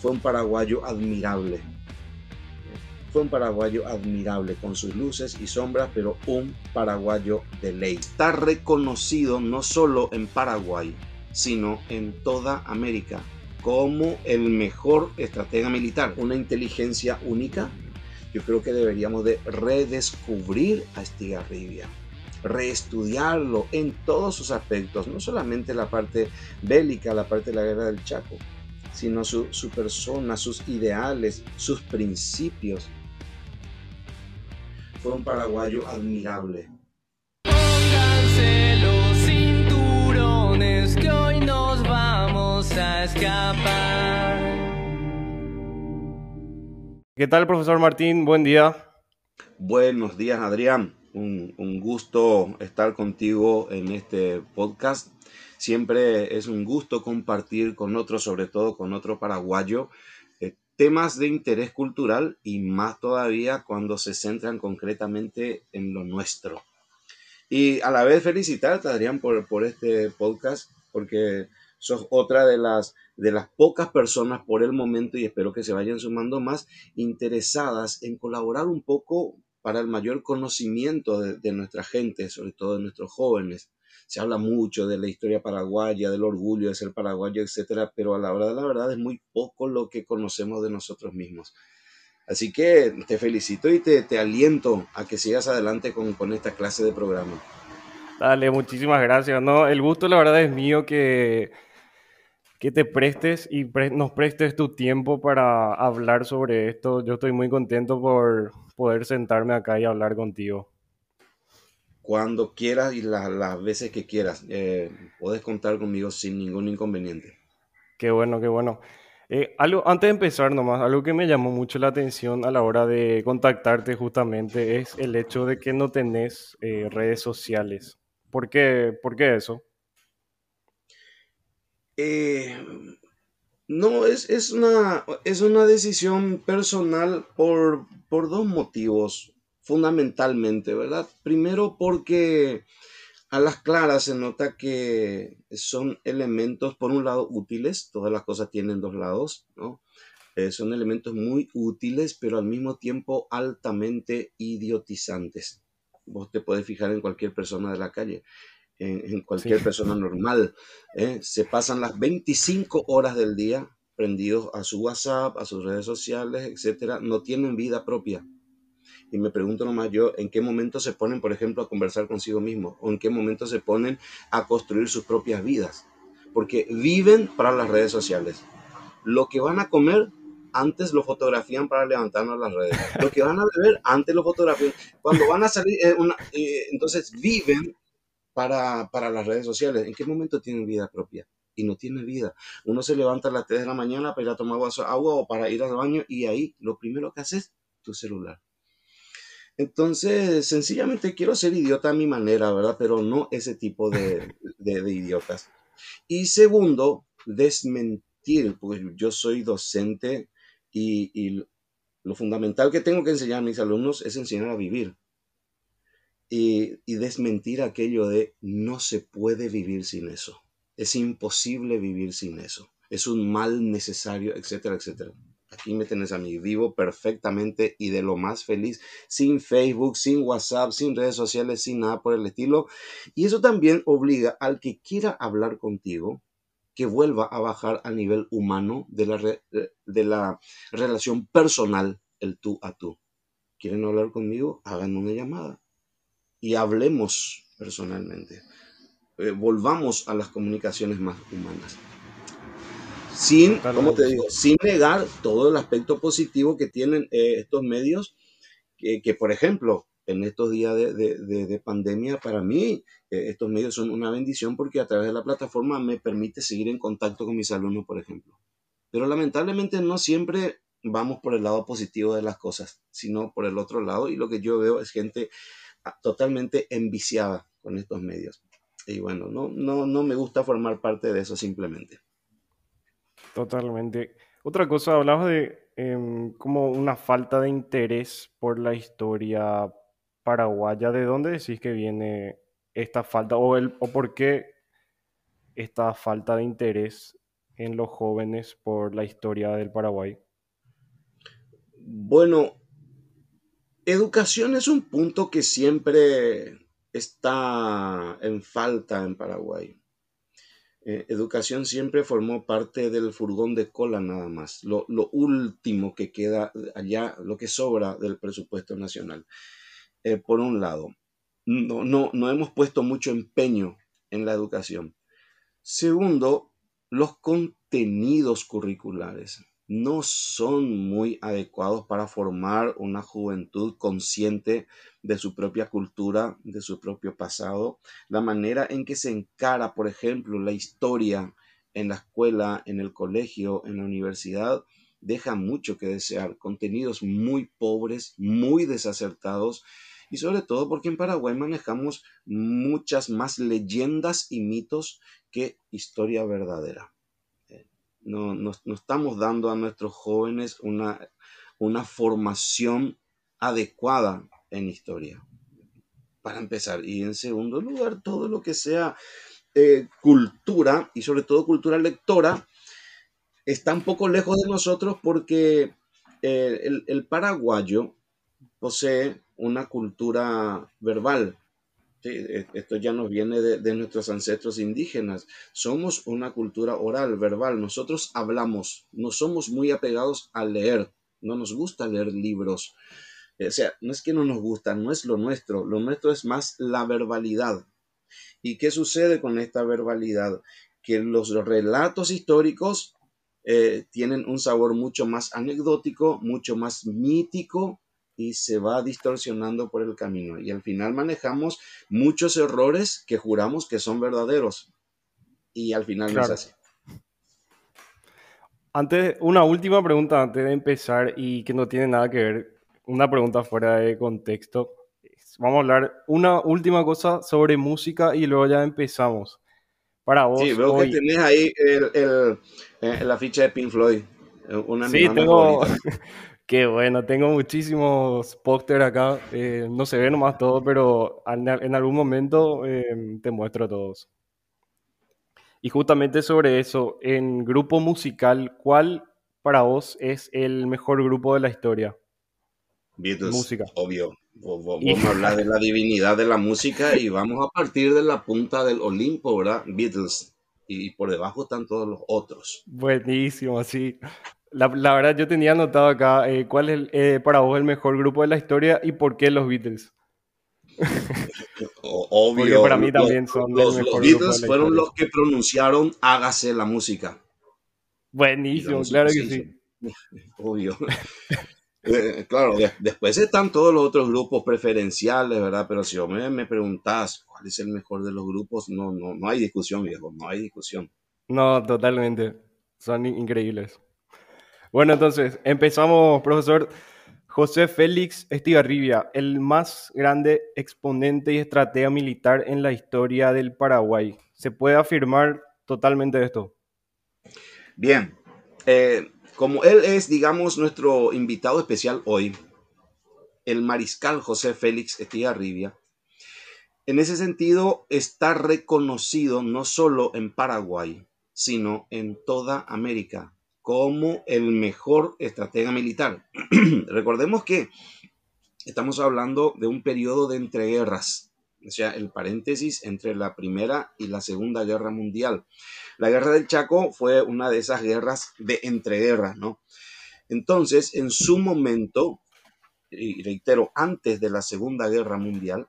fue un paraguayo admirable. Fue un paraguayo admirable con sus luces y sombras, pero un paraguayo de ley. Está reconocido no solo en Paraguay, sino en toda América como el mejor estratega militar, una inteligencia única. Yo creo que deberíamos de redescubrir a Estigarribia, reestudiarlo en todos sus aspectos, no solamente la parte bélica, la parte de la guerra del Chaco, sino su, su persona, sus ideales, sus principios. Fue un paraguayo admirable. Pónganse los cinturones que hoy nos vamos a escapar. ¿Qué tal, profesor Martín? Buen día. Buenos días, Adrián. Un, un gusto estar contigo en este podcast. Siempre es un gusto compartir con otro, sobre todo con otro paraguayo, eh, temas de interés cultural y más todavía cuando se centran concretamente en lo nuestro. Y a la vez felicitarte, Adrián, por, por este podcast, porque sos otra de las, de las pocas personas por el momento, y espero que se vayan sumando más, interesadas en colaborar un poco para el mayor conocimiento de, de nuestra gente, sobre todo de nuestros jóvenes. Se habla mucho de la historia paraguaya, del orgullo de ser paraguayo, etcétera, pero a la hora de la verdad es muy poco lo que conocemos de nosotros mismos. Así que te felicito y te, te aliento a que sigas adelante con, con esta clase de programa. Dale, muchísimas gracias. No, el gusto la verdad es mío que, que te prestes y pre- nos prestes tu tiempo para hablar sobre esto. Yo estoy muy contento por poder sentarme acá y hablar contigo. Cuando quieras y la- las veces que quieras, eh, puedes contar conmigo sin ningún inconveniente. Qué bueno, qué bueno. Eh, algo, antes de empezar nomás, algo que me llamó mucho la atención a la hora de contactarte justamente es el hecho de que no tenés eh, redes sociales. ¿Por qué, por qué eso? Eh, no, es, es una, es una decisión personal por, por dos motivos, fundamentalmente, ¿verdad? Primero porque a las claras se nota que son elementos, por un lado, útiles, todas las cosas tienen dos lados, ¿no? Eh, son elementos muy útiles, pero al mismo tiempo altamente idiotizantes. Vos te puedes fijar en cualquier persona de la calle, en, en Sí, cualquier persona normal, ¿eh? Se pasan las 25 horas del día prendidos a su WhatsApp, a sus redes sociales, etcétera, no tienen vida propia. Y me pregunto nomás yo, ¿en qué momento se ponen, por ejemplo, a conversar consigo mismos? ¿O en qué momento se ponen a construir sus propias vidas? Porque viven para las redes sociales. Lo que van a comer, antes lo fotografían para levantarnos las redes. Lo que van a beber, antes lo fotografían. Cuando van a salir, eh, eh, entonces viven para, para las redes sociales. ¿En qué momento tienen vida propia? Y no tienen vida. Uno se levanta a las 3 de la mañana para ir a tomar agua o para ir al baño y ahí lo primero que haces, tu celular. Entonces, sencillamente quiero ser idiota a mi manera, ¿verdad? Pero no ese tipo de, de, de idiotas. Y segundo, desmentir, porque yo soy docente y, y lo fundamental que tengo que enseñar a mis alumnos es enseñar a vivir y, y desmentir aquello de no se puede vivir sin eso. Es imposible vivir sin eso. Es un mal necesario, etcétera, etcétera. Aquí me tenés a mí, vivo perfectamente y de lo más feliz, sin Facebook, sin WhatsApp, sin redes sociales, sin nada por el estilo. Y eso también obliga al que quiera hablar contigo que vuelva a bajar a nivel humano de la, re- de la relación personal, el tú a tú. ¿Quieren hablar conmigo? Hagan una llamada y hablemos personalmente. Eh, volvamos a las comunicaciones más humanas. Sin, como te digo, sin negar todo el aspecto positivo que tienen eh, estos medios, que, que, por ejemplo, en estos días de, de- de- de pandemia, para mí, eh, estos medios son una bendición porque a través de la plataforma me permite seguir en contacto con mis alumnos, por ejemplo. Pero lamentablemente no siempre vamos por el lado positivo de las cosas, sino por el otro lado. Y lo que yo veo es gente ah, totalmente enviciada con estos medios. Y bueno, no, no, no me gusta formar parte de eso simplemente. Totalmente. Otra cosa, hablabas de em, como una falta de interés por la historia paraguaya. ¿De dónde decís que viene esta falta o, el, o por qué esta falta de interés en los jóvenes por la historia del Paraguay? Bueno, educación es un punto que siempre está en falta en Paraguay. Eh, educación siempre formó parte del furgón de cola nada más, lo, último que queda allá, lo que sobra del presupuesto nacional. Eh, por un lado, no, no, no hemos puesto mucho empeño en la educación. Segundo, los contenidos curriculares no son muy adecuados para formar una juventud consciente de su propia cultura, de su propio pasado. La manera en que se encara, por ejemplo, la historia en la escuela, en el colegio, en la universidad, deja mucho que desear. Contenidos muy pobres, muy desacertados y sobre todo porque en Paraguay manejamos muchas más leyendas y mitos que historia verdadera no, estamos dando a nuestros jóvenes una, una formación adecuada en historia, para empezar. Y en segundo lugar, todo lo que sea eh, cultura, y sobre todo cultura lectora, está un poco lejos de nosotros porque eh, el paraguayo posee una cultura verbal e, esto ya nos viene de, nuestros ancestros indígenas. Somos una cultura oral, verbal. Nosotros hablamos, no somos muy apegados a leer. No nos gusta leer libros. O sea, no es que no nos gusta, no es lo nuestro. Lo nuestro es más la verbalidad. ¿Y qué sucede con esta verbalidad? Que los relatos históricos eh, tienen un sabor mucho más anecdótico, mucho más mítico, y se va distorsionando por el camino. Y al final manejamos muchos errores que juramos que son verdaderos. Y al final no es así. Antes, una última pregunta antes de empezar y que no tiene nada que ver, una pregunta fuera de contexto. Vamos a hablar una última cosa sobre música y luego ya empezamos. Para vos. Sí, veo que tenés ahí el, eh, la ficha de Pink Floyd. Una sí, tengo, Qué bueno, tengo muchísimos póster acá. Eh, no se ve nomás todo, pero en algún momento eh, te muestro todos. Y justamente sobre eso, en grupo musical, ¿cuál para vos es el mejor grupo de la historia? Beatles, música. obvio. Vos, me hablas de la divinidad de la música y vamos a partir de la punta del Olimpo, ¿verdad? Beatles. Y por debajo están todos los otros. Buenísimo, sí. La, verdad, yo tenía anotado acá eh, cuál es eh, para vos el mejor grupo de la historia y por qué los Beatles. Obvio. Porque para mí también son los, los Beatles fueron los que pronunciaron hágase la música. Buenísimo, claro que sí. Obvio. Eh, claro, después están todos los otros grupos preferenciales, ¿verdad? Pero si me, me preguntas cuál es el mejor de los grupos, no, no, no hay discusión, viejo, no hay discusión. No, totalmente. Son increíbles. Bueno, entonces, empezamos, profesor. José Félix Estigarribia, el más grande exponente y estratega militar en la historia del Paraguay. ¿Se puede afirmar totalmente esto? Bien, eh, como él es, digamos, nuestro invitado especial hoy, el mariscal José Félix Estigarribia, en ese sentido está reconocido no solo en Paraguay, sino en toda América como el mejor estratega militar. Recordemos que estamos hablando de un periodo de entreguerras, o sea, el paréntesis entre la Primera y la Segunda Guerra Mundial. La Guerra del Chaco fue una de esas guerras de entreguerras, ¿no? Entonces, en su momento, y reitero, antes de la Segunda Guerra Mundial,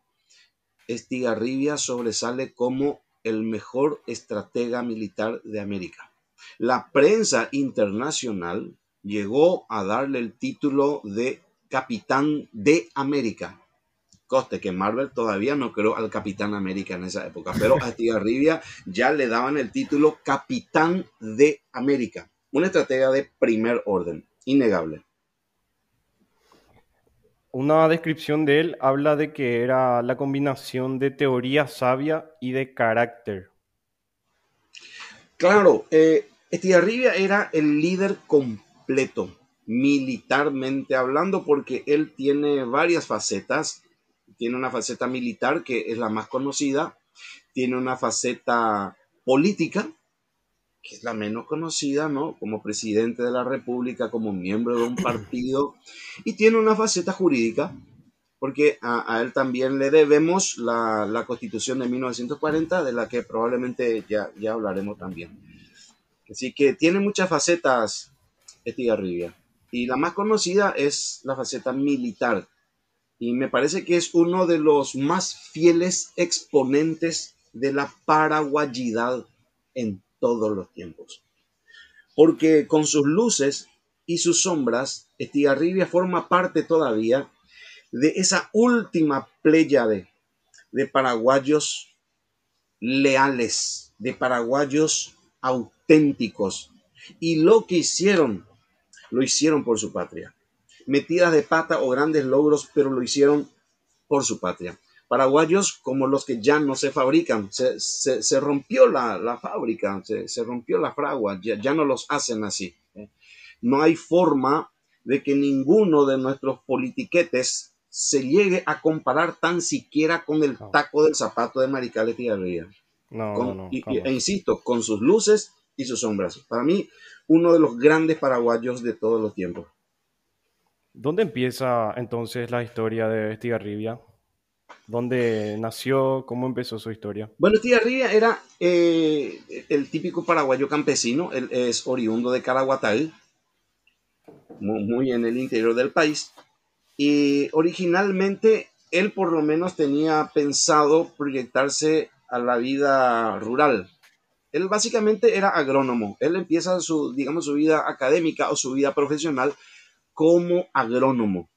Estigarribia sobresale como el mejor estratega militar de América. La prensa internacional llegó a darle el título de Capitán de América. Coste que Marvel todavía no creó al Capitán América en esa época, pero a Estigarribia ya le daban el título Capitán de América. Una estratega de primer orden, innegable. Una descripción de él habla de que era la combinación de teoría sabia y de carácter. Claro, eh, Estigarribia era el líder completo, militarmente hablando, porque él tiene varias facetas. Tiene una faceta militar, que es la más conocida, tiene una faceta política, que es la menos conocida, ¿no? Como presidente de la República, como miembro de un partido, y tiene una faceta jurídica, porque a, él también le debemos la, la, Constitución de 1940, de la que probablemente ya, ya hablaremos también. Así que tiene muchas facetas Estigarribia, y la más conocida es la faceta militar, y me parece que es uno de los más fieles exponentes de la paraguayidad en todos los tiempos. Porque con sus luces y sus sombras, Estigarribia forma parte todavía de esa última pléyade de paraguayos leales, de paraguayos auténticos. Y lo que hicieron, lo hicieron por su patria. Metidas de pata o grandes logros, pero lo hicieron por su patria paraguayos como los que ya no se fabrican. Se, rompió la, fábrica, se, rompió la fragua, ya, no los hacen así. No hay forma de que ninguno de nuestros politiquetes se llegue a comparar tan siquiera con el taco del zapato de Maricales y No, no, no, e insisto, con sus luces y sus sombras. Para mí, uno de los grandes paraguayos de todos los tiempos. ¿Dónde empieza entonces la historia de Estigarribia? ¿Dónde nació? ¿Cómo empezó su historia? Bueno, Estigarribia era eh, el típico paraguayo campesino. Él es oriundo de Caraguatal, muy, en el interior del país. Y originalmente él por lo menos tenía pensado proyectarse a la vida rural. Él básicamente era agrónomo. Él empieza su, digamos, su vida académica o su vida profesional como agrónomo.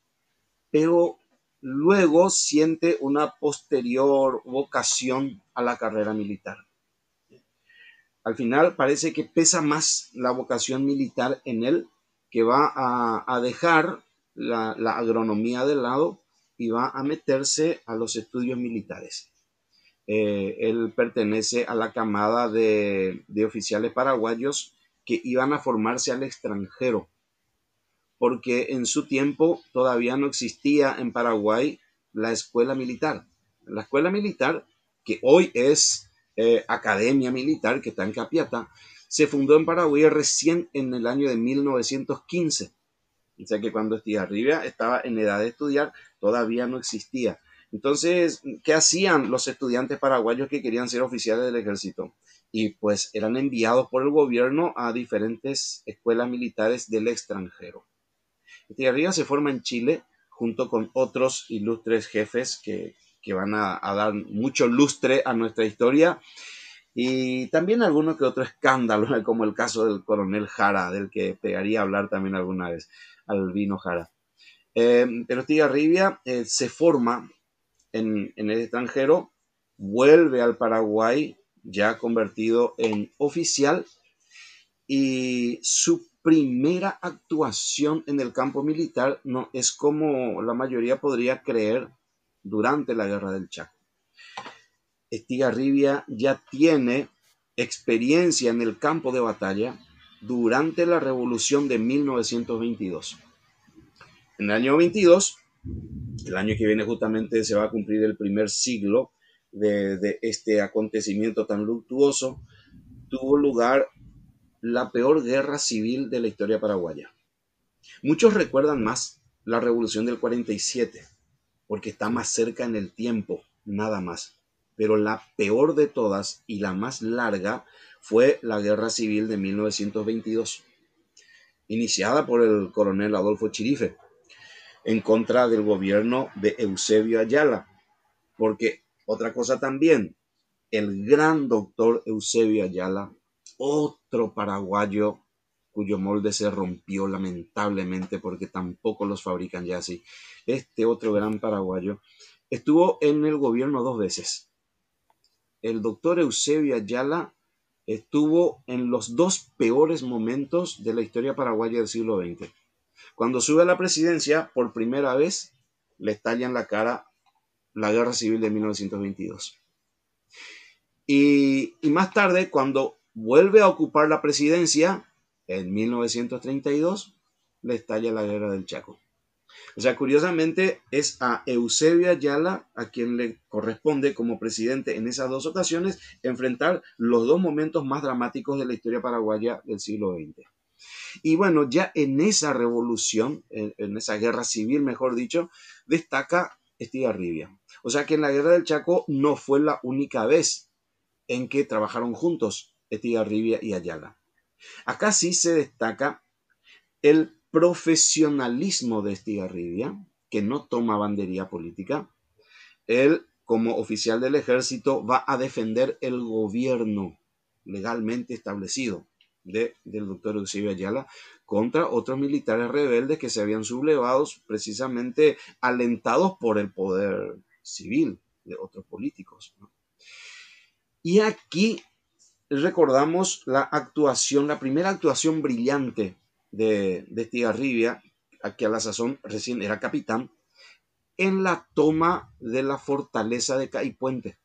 Pero luego siente una posterior vocación a la carrera militar. Al final parece que pesa más la vocación militar en él, que va a, dejar la, agronomía de lado y va a meterse a los estudios militares. Eh, él pertenece a la camada de oficiales paraguayos que iban a formarse al extranjero porque en su tiempo todavía no existía en Paraguay la escuela militar. La escuela militar, que hoy es eh, Academia Militar, que está en Capiata, se fundó en Paraguay recién en el año de 1915. O sea que cuando Estigarribia estaba en edad de estudiar, todavía no existía. Entonces, ¿qué hacían los estudiantes paraguayos que querían ser oficiales del ejército? Y pues eran enviados por el gobierno a diferentes escuelas militares del extranjero. Estigarribia se forma en Chile junto con otros ilustres jefes que, van a, dar mucho lustre a nuestra historia y también algunos que otro escándalo, como el caso del coronel Jara, del que pegaría hablar también alguna vez, Albino Jara. Eh, pero Estigarribia eh, se forma en, el extranjero, vuelve al Paraguay ya convertido en oficial y su primera actuación en el campo militar no es como la mayoría podría creer durante la guerra del Chaco. Estigarribia ya tiene experiencia en el campo de batalla durante la revolución de 1922. En el año 22, el año que viene justamente se va a cumplir el primer siglo de, este acontecimiento tan luctuoso, tuvo lugar la peor guerra civil de la historia paraguaya. Muchos recuerdan más la revolución del 47, porque está más cerca en el tiempo, nada más. Pero la peor de todas y la más larga fue la guerra civil de 1922, iniciada por el coronel Adolfo Chirife, en contra del gobierno de Eusebio Ayala. Porque otra cosa también, el gran doctor Eusebio Ayala otro paraguayo cuyo molde se rompió lamentablemente porque tampoco los fabrican ya así. Este otro gran paraguayo estuvo en el gobierno dos veces. El doctor Eusebio Ayala estuvo en los dos peores momentos de la historia paraguaya del siglo XX. Cuando sube a la presidencia, por primera vez, le estalla en la cara la guerra civil de 1922. Y, y más tarde, cuando vuelve a ocupar la presidencia en 1932, le estalla la guerra del Chaco. O sea, curiosamente es a Eusebio Ayala a quien le corresponde como presidente en esas dos ocasiones enfrentar los dos momentos más dramáticos de la historia paraguaya del siglo XX. Y bueno, ya en esa revolución, en, esa guerra civil, mejor dicho, destaca Estigarribia. O sea que en la guerra del Chaco no fue la única vez en que trabajaron juntos Estigarribia y Ayala. Acá sí se destaca el profesionalismo de Estigarribia, que no toma bandería política. Él, como oficial del ejército, va a defender el gobierno legalmente establecido del doctor Eusebio Ayala contra otros militares rebeldes que se habían sublevado precisamente alentados por el poder civil de otros políticos. Y aquí recordamos la actuación, la primera actuación brillante de, de Estigarribia, que a la sazón recién era capitán, en la toma de la fortaleza de Caipuente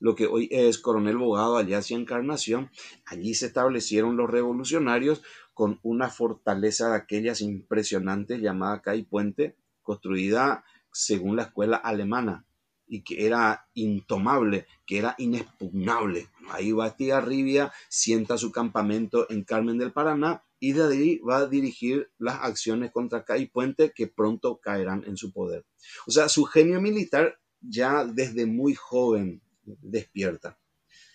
lo que hoy es Coronel Bogado, allá hacia Encarnación. Allí se establecieron los revolucionarios con una fortaleza de aquellas impresionantes llamada Caipuente, construida según la escuela alemana y que era intomable, que era inexpugnable. Ahí va Rivia, sienta su campamento en Carmen del Paraná y de ahí va a dirigir las acciones contra Caipuente que pronto caerán en su poder. O sea, su genio militar ya desde muy joven despierta.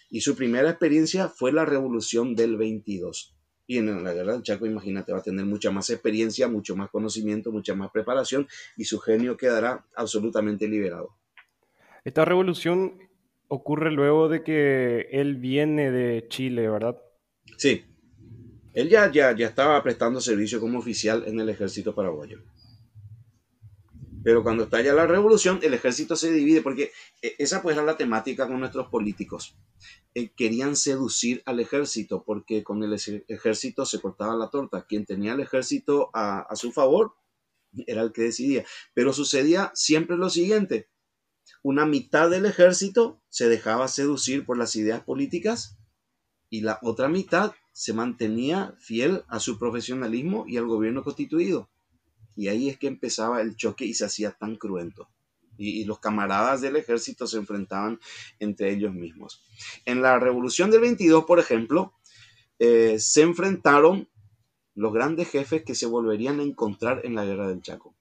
Y su primera experiencia fue la revolución del 22. Y en la guerra del Chaco, imagínate, va a tener mucha más experiencia, mucho más conocimiento, mucha más preparación y su genio quedará absolutamente liberado. Esta revolución ocurre luego de que él viene de Chile, ¿verdad? Sí. Él ya, ya, ya estaba prestando servicio como oficial en el ejército paraguayo. Pero cuando estalla la revolución, el ejército se divide, porque eh, esa pues era la temática con nuestros políticos. Eh, querían seducir al ejército, porque con el ejército se cortaba la torta. Quien tenía el ejército a, a su favor era el que decidía. Pero sucedía siempre lo siguiente. Una mitad del ejército se dejaba seducir por las ideas políticas y la otra mitad se mantenía fiel a su profesionalismo y al gobierno constituido. Y ahí es que empezaba el choque y se hacía tan cruento. Y, los camaradas del ejército se enfrentaban entre ellos mismos. En la revolución del 22, por ejemplo, eh, se enfrentaron los grandes jefes que se volverían a encontrar en la guerra del Chaco.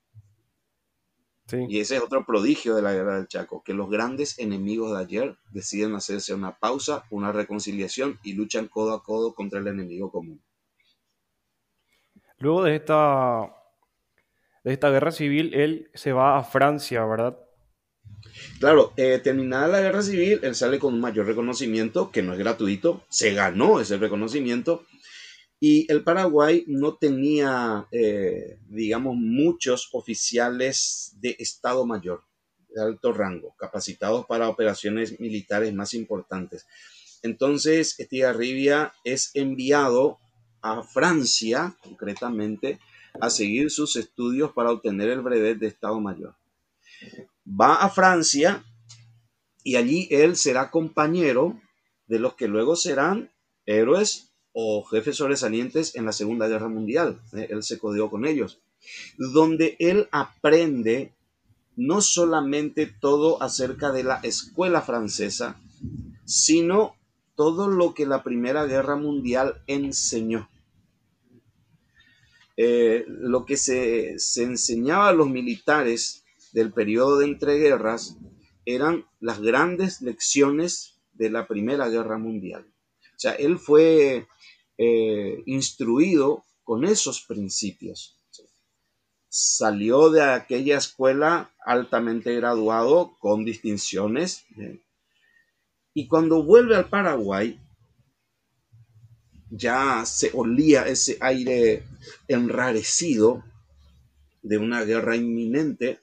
Y ese es otro prodigio de la guerra del Chaco, que los grandes enemigos de ayer deciden hacerse una pausa, una reconciliación y luchan codo a codo contra el enemigo común. Luego de esta de esta guerra civil, él se va a Francia, ¿verdad? Claro, eh, terminada la guerra civil, él sale con un mayor reconocimiento, que no es gratuito, se ganó ese reconocimiento, y el Paraguay no tenía, eh, digamos, muchos oficiales de Estado Mayor, de alto rango, capacitados para operaciones militares más importantes. Entonces, Estigarribia es enviado a Francia, concretamente, a seguir sus estudios para obtener el brevet de Estado Mayor. Va a Francia y allí él será compañero de los que luego serán héroes o jefes sobresalientes en la Segunda Guerra Mundial. Eh, él se codió con ellos, donde él aprende no solamente todo acerca de la escuela francesa, sino todo lo que la Primera Guerra Mundial enseñó. Eh, lo que se, enseñaba a los militares del periodo de entreguerras eran las grandes lecciones de la Primera Guerra Mundial. O sea, él fue eh, instruido con esos principios. Salió de aquella escuela altamente graduado, con distinciones. Y cuando vuelve al Paraguay, ya se olía ese aire enrarecido de una guerra inminente.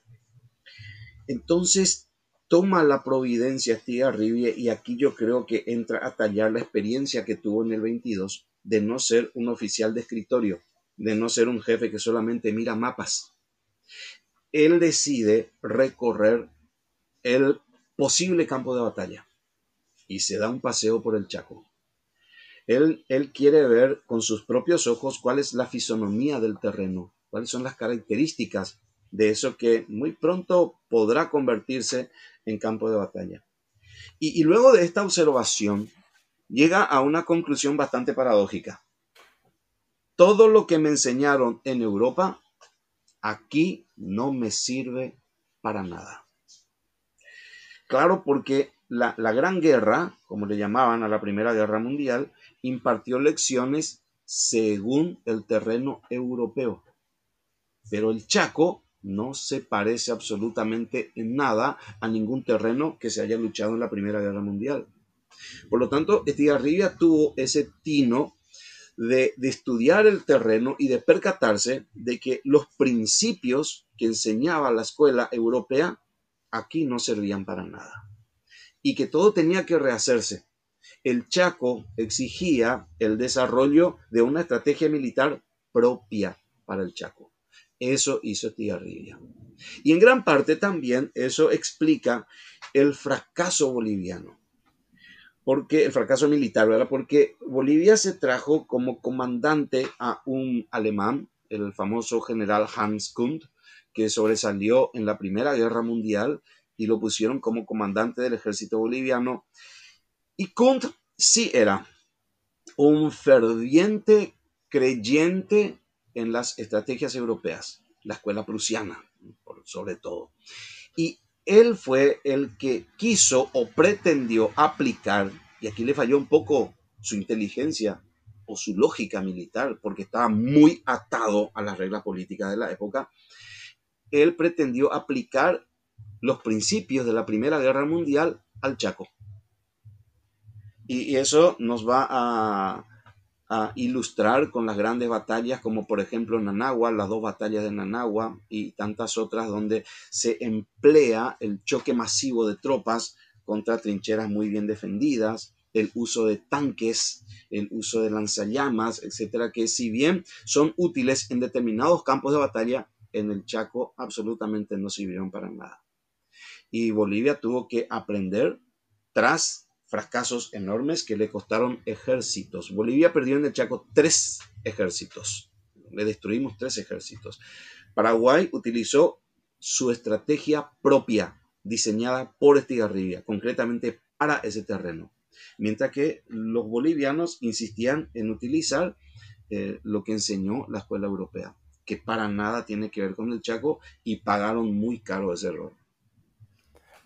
Entonces toma la providencia Estigarribia y aquí yo creo que entra a tallar la experiencia que tuvo en el 22 de no ser un oficial de escritorio, de no ser un jefe que solamente mira mapas. Él decide recorrer el posible campo de batalla y se da un paseo por el Chaco. Él, quiere ver con sus propios ojos cuál es la fisonomía del terreno, cuáles son las características de eso que muy pronto podrá convertirse en campo de batalla. Y, luego de esta observación, llega a una conclusión bastante paradójica. Todo lo que me enseñaron en Europa, aquí no me sirve para nada. Claro, porque la, Gran Guerra, como le llamaban a la Primera Guerra Mundial, impartió lecciones según el terreno europeo. Pero el Chaco no se parece absolutamente en nada a ningún terreno que se haya luchado en la Primera Guerra Mundial. Por lo tanto, Estigarribia tuvo ese tino de, de, estudiar el terreno y de percatarse de que los principios que enseñaba la escuela europea aquí no servían para nada y que todo tenía que rehacerse. El Chaco exigía el desarrollo de una estrategia militar propia para el Chaco. Eso hizo Estigarribia. Y en gran parte también eso explica el fracaso boliviano porque el fracaso militar, ¿verdad? Porque Bolivia se trajo como comandante a un alemán, el famoso general Hans Kund, que sobresalió en la Primera Guerra Mundial y lo pusieron como comandante del ejército boliviano. Y Kund sí era un ferviente creyente en las estrategias europeas, la escuela prusiana, sobre todo. Y él fue el que quiso o pretendió aplicar, y aquí le falló un poco su inteligencia o su lógica militar, porque estaba muy atado a las reglas políticas de la época, él pretendió aplicar los principios de la Primera Guerra Mundial al Chaco. Y, eso nos va a, ilustrar con las grandes batallas como por ejemplo Nanagua, las dos batallas de Nanagua y tantas otras donde se emplea el choque masivo de tropas contra trincheras muy bien defendidas, el uso de tanques, el uso de lanzallamas, etcétera, que si bien son útiles en determinados campos de batalla, en el Chaco absolutamente no sirvieron para nada. Y Bolivia tuvo que aprender tras fracasos enormes que le costaron ejércitos. Bolivia perdió en el Chaco tres ejércitos. Le destruimos tres ejércitos. Paraguay utilizó su estrategia propia, diseñada por Estigarribia, concretamente para ese terreno. Mientras que los bolivianos insistían en utilizar eh, lo que enseñó la escuela europea, que para nada tiene que ver con el Chaco y pagaron muy caro ese error.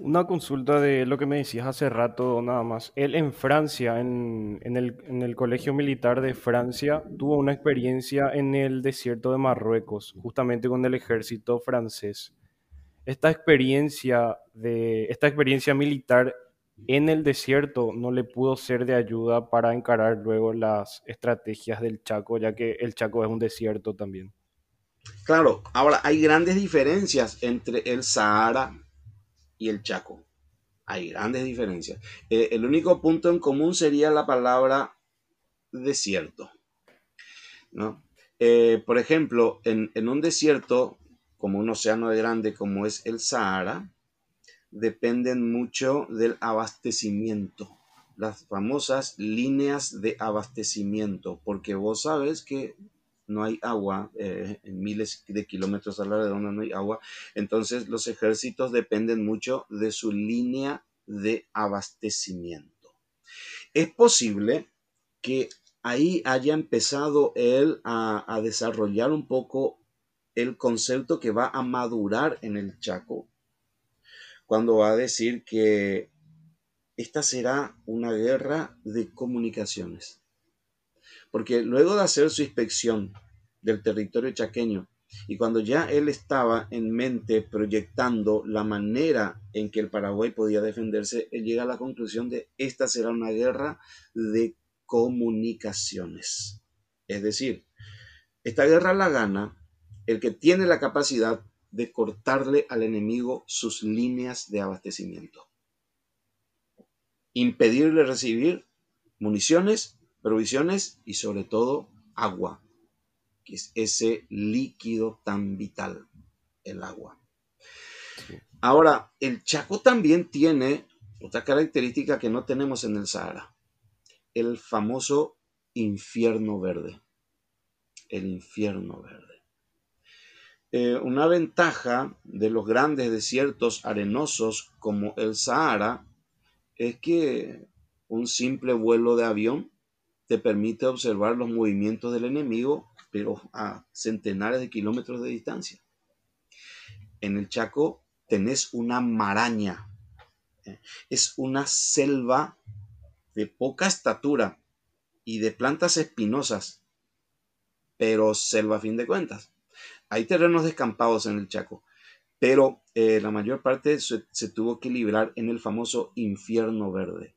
Una consulta de lo que me decías hace rato nada más. Él en Francia, en, el, en, el, Colegio Militar de Francia, tuvo una experiencia en el desierto de Marruecos, justamente con el ejército francés. Esta experiencia, de, esta experiencia militar en el desierto no le pudo ser de ayuda para encarar luego las estrategias del Chaco, ya que el Chaco es un desierto también. Claro, ahora hay grandes diferencias entre el Sahara y el Chaco. Hay grandes diferencias. Eh, el único punto en común sería la palabra desierto. ¿no? Eh, por ejemplo, en, en, un desierto, como un océano grande como es el Sahara, dependen mucho del abastecimiento, las famosas líneas de abastecimiento, porque vos sabes que no hay agua, eh, en miles de kilómetros a la redonda no hay agua, entonces los ejércitos dependen mucho de su línea de abastecimiento. Es posible que ahí haya empezado él a, a desarrollar un poco el concepto que va a madurar en el Chaco, cuando va a decir que esta será una guerra de comunicaciones porque luego de hacer su inspección del territorio chaqueño y cuando ya él estaba en mente proyectando la manera en que el Paraguay podía defenderse, él llega a la conclusión de esta será una guerra de comunicaciones. Es decir, esta guerra la gana el que tiene la capacidad de cortarle al enemigo sus líneas de abastecimiento. Impedirle recibir municiones provisiones y sobre todo agua, que es ese líquido tan vital, el agua. Ahora, el Chaco también tiene otra característica que no tenemos en el Sahara, el famoso infierno verde, el infierno verde. eh, una ventaja de los grandes desiertos arenosos como el Sahara es que un simple vuelo de avión te permite observar los movimientos del enemigo, pero a centenares de kilómetros de distancia. En el Chaco tenés una maraña. ¿eh? Es una selva de poca estatura y de plantas espinosas, pero selva a fin de cuentas. Hay terrenos descampados en el Chaco, pero eh, la mayor parte se, se tuvo que librar en el famoso infierno verde,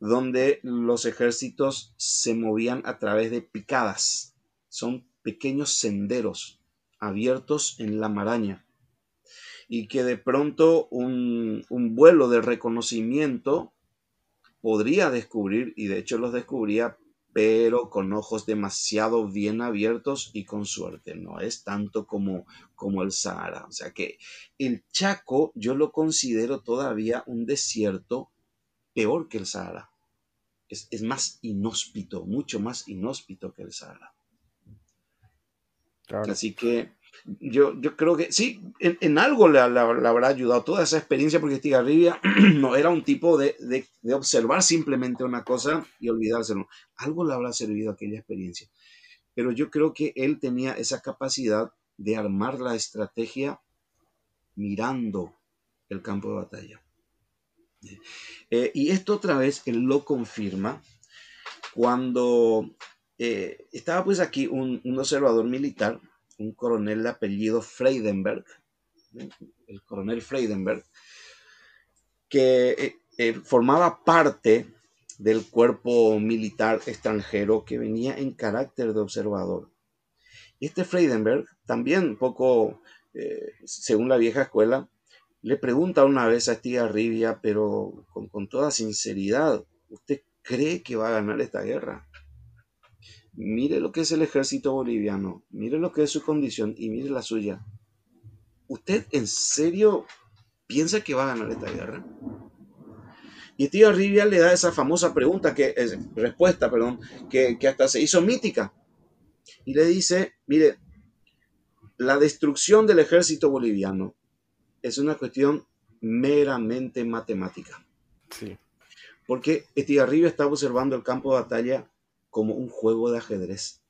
donde los ejércitos se movían a través de picadas. Son pequeños senderos abiertos en la maraña y que de pronto un, un vuelo de reconocimiento podría descubrir, y de hecho los descubría, pero con ojos demasiado bien abiertos y con suerte. No es tanto como, como el Sahara. O sea que el Chaco yo lo considero todavía un desierto peor que el Sahara. Es, es más inhóspito, mucho más inhóspito que el Sahara. Claro. Así que yo, yo creo que sí, en, en algo le, le- le habrá ayudado toda esa experiencia, porque Estigarribia no era un tipo de, de- de observar simplemente una cosa y olvidárselo. Algo le habrá servido aquella experiencia. Pero yo creo que él tenía esa capacidad de armar la estrategia mirando el campo de batalla. Eh, y esto otra vez él lo confirma cuando eh, estaba pues aquí un, observador militar, un coronel de apellido Freidenberg, el coronel Freidenberg, que eh, formaba parte del cuerpo militar extranjero que venía en carácter de observador. Este Freidenberg, también un poco, según la vieja escuela, le pregunta una vez a Estigarribia, pero con, con toda sinceridad, ¿usted cree que va a ganar esta guerra? Mire lo que es el ejército boliviano, mire lo que es su condición y mire la suya. ¿Usted en serio piensa que va a ganar esta guerra? Y Estigarribia le da esa famosa pregunta, que es, respuesta, perdón, que, que hasta se hizo mítica. Y le dice, mire, la destrucción del ejército boliviano es una cuestión meramente matemática. Sí. Porque Estigarribia estaba observando el campo de batalla como un juego de ajedrez.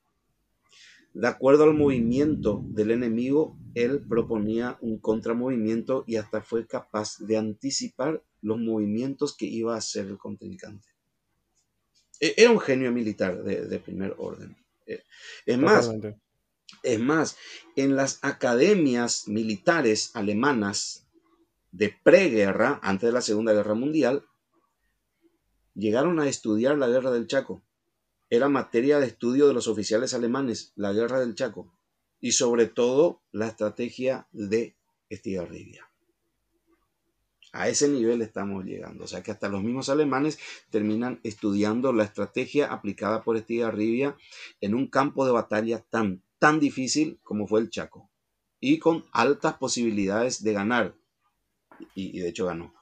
De acuerdo al movimiento del enemigo, él proponía un contramovimiento y hasta fue capaz de anticipar los movimientos que iba a hacer el contrincante. E- Era un genio militar de, de primer orden. Eh, Es más. Es más, en las academias militares alemanas de preguerra, antes de la Segunda Guerra Mundial, llegaron a estudiar la guerra del Chaco. Era materia de estudio de los oficiales alemanes, la guerra del Chaco, y sobre todo la estrategia de Estigarribia. A ese nivel estamos llegando, o sea que hasta los mismos alemanes terminan estudiando la estrategia aplicada por Estigarribia en un campo de batalla tan, tan difícil como fue el Chaco, y con altas posibilidades de ganar, y, y de hecho ganó.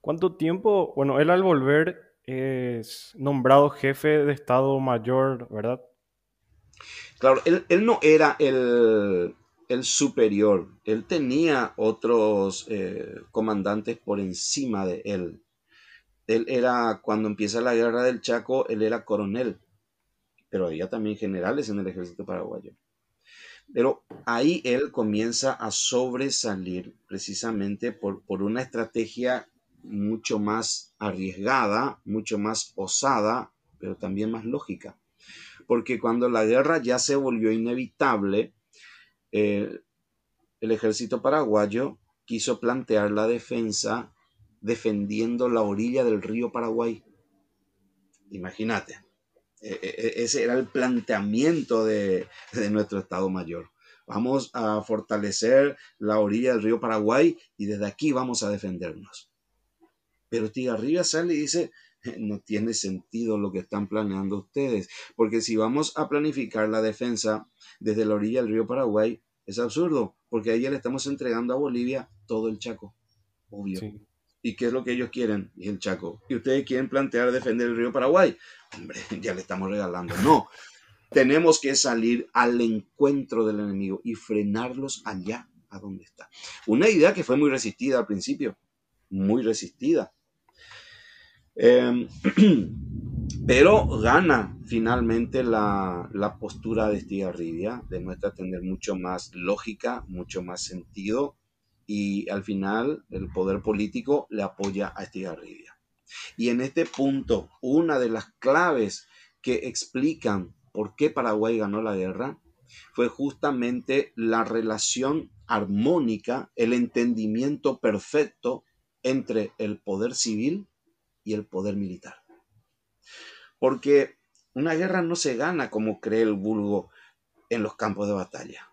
¿Cuánto tiempo? Bueno, él al volver es nombrado jefe de Estado Mayor, ¿verdad? Claro, él, él no era el, el superior, él tenía otros eh, comandantes por encima de él. Él era, cuando empieza la guerra del Chaco, él era coronel, pero había también generales en el ejército paraguayo. Pero ahí él comienza a sobresalir precisamente por, por una estrategia mucho más arriesgada, mucho más osada, pero también más lógica. Porque cuando la guerra ya se volvió inevitable, eh, el ejército paraguayo quiso plantear la defensa defendiendo la orilla del río Paraguay. Imagínate, ese era el planteamiento de, nuestro Estado Mayor. Vamos a fortalecer la orilla del río Paraguay y desde aquí vamos a defendernos. Pero Estigarribia sale y dice, no tiene sentido lo que están planeando ustedes, porque si vamos a planificar la defensa desde la orilla del río Paraguay, es absurdo, porque ahí le estamos entregando a Bolivia todo el Chaco, obvio. ¿Y qué es lo que ellos quieren? Y el Chaco. ¿Y ustedes quieren plantear defender el río Paraguay? Hombre, ya le estamos regalando. No. Tenemos que salir al encuentro del enemigo y frenarlos allá a donde está. Una idea que fue muy resistida al principio, muy resistida. Em, pero gana finalmente la, la, postura de Estigarribia, demuestra tener mucho más lógica, mucho más sentido y al final el poder político le apoya a Estigarribia. Y en este punto, una de las claves que explican por qué Paraguay ganó la guerra fue justamente la relación armónica, el entendimiento perfecto entre el poder civil y el poder militar. Porque una guerra no se gana como cree el vulgo en los campos de batalla.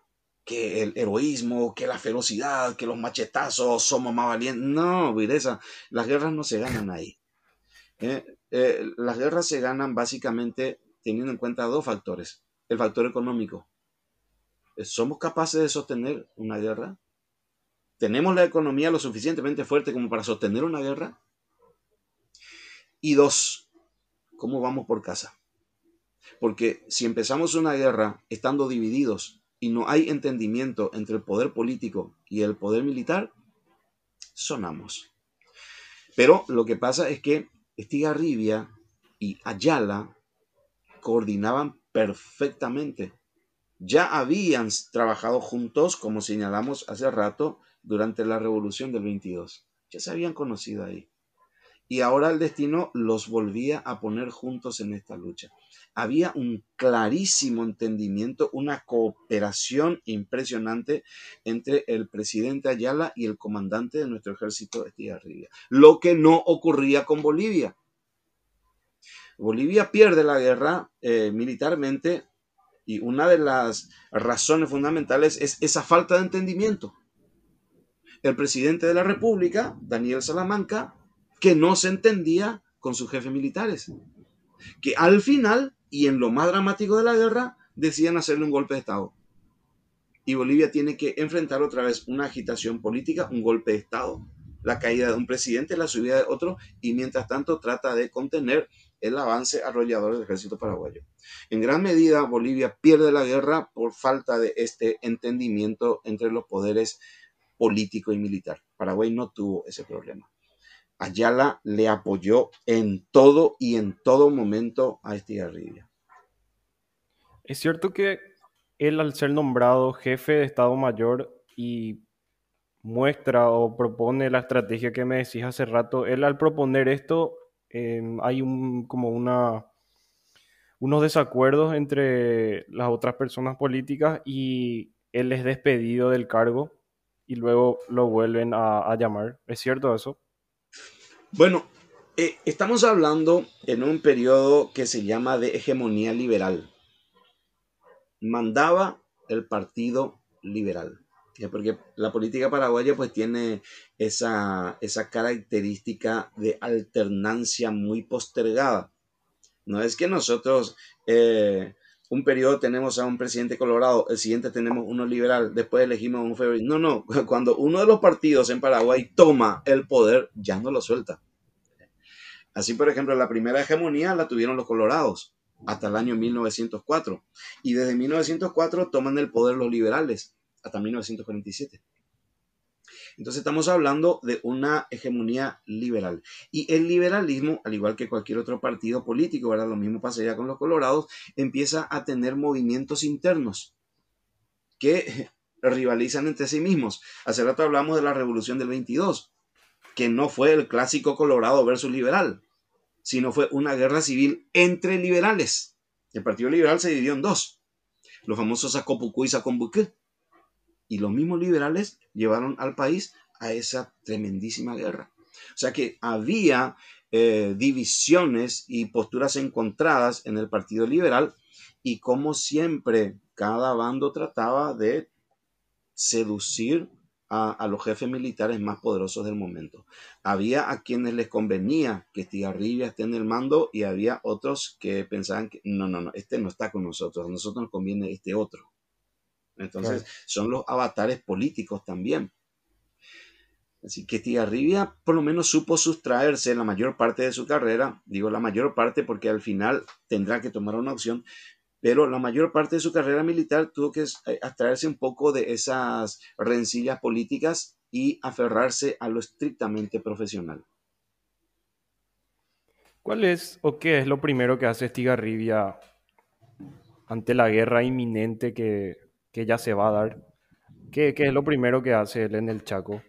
Que el heroísmo, que la ferocidad, que los machetazos somos más valientes. No, Viresa, las guerras no se ganan ahí. Eh, eh, las guerras se ganan básicamente teniendo en cuenta dos factores. El factor económico. ¿Somos capaces de sostener una guerra? ¿Tenemos la economía lo suficientemente fuerte como para sostener una guerra? Y dos, ¿cómo vamos por casa? Porque si empezamos una guerra estando divididos y no hay entendimiento entre el poder político y el poder militar, sonamos. Pero lo que pasa es que Estigarribia y Ayala coordinaban perfectamente. Ya habían trabajado juntos, como señalamos hace rato, durante la revolución del 22. Ya se habían conocido ahí y ahora el destino los volvía a poner juntos en esta lucha. Había un clarísimo entendimiento, una cooperación impresionante entre el presidente Ayala y el comandante de nuestro ejército, Estigarribia, lo que no ocurría con Bolivia. Bolivia pierde la guerra eh, militarmente y una de las razones fundamentales es esa falta de entendimiento. El presidente de la República, Daniel Salamanca, que no se entendía con sus jefes militares, que al final y en lo más dramático de la guerra decían hacerle un golpe de Estado. Y Bolivia tiene que enfrentar otra vez una agitación política, un golpe de Estado, la caída de un presidente, la subida de otro, y mientras tanto trata de contener el avance arrollador del ejército paraguayo. En gran medida, Bolivia pierde la guerra por falta de este entendimiento entre los poderes político y militar. Paraguay no tuvo ese problema. Ayala le apoyó en todo y en todo momento a Estigarribia. Es cierto que él al ser nombrado jefe de Estado Mayor y muestra o propone la estrategia que me decís hace rato, él al proponer esto em, hay un, como una, unos desacuerdos entre las otras personas políticas y él es despedido del cargo y luego lo vuelven a llamar. ¿Es cierto eso? Bueno, eh, estamos hablando en un periodo que se llama de hegemonía liberal. Mandaba el Partido Liberal. Porque la política paraguaya pues tiene esa, esa característica de alternancia muy postergada. No es que nosotros eh, un periodo tenemos a un presidente colorado, el siguiente tenemos uno liberal, después elegimos un febrero. No, no, cuando uno de los partidos en Paraguay toma el poder, ya no lo suelta. Así, por ejemplo, la primera hegemonía la tuvieron los colorados hasta el año 1904. Y desde 1904 toman el poder los liberales hasta 1947. Entonces estamos hablando de una hegemonía liberal. Y el liberalismo, al igual que cualquier otro partido político, ¿verdad? Lo mismo pasaría con los colorados, empieza a tener movimientos internos que rivalizan entre sí mismos. Hace rato hablamos de la revolución del 22, que no fue el clásico colorado versus liberal, sino fue una guerra civil entre liberales. El Partido Liberal se dividió en dos, los famosos Zacopucú y Sacombuqué. Y los mismos liberales llevaron al país a esa tremendísima guerra. O sea que había eh, divisiones y posturas encontradas en el Partido Liberal y como siempre cada bando trataba de seducir a, los jefes militares más poderosos del momento. Había a quienes les convenía que Estigarribia esté en el mando y había otros que pensaban que no, no, no, este no está con nosotros, a nosotros nos conviene este otro. Entonces, son los avatares políticos también. Así que Tigarribia por lo menos supo sustraerse la mayor parte de su carrera, digo la mayor parte porque al final tendrá que tomar una opción, pero la mayor parte de su carrera militar tuvo que eh, abstraerse un poco de esas rencillas políticas y aferrarse a lo estrictamente profesional. ¿Cuál es o qué es lo primero que hace Estigarribia ante la guerra inminente que, que ya se va a dar? ¿Qué, ¿Qué, es lo primero que hace él en el Chaco?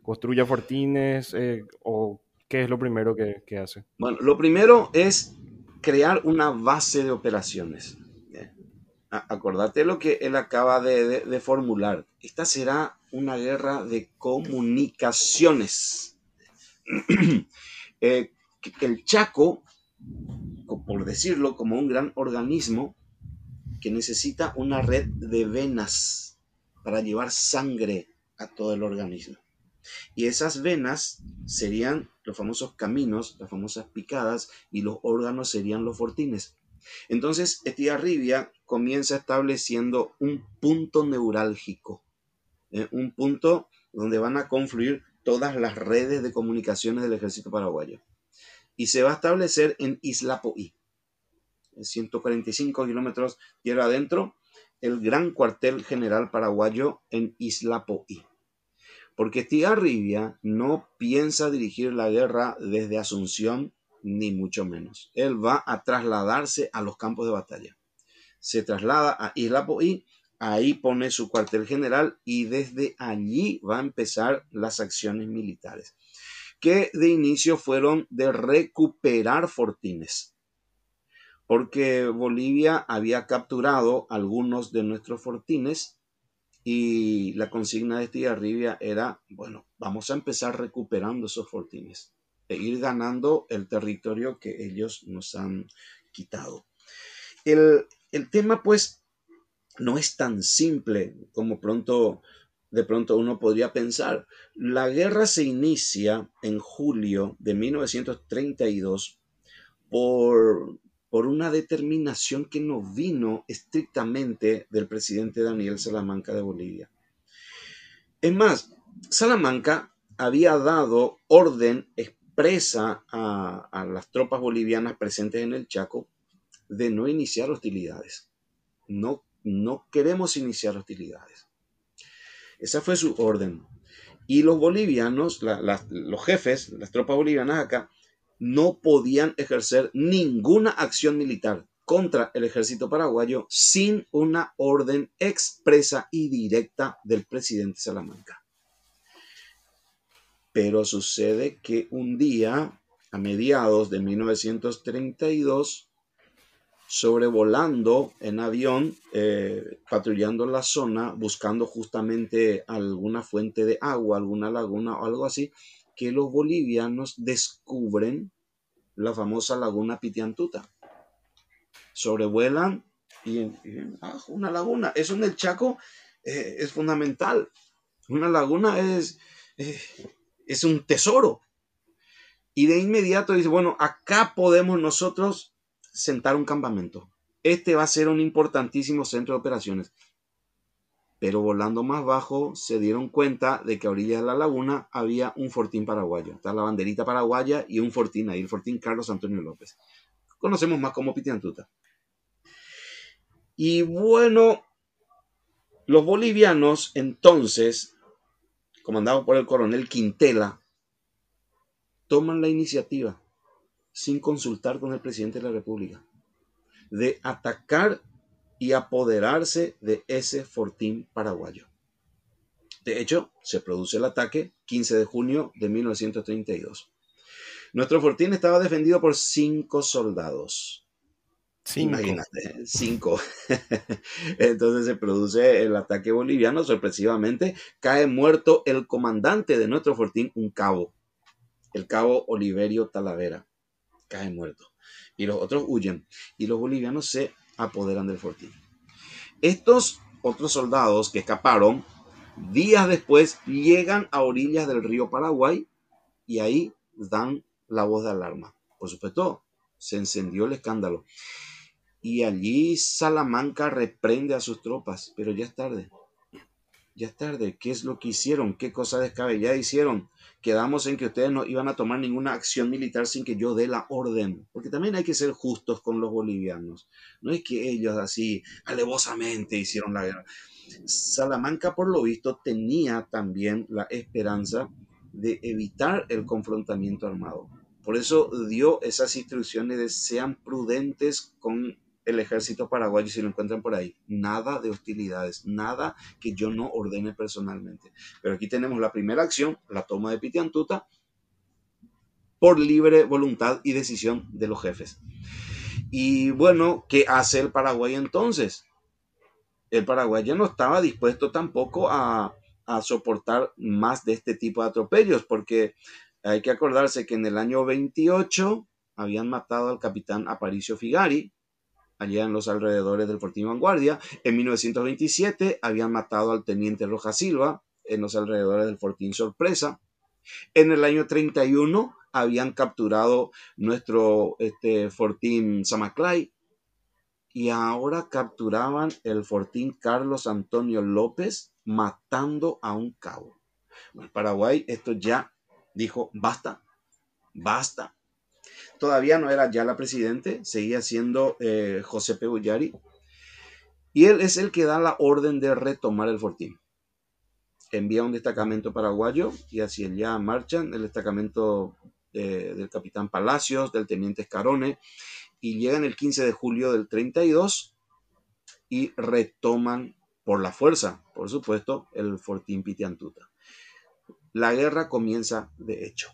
¿Construye fortines eh, o qué es lo primero que, que hace? Bueno, lo primero es crear una base de operaciones. Acordate lo que él acaba de, de, formular. Esta será una guerra de comunicaciones. eh, el Chaco, por decirlo, como un gran organismo que necesita una red de venas para llevar sangre a todo el organismo. Y esas venas serían los famosos caminos, las famosas picadas, y los órganos serían los fortines. Entonces, Estigarribia comienza estableciendo un punto neurálgico, ¿eh? un punto donde van a confluir todas las redes de comunicaciones del ejército paraguayo. Y se va a establecer en Islapoí, 145 kilómetros tierra adentro, el gran cuartel general paraguayo en Islapoí porque Estigarribia no piensa dirigir la guerra desde Asunción, ni mucho menos. Él va a trasladarse a los campos de batalla. Se traslada a Isla Poí, ahí pone su cuartel general y desde allí va a empezar las acciones militares, que de inicio fueron de recuperar fortines, porque Bolivia había capturado algunos de nuestros fortines y la consigna de Estigarribia era, bueno, vamos a empezar recuperando esos fortines e ir ganando el territorio que ellos nos han quitado. El, el tema, pues, no es tan simple como pronto de pronto uno podría pensar. La guerra se inicia en julio de 1932 por por una determinación que no vino estrictamente del presidente Daniel Salamanca de Bolivia. Es más, Salamanca había dado orden expresa a, las tropas bolivianas presentes en el Chaco de no iniciar hostilidades. No, no queremos iniciar hostilidades. Esa fue su orden. Y los bolivianos, los jefes, las tropas bolivianas acá, no podían ejercer ninguna acción militar contra el ejército paraguayo sin una orden expresa y directa del presidente Salamanca. Pero sucede que un día, a mediados de 1932, sobrevolando en avión, eh, patrullando la zona, buscando justamente alguna fuente de agua, alguna laguna o algo así, que los bolivianos descubren la famosa laguna Pitiantuta. Sobrevuelan y, ah, una laguna. Eso en el Chaco eh, es fundamental. Una laguna es, eh, es un tesoro. Y de inmediato dice, bueno, acá podemos nosotros sentar un campamento. Este va a ser un importantísimo centro de operaciones pero volando más bajo se dieron cuenta de que a orillas de la laguna había un fortín paraguayo. Está la banderita paraguaya y un fortín ahí, el fortín Carlos Antonio López. Conocemos más como Pitiantuta. Y bueno, los bolivianos entonces, comandados por el coronel Quintela, toman la iniciativa, sin consultar con el presidente de la República, de atacar y apoderarse de ese fortín paraguayo. De hecho, se produce el ataque 15 de junio de 1932. Nuestro fortín estaba defendido por cinco soldados. Imagínate, cinco. Entonces se produce el ataque boliviano, sorpresivamente cae muerto el comandante de nuestro fortín, un cabo, el cabo Oliverio Talavera, cae muerto. Y los otros huyen. Y los bolivianos se apoderan del fortín. Estos otros soldados que escaparon, días después llegan a orillas del río Paraguay y ahí dan la voz de alarma. Por supuesto, se encendió el escándalo. Y allí Salamanca reprende a sus tropas, pero ya es tarde. ya es tarde. ¿Qué es lo que hicieron? ¿Qué cosa descabellada hicieron? Quedamos en que ustedes no iban a tomar ninguna acción militar sin que yo dé la orden. Porque también hay que ser justos con los bolivianos. No es que ellos así alevosamente hicieron la guerra. Salamanca, por lo visto, tenía también la esperanza de evitar el confrontamiento armado. Por eso dio esas instrucciones de sean prudentes con el ejército paraguayo si lo encuentran por ahí. Nada de hostilidades, nada que yo no ordene personalmente. Pero aquí tenemos la primera acción, la toma de Pitiantuta, por libre voluntad y decisión de los jefes. Y bueno, ¿qué hace el Paraguay entonces? El Paraguay ya no estaba dispuesto tampoco a, a soportar más de este tipo de atropellos, porque hay que acordarse que en el año 28 habían matado al capitán Aparicio Figari, allá en los alrededores del Fortín Vanguardia. En 1927 habían matado al teniente Roja Silva en los alrededores del Fortín Sorpresa. En el año 31 habían capturado nuestro este, Fortín Samaclay y ahora capturaban el Fortín Carlos Antonio López matando a un cabo. Paraguay esto ya dijo, basta, basta, todavía no era ya la presidente, seguía siendo eh, José P. y él es el que da la orden de retomar el fortín. Envía un destacamento paraguayo y así ya marchan el destacamento eh, del capitán Palacios, del teniente Escarone, y llegan el 15 de julio del 32 y retoman por la fuerza, por supuesto, el fortín Pitiantuta. La guerra comienza de hecho.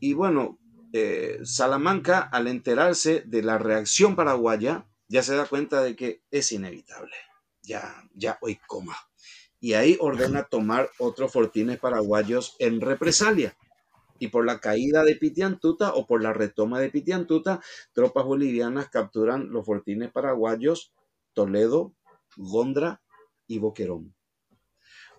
Y bueno, eh, Salamanca, al enterarse de la reacción paraguaya, ya se da cuenta de que es inevitable. Ya, ya hoy coma. Y ahí ordena tomar otros fortines paraguayos en represalia. Y por la caída de Pitiantuta o por la retoma de Pitiantuta, tropas bolivianas capturan los fortines paraguayos Toledo, Gondra y Boquerón.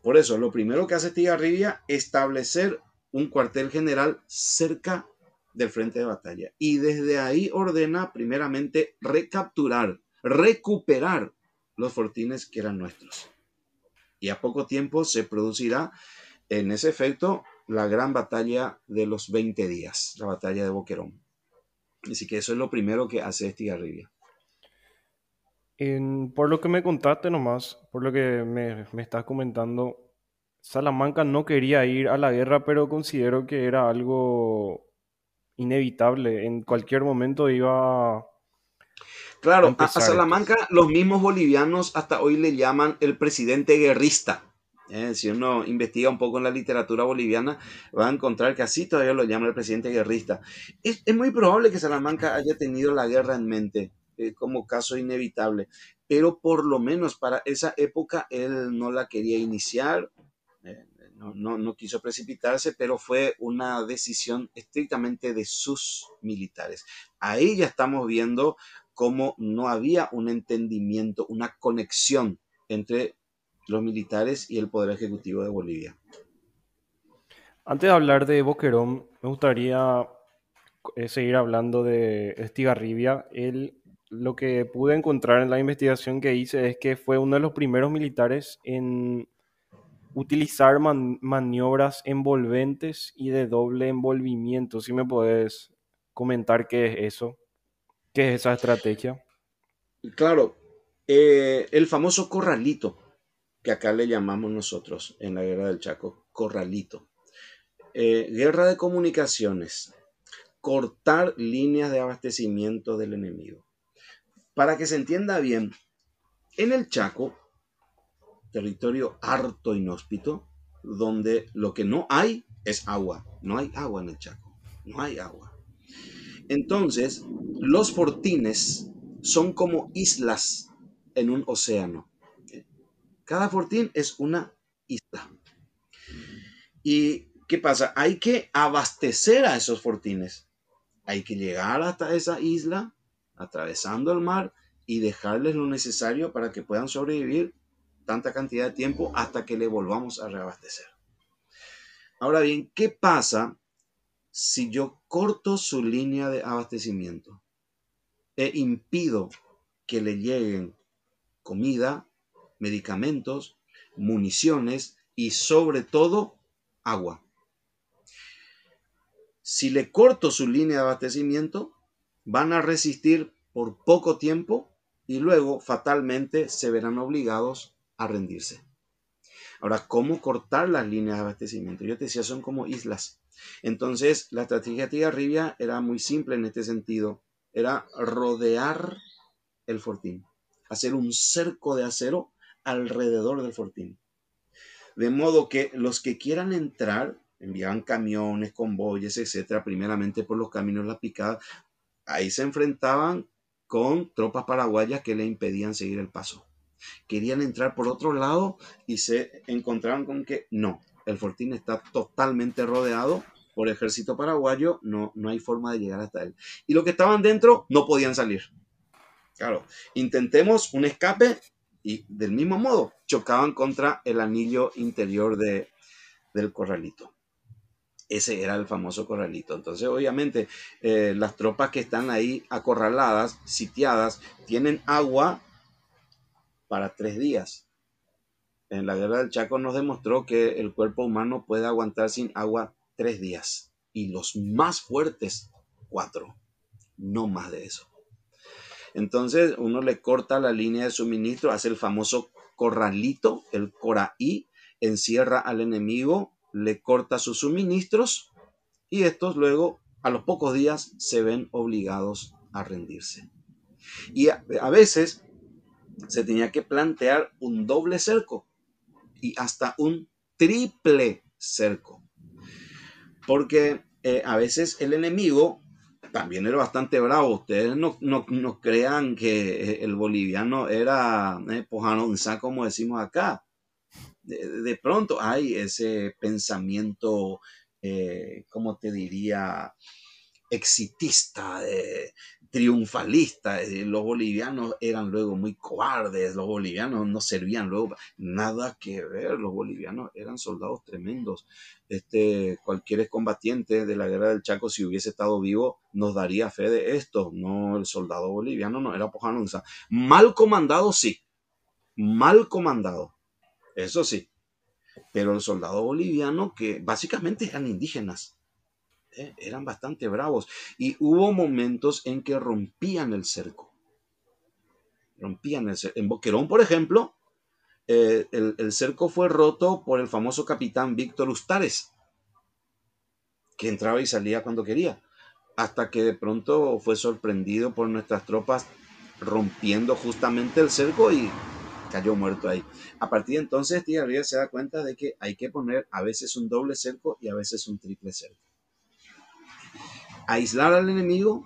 Por eso, lo primero que hace Estigarribia, establecer un cuartel general cerca del frente de batalla. Y desde ahí ordena primeramente recapturar, recuperar los fortines que eran nuestros. Y a poco tiempo se producirá en ese efecto la gran batalla de los 20 días, la batalla de Boquerón. Así que eso es lo primero que hace Estigarribia. En, por lo que me contaste nomás, por lo que me, me estás comentando, Salamanca no quería ir a la guerra, pero considero que era algo inevitable. En cualquier momento iba Claro, a, Salamanca los mismos bolivianos hasta hoy le llaman el presidente guerrista. Eh, si uno investiga un poco en la literatura boliviana, va a encontrar que así todavía lo llaman el presidente guerrista. Es, muy probable que Salamanca haya tenido la guerra en mente eh, como caso inevitable, pero por lo menos para esa época él no la quería iniciar. Eh, no, quiso precipitarse, pero fue una decisión estrictamente de sus militares. Ahí ya estamos viendo cómo no había un entendimiento, una conexión entre los militares y el Poder Ejecutivo de Bolivia. Antes de hablar de Boquerón, me gustaría eh, seguir hablando de Estigarribia. Él, lo que pude encontrar en la investigación que hice es que fue uno de los primeros militares en utilizar maniobras envolventes y de doble envolvimiento. Si me puedes comentar qué es eso, qué es esa estrategia. Claro, eh, el famoso corralito, que acá le llamamos nosotros en la guerra del Chaco, corralito. Eh, guerra de comunicaciones, cortar líneas de abastecimiento del enemigo. Para que se entienda bien, en el Chaco territorio harto inhóspito, donde lo que no hay es agua. No hay agua en el Chaco, no hay agua. Entonces, los fortines son como islas en un océano. Cada fortín es una isla. ¿Y qué pasa? Hay que abastecer a esos fortines. Hay que llegar hasta esa isla, atravesando el mar y dejarles lo necesario para que puedan sobrevivir tanta cantidad de tiempo hasta que le volvamos a reabastecer. Ahora bien, ¿qué pasa si yo corto su línea de abastecimiento e impido que le lleguen comida, medicamentos, municiones y sobre todo agua. Si le corto su línea de abastecimiento, van a resistir por poco tiempo y luego fatalmente se verán obligados a rendirse. Ahora, ¿cómo cortar las líneas de abastecimiento? Yo te decía, son como islas. Entonces, la estrategia de Tigarribia era muy simple en este sentido. Era rodear el fortín, hacer un cerco de acero alrededor del fortín. De modo que los que quieran entrar, enviaban camiones, convoyes, etcétera, primeramente por los caminos La Picada, ahí se enfrentaban con tropas paraguayas que le impedían seguir el paso. Querían entrar por otro lado y se encontraron con que no, el fortín está totalmente rodeado por ejército paraguayo, no, no hay forma de llegar hasta él. Y los que estaban dentro no podían salir. Claro, intentemos un escape y del mismo modo chocaban contra el anillo interior de, del corralito. Ese era el famoso corralito. Entonces, obviamente, eh, las tropas que están ahí acorraladas, sitiadas, tienen agua para tres días. En la guerra del Chaco nos demostró que el cuerpo humano puede aguantar sin agua tres días. Y los más fuertes, cuatro. No más de eso. Entonces, uno le corta la línea de suministro, hace el famoso corralito, el coraí, encierra al enemigo le corta sus suministros y estos luego, a los pocos días, se ven obligados a rendirse. Y a, veces se tenía que plantear un doble cerco y hasta un triple cerco. Porque eh, a veces el enemigo también era bastante bravo. Ustedes no, no, crean que el boliviano era eh, como decimos acá de, pronto hay ese pensamiento, eh, como te diría, exitista, triunfalista. los bolivianos eran luego muy cobardes, los bolivianos no servían luego nada que ver, los bolivianos eran soldados tremendos. Este, cualquier combatiente de la guerra del Chaco, si hubiese estado vivo, nos daría fe de esto. No, el soldado boliviano no era Pojanunza. Mal comandado, sí. Mal comandado eso sí. Pero el soldado boliviano, que básicamente eran indígenas, ¿eh? eran bastante bravos. Y hubo momentos en que rompían el cerco. Rompían el cerco. En Boquerón, por ejemplo, eh, el, cerco fue roto por el famoso capitán Víctor Ustares, que entraba y salía cuando quería. Hasta que de pronto fue sorprendido por nuestras tropas rompiendo justamente el cerco y cayó muerto ahí. A partir de entonces, Tía Ríos se da cuenta de que hay que poner a veces un doble cerco y a veces un triple cerco. Aislar al enemigo,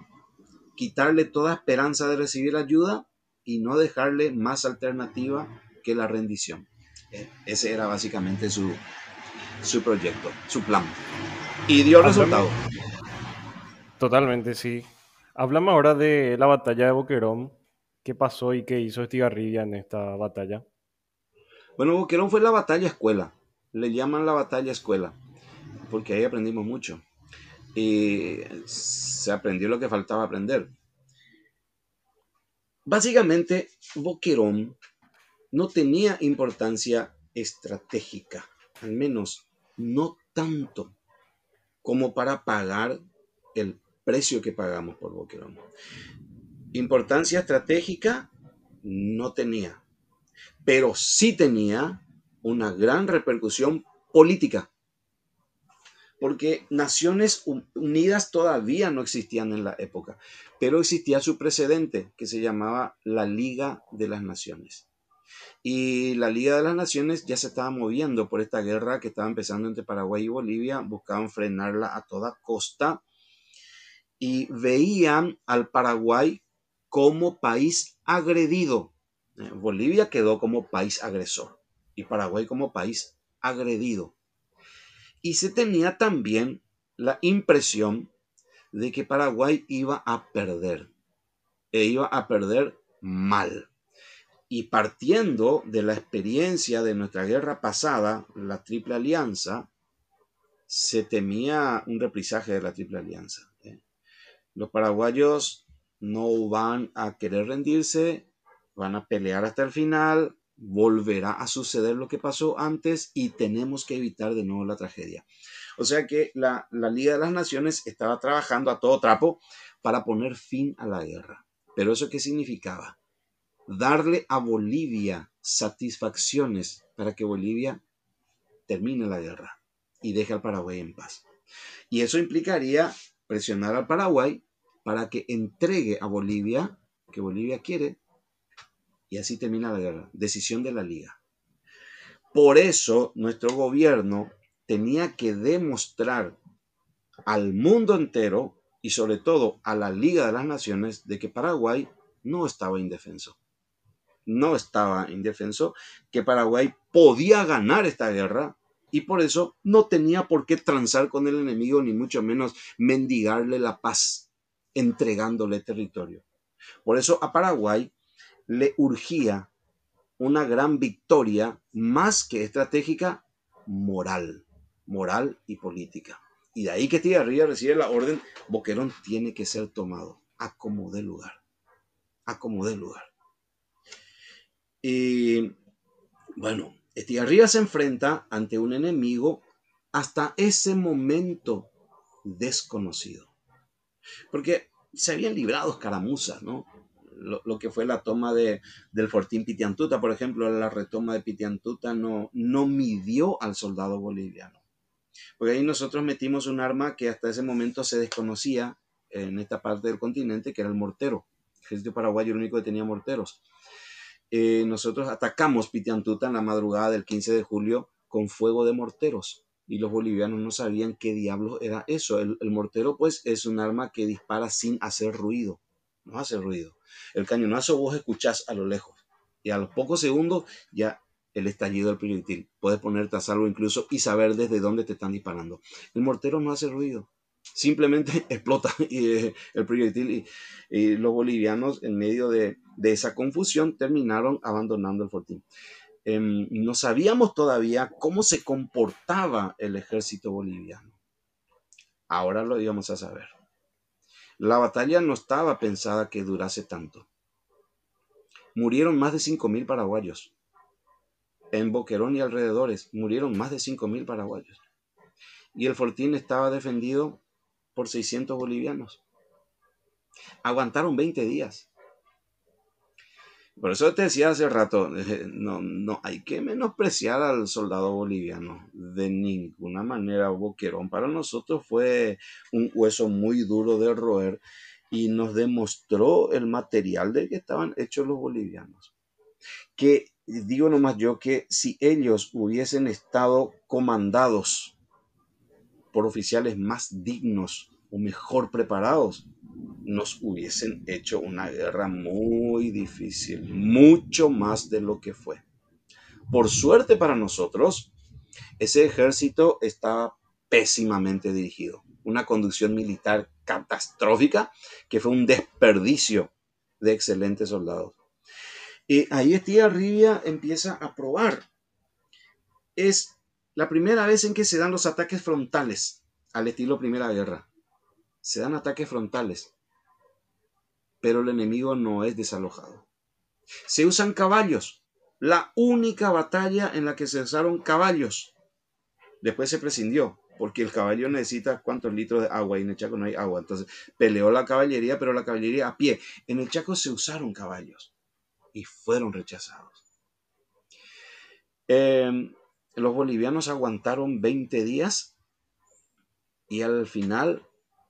quitarle toda esperanza de recibir ayuda y no dejarle más alternativa que la rendición. E, ese era básicamente su, su proyecto, su plan. Y dio resultado. Totalmente, sí. Hablamos ahora de la batalla de Boquerón ¿Qué pasó y qué hizo Estigarribia en esta batalla? Bueno, Boquerón fue la batalla escuela. Le llaman la batalla escuela, porque ahí aprendimos mucho. Y se aprendió lo que faltaba aprender. Básicamente, Boquerón no tenía importancia estratégica, al menos no tanto como para pagar el precio que pagamos por Boquerón. Importancia estratégica no tenía, pero sí tenía una gran repercusión política, porque Naciones Unidas todavía no existían en la época, pero existía su precedente que se llamaba la Liga de las Naciones. Y la Liga de las Naciones ya se estaba moviendo por esta guerra que estaba empezando entre Paraguay y Bolivia, buscaban frenarla a toda costa y veían al Paraguay como país agredido. Eh, Bolivia quedó como país agresor y Paraguay como país agredido. Y se tenía también la impresión de que Paraguay iba a perder, e iba a perder mal. Y partiendo de la experiencia de nuestra guerra pasada, la Triple Alianza, se temía un reprisaje de la Triple Alianza. ¿eh? Los paraguayos no van a querer rendirse, van a pelear hasta el final volverá a suceder lo que pasó antes y tenemos que evitar de nuevo la tragedia. O sea que la, la Liga de las Naciones estaba trabajando a todo trapo para poner fin a la guerra. Pero eso qué significaba? Darle a Bolivia satisfacciones para que Bolivia termine la guerra y deje al Paraguay en paz. Y eso implicaría presionar al Paraguay para que entregue a Bolivia, que Bolivia quiere, y así termina la guerra. Decisión de la liga. Por eso nuestro gobierno tenía que demostrar al mundo entero y sobre todo a la Liga de las Naciones de que Paraguay no estaba indefenso. No estaba indefenso, que Paraguay podía ganar esta guerra y por eso no tenía por qué transar con el enemigo ni mucho menos mendigarle la paz entregándole territorio. Por eso a Paraguay le urgía una gran victoria más que estratégica, moral, moral y política. Y de ahí que Tigarrilla recibe la orden, Boquerón tiene que ser tomado, a como de lugar, a como de lugar. Y bueno, Estigarribia se enfrenta ante un enemigo hasta ese momento desconocido. Porque se habían librado escaramuzas, ¿no? Lo, que fue la toma de, del fortín Pitiantuta, por ejemplo, la retoma de Pitiantuta no, no midió al soldado boliviano. Porque ahí nosotros metimos un arma que hasta ese momento se desconocía en esta parte del continente, que era el mortero. El ejército paraguayo el único que tenía morteros. Eh, nosotros atacamos Pitiantuta en la madrugada del 15 de julio con fuego de morteros y los bolivianos no sabían qué diablos era eso. El, el, mortero pues es un arma que dispara sin hacer ruido, no hace ruido. El cañonazo vos escuchás a lo lejos y a los pocos segundos ya el estallido del proyectil. Puedes ponerte a salvo incluso y saber desde dónde te están disparando. El mortero no hace ruido, simplemente explota eh, el proyectil y, los bolivianos en medio de, esa confusión terminaron abandonando el fortín. Em, no sabíamos todavía cómo se comportaba el ejército boliviano. Ahora lo íbamos a saber. La batalla no estaba pensada que durase tanto. Murieron más de 5.000 paraguayos. En Boquerón y alrededores murieron más de 5.000 paraguayos. Y el fortín estaba defendido por 600 bolivianos. Aguantaron 20 días. Por eso te decía hace rato, no, no hay que menospreciar al soldado boliviano. De ninguna manera, Boquerón para nosotros fue un hueso muy duro de roer y nos demostró el material de que estaban hechos los bolivianos. Que digo nomás yo que si ellos hubiesen estado comandados por oficiales más dignos o mejor preparados, nos hubiesen hecho una guerra muy difícil, mucho más de lo que fue. Por suerte para nosotros, ese ejército estaba pésimamente dirigido, una conducción militar catastrófica que fue un desperdicio de excelentes soldados. Y ahí Rivia empieza a probar. Es la primera vez en que se dan los ataques frontales al estilo Primera Guerra. Se dan ataques frontales pero el enemigo no es desalojado. Se usan caballos, la única batalla en la que se usaron caballos. Después se prescindió, porque el caballo necesita cuántos litros de agua y en el Chaco no hay agua. Entonces peleó la caballería, pero la caballería a pie. En el Chaco se usaron caballos y fueron rechazados. Em, los bolivianos aguantaron 20 días y al final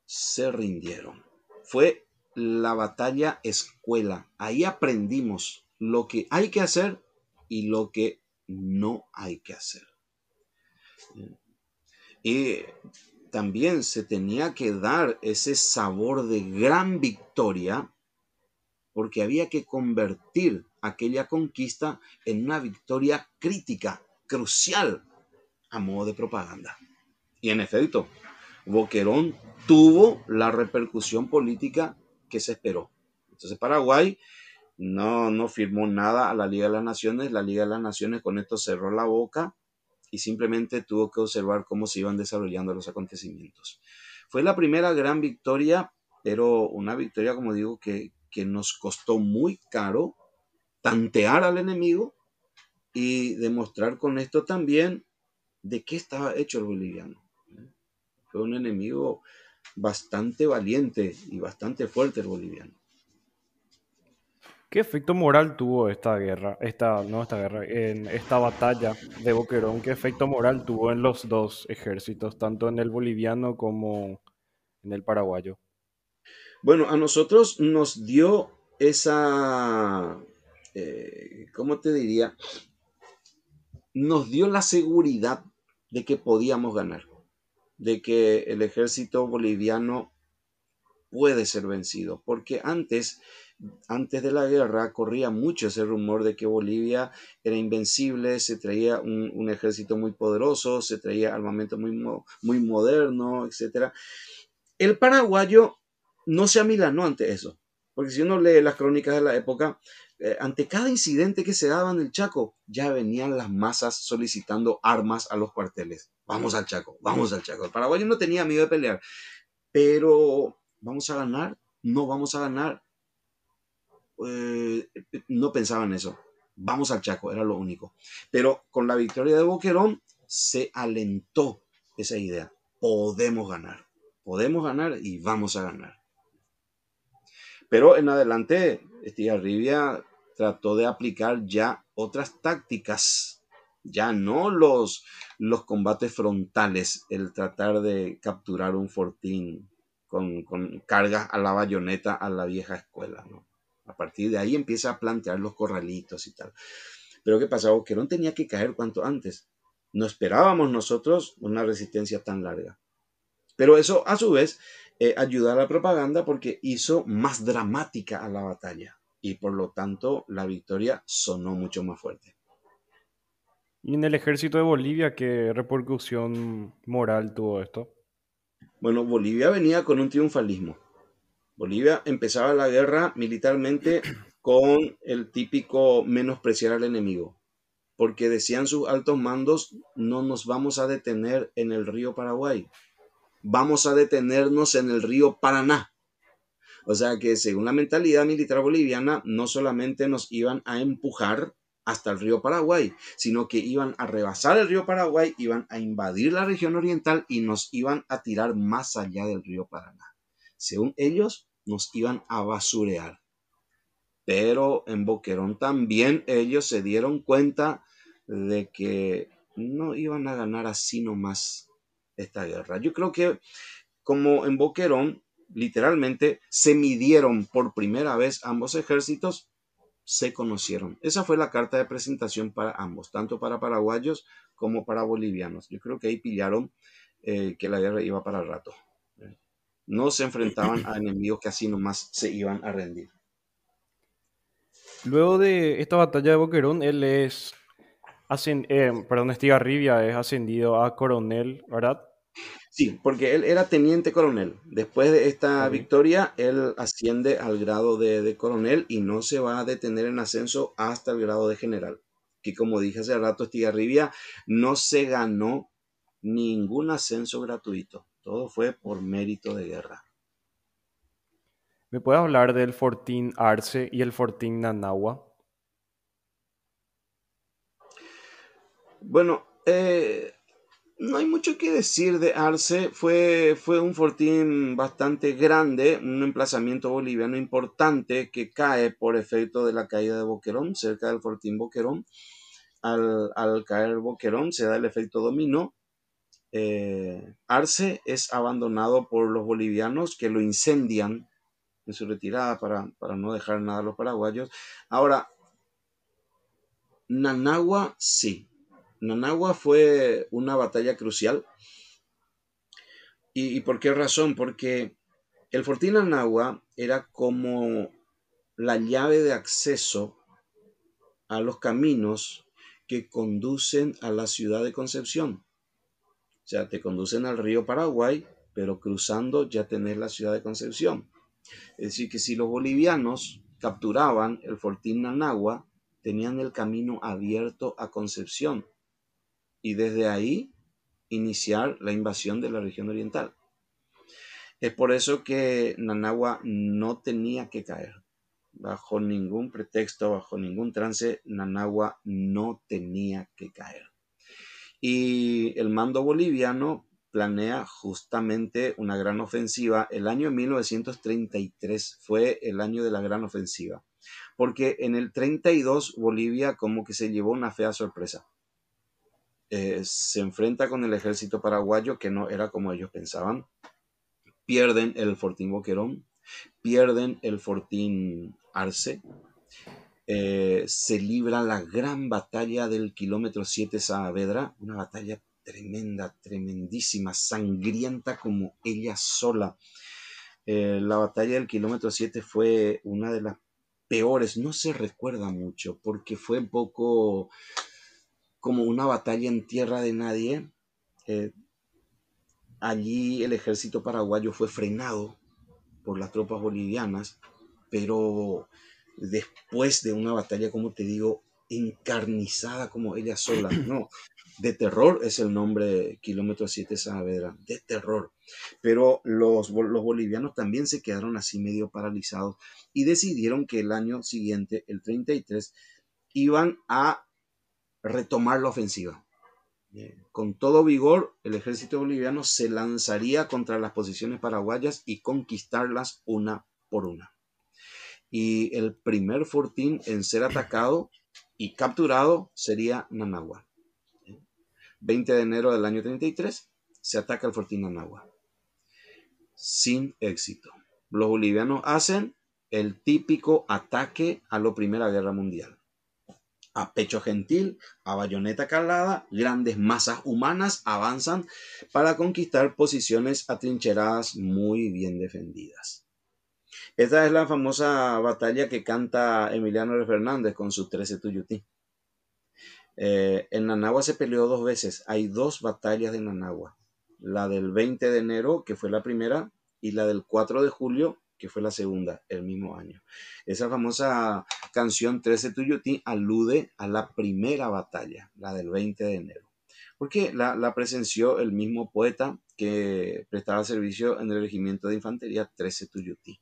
se rindieron. Fue la batalla escuela. Ahí aprendimos lo que hay que hacer y lo que no hay que hacer. Y también se tenía que dar ese sabor de gran victoria porque había que convertir aquella conquista en una victoria crítica, crucial, a modo de propaganda. Y en efecto, Boquerón tuvo la repercusión política que se esperó. Entonces Paraguay no, no firmó nada a la Liga de las Naciones, la Liga de las Naciones con esto cerró la boca y simplemente tuvo que observar cómo se iban desarrollando los acontecimientos. Fue la primera gran victoria, pero una victoria, como digo, que, que nos costó muy caro tantear al enemigo y demostrar con esto también de qué estaba hecho el boliviano. Fue un enemigo bastante valiente y bastante fuerte el boliviano. ¿Qué efecto moral tuvo esta guerra, esta, no esta guerra, en esta batalla de Boquerón? ¿Qué efecto moral tuvo en los dos ejércitos, tanto en el boliviano como en el paraguayo? Bueno, a nosotros nos dio esa, eh, ¿cómo te diría? Nos dio la seguridad de que podíamos ganar, de que el ejército boliviano puede ser vencido, porque antes antes de la guerra corría mucho ese rumor de que Bolivia era invencible, se traía un, ejército muy poderoso, se traía armamento muy, muy moderno, etc. El paraguayo no se amilanó ante eso, porque si uno lee las crónicas de la época, eh, ante cada incidente que se daba en el Chaco, ya venían las masas solicitando armas a los cuarteles. Vamos al Chaco, vamos al Chaco. El paraguayo no tenía miedo de pelear, pero ¿vamos a ganar? No vamos a ganar eh, no pensaba en eso. Vamos al Chaco, era lo único. Pero con la victoria de Boquerón se alentó esa idea. Podemos ganar. Podemos ganar y vamos a ganar. Pero en adelante, Estigarribia trató de aplicar ya otras tácticas. Ya no los, los combates frontales, el tratar de capturar un fortín con, con cargas a la bayoneta a la vieja escuela. ¿no? A partir de ahí empieza a plantear los corralitos y tal. Pero ¿qué pasaba? no tenía que caer cuanto antes. No esperábamos nosotros una resistencia tan larga. Pero eso, a su vez, eh, ayudó a la propaganda porque hizo más dramática a la batalla. Y por lo tanto, la victoria sonó mucho más fuerte. ¿Y en el ejército de Bolivia qué repercusión moral tuvo esto? Bueno, Bolivia venía con un triunfalismo. Bolivia empezaba la guerra militarmente con el típico menospreciar al enemigo, porque decían sus altos mandos, no nos vamos a detener en el río Paraguay, vamos a detenernos en el río Paraná. O sea que según la mentalidad militar boliviana, no solamente nos iban a empujar hasta el río Paraguay, sino que iban a rebasar el río Paraguay, iban a invadir la región oriental y nos iban a tirar más allá del río Paraná según ellos, nos iban a basurear. Pero en Boquerón también ellos se dieron cuenta de que no iban a ganar así nomás esta guerra. Yo creo que como en Boquerón, literalmente, se midieron por primera vez ambos ejércitos, se conocieron. Esa fue la carta de presentación para ambos, tanto para paraguayos como para bolivianos. Yo creo que ahí pillaron eh, que la guerra iba para rato. No se enfrentaban a enemigos que así nomás se iban a rendir. Luego de esta batalla de Boquerón, él es, eh, perdón, Estigarribia es ascendido a coronel, ¿verdad? Sí, porque él era teniente coronel. Después de esta victoria, él asciende al grado de, de, coronel y no se va a detener en ascenso hasta el grado de general. Que como dije hace rato, Estigarribia no se ganó ningún ascenso gratuito. Todo fue por mérito de guerra. ¿Me puede hablar del Fortín Arce y el Fortín Nanagua? Bueno, eh, no hay mucho que decir de Arce. Fue, fue un fortín bastante grande, un emplazamiento boliviano importante que cae por efecto de la caída de Boquerón, cerca del fortín Boquerón. Al, al caer Boquerón se da el efecto dominó eh, Arce es abandonado por los bolivianos que lo incendian en su retirada para, no dejar nada a los paraguayos. Ahora, Nanagua sí. Nanagua fue una batalla crucial. ¿Y, por qué razón? Porque el fortín Nanagua era como la llave de acceso a los caminos que conducen a la ciudad de Concepción. O sea, te conducen al río Paraguay, pero cruzando ya tenés la ciudad de Concepción. Es decir, que si los bolivianos capturaban el fortín Nanagua, tenían el camino abierto a Concepción y desde ahí iniciar la invasión de la región oriental. Es por eso que Nanagua no tenía que caer. bajo ningún pretexto, bajo ningún trance, Nanagua no tenía que caer. Y el mando boliviano planea justamente una gran ofensiva. El año 1933 fue el año de la gran ofensiva, porque en el 32 Bolivia como que se llevó una fea sorpresa. Eh, se enfrenta con el ejército paraguayo, que no era como ellos pensaban. Pierden el Fortín Boquerón, pierden el Fortín Arce, eh, se libra la gran batalla del kilómetro 7 Saavedra, una batalla tremenda, tremendísima, sangrienta como ella sola. Eh, la batalla del kilómetro 7 fue una de las peores, no se recuerda mucho porque fue poco como una batalla en tierra de nadie. Eh, allí el ejército paraguayo fue frenado por las tropas bolivianas, pero después de una batalla, como te digo, encarnizada como ella sola, no, de terror es el nombre Kilómetro 7 Saavedra, de terror. Pero los, los bolivianos también se quedaron así medio paralizados y decidieron que el año siguiente, el 33, iban a retomar la ofensiva. Con todo vigor, el ejército boliviano se lanzaría contra las posiciones paraguayas y conquistarlas una por una. Y el primer fortín en ser atacado y capturado sería Nanagua. 20 de enero del año 33 se ataca el fortín Nanagua. Sin éxito. Los bolivianos hacen el típico ataque a la Primera Guerra Mundial. A pecho gentil, a bayoneta calada, grandes masas humanas avanzan para conquistar posiciones atrincheradas muy bien defendidas. Esta es la famosa batalla que canta Emiliano Fernández con su 13 Tuyutí. Eh, en Nanagua se peleó dos veces. Hay dos batallas de Nanagua. La del 20 de enero, que fue la primera, y la del 4 de julio, que fue la segunda, el mismo año. Esa famosa canción 13 Tuyutí alude a la primera batalla, la del 20 de enero, porque la, presenció el mismo poeta que prestaba servicio en el regimiento de infantería 13 Tuyutí,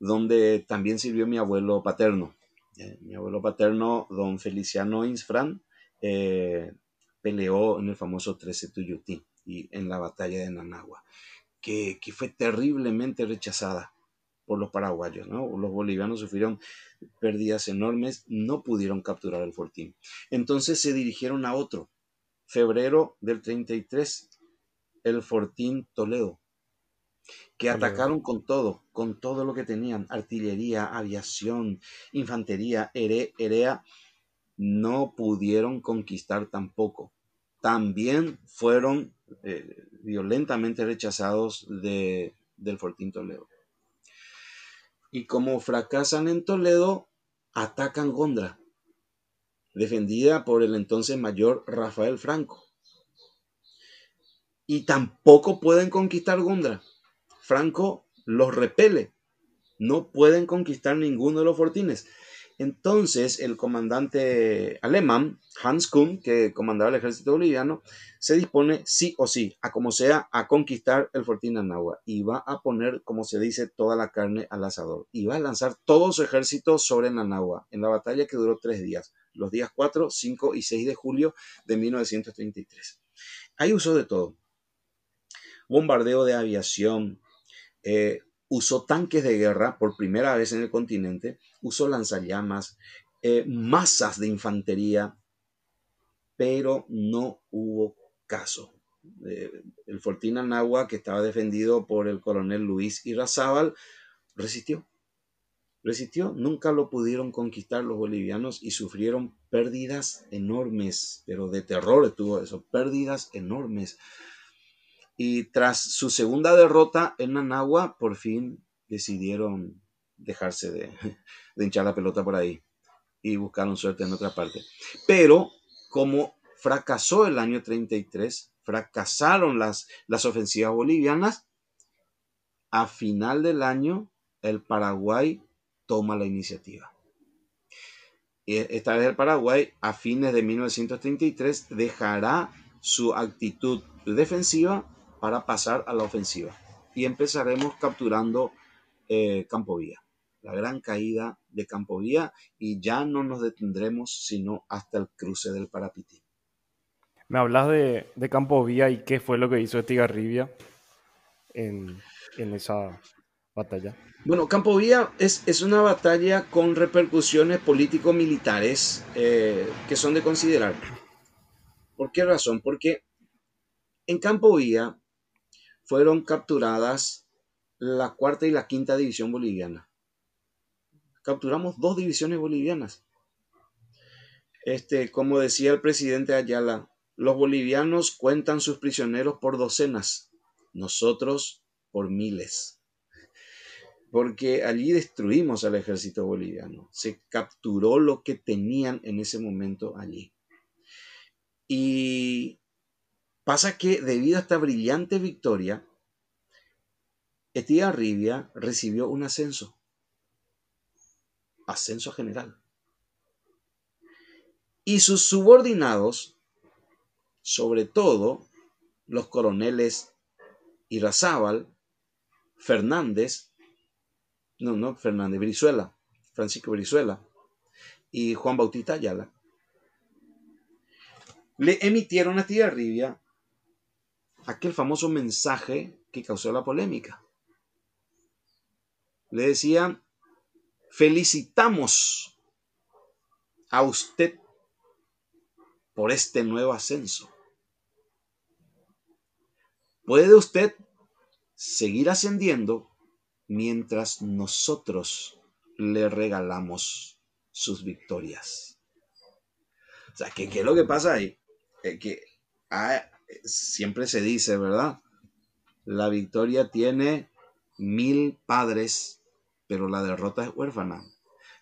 donde también sirvió mi abuelo paterno, eh, mi abuelo paterno, don Feliciano Insfran, eh, peleó en el famoso 13 Tuyutí y en la batalla de Nanagua, que, fue terriblemente rechazada por los paraguayos. ¿no? Los bolivianos sufrieron pérdidas enormes, no pudieron capturar el fortín. Entonces se dirigieron a otro, febrero del 33, el fortín Toledo, que atacaron con todo, con todo lo que tenían, artillería, aviación, infantería, herea, no pudieron conquistar tampoco. También fueron eh, violentamente rechazados de, del Fortín Toledo. Y como fracasan en Toledo, atacan Gondra, defendida por el entonces mayor Rafael Franco. Y tampoco pueden conquistar Gondra Franco los repele. No pueden conquistar ninguno de los fortines. Entonces el comandante alemán, Hans Kuhn, que comandaba el ejército boliviano, se dispone sí o sí, a como sea, a conquistar el fortín Anagua y va a poner, como se dice, toda la carne al asador y va a lanzar todo su ejército sobre Nanagua en la batalla que duró tres días, los días 4, 5 y 6 de julio de 1933. Hay uso de todo. Bombardeo de aviación, eh, usó tanques de guerra por primera vez en el continente, usó lanzallamas, eh, masas de infantería, pero no hubo caso. Eh, el Fortín Anagua, que estaba defendido por el coronel Luis Irrazábal, resistió. Resistió, nunca lo pudieron conquistar los bolivianos y sufrieron pérdidas enormes, pero de terror estuvo eso, pérdidas enormes. Y tras su segunda derrota en Managua, por fin decidieron dejarse de, hinchar la pelota por ahí y buscaron suerte en otra parte. Pero como fracasó el año 33, fracasaron las, las ofensivas bolivianas, a final del año el Paraguay toma la iniciativa. Esta vez el Paraguay, a fines de 1933, dejará su actitud defensiva para pasar a la ofensiva. Y empezaremos capturando eh, Campo Vía. la gran caída de Campo Vía y ya no nos detendremos sino hasta el cruce del Parapití. Me hablas de, de Campo Vía y qué fue lo que hizo Estigarribia en, en esa batalla. Bueno, Campo Vía es, es una batalla con repercusiones político-militares eh, que son de considerar. ¿Por qué razón? Porque en Campo Vía fueron capturadas la cuarta y la quinta división boliviana. Capturamos dos divisiones bolivianas. Este, como decía el presidente Ayala, los bolivianos cuentan sus prisioneros por docenas, nosotros por miles. Porque allí destruimos al ejército boliviano. Se capturó lo que tenían en ese momento allí. Y pasa que debido a esta brillante victoria, Estigarribia recibió un ascenso. Ascenso general. Y sus subordinados, sobre todo los coroneles Irazábal, Fernández, no, no, Fernández, Brizuela, Francisco Brizuela y Juan Bautista Ayala, le emitieron a Estigarribia aquel famoso mensaje que causó la polémica. Le decían, felicitamos a usted por este nuevo ascenso. Puede usted seguir ascendiendo mientras nosotros le regalamos sus victorias. O sea, ¿qué, qué es lo que pasa ahí? que ah, siempre se dice, ¿verdad? La victoria tiene mil padres, pero la derrota es huérfana.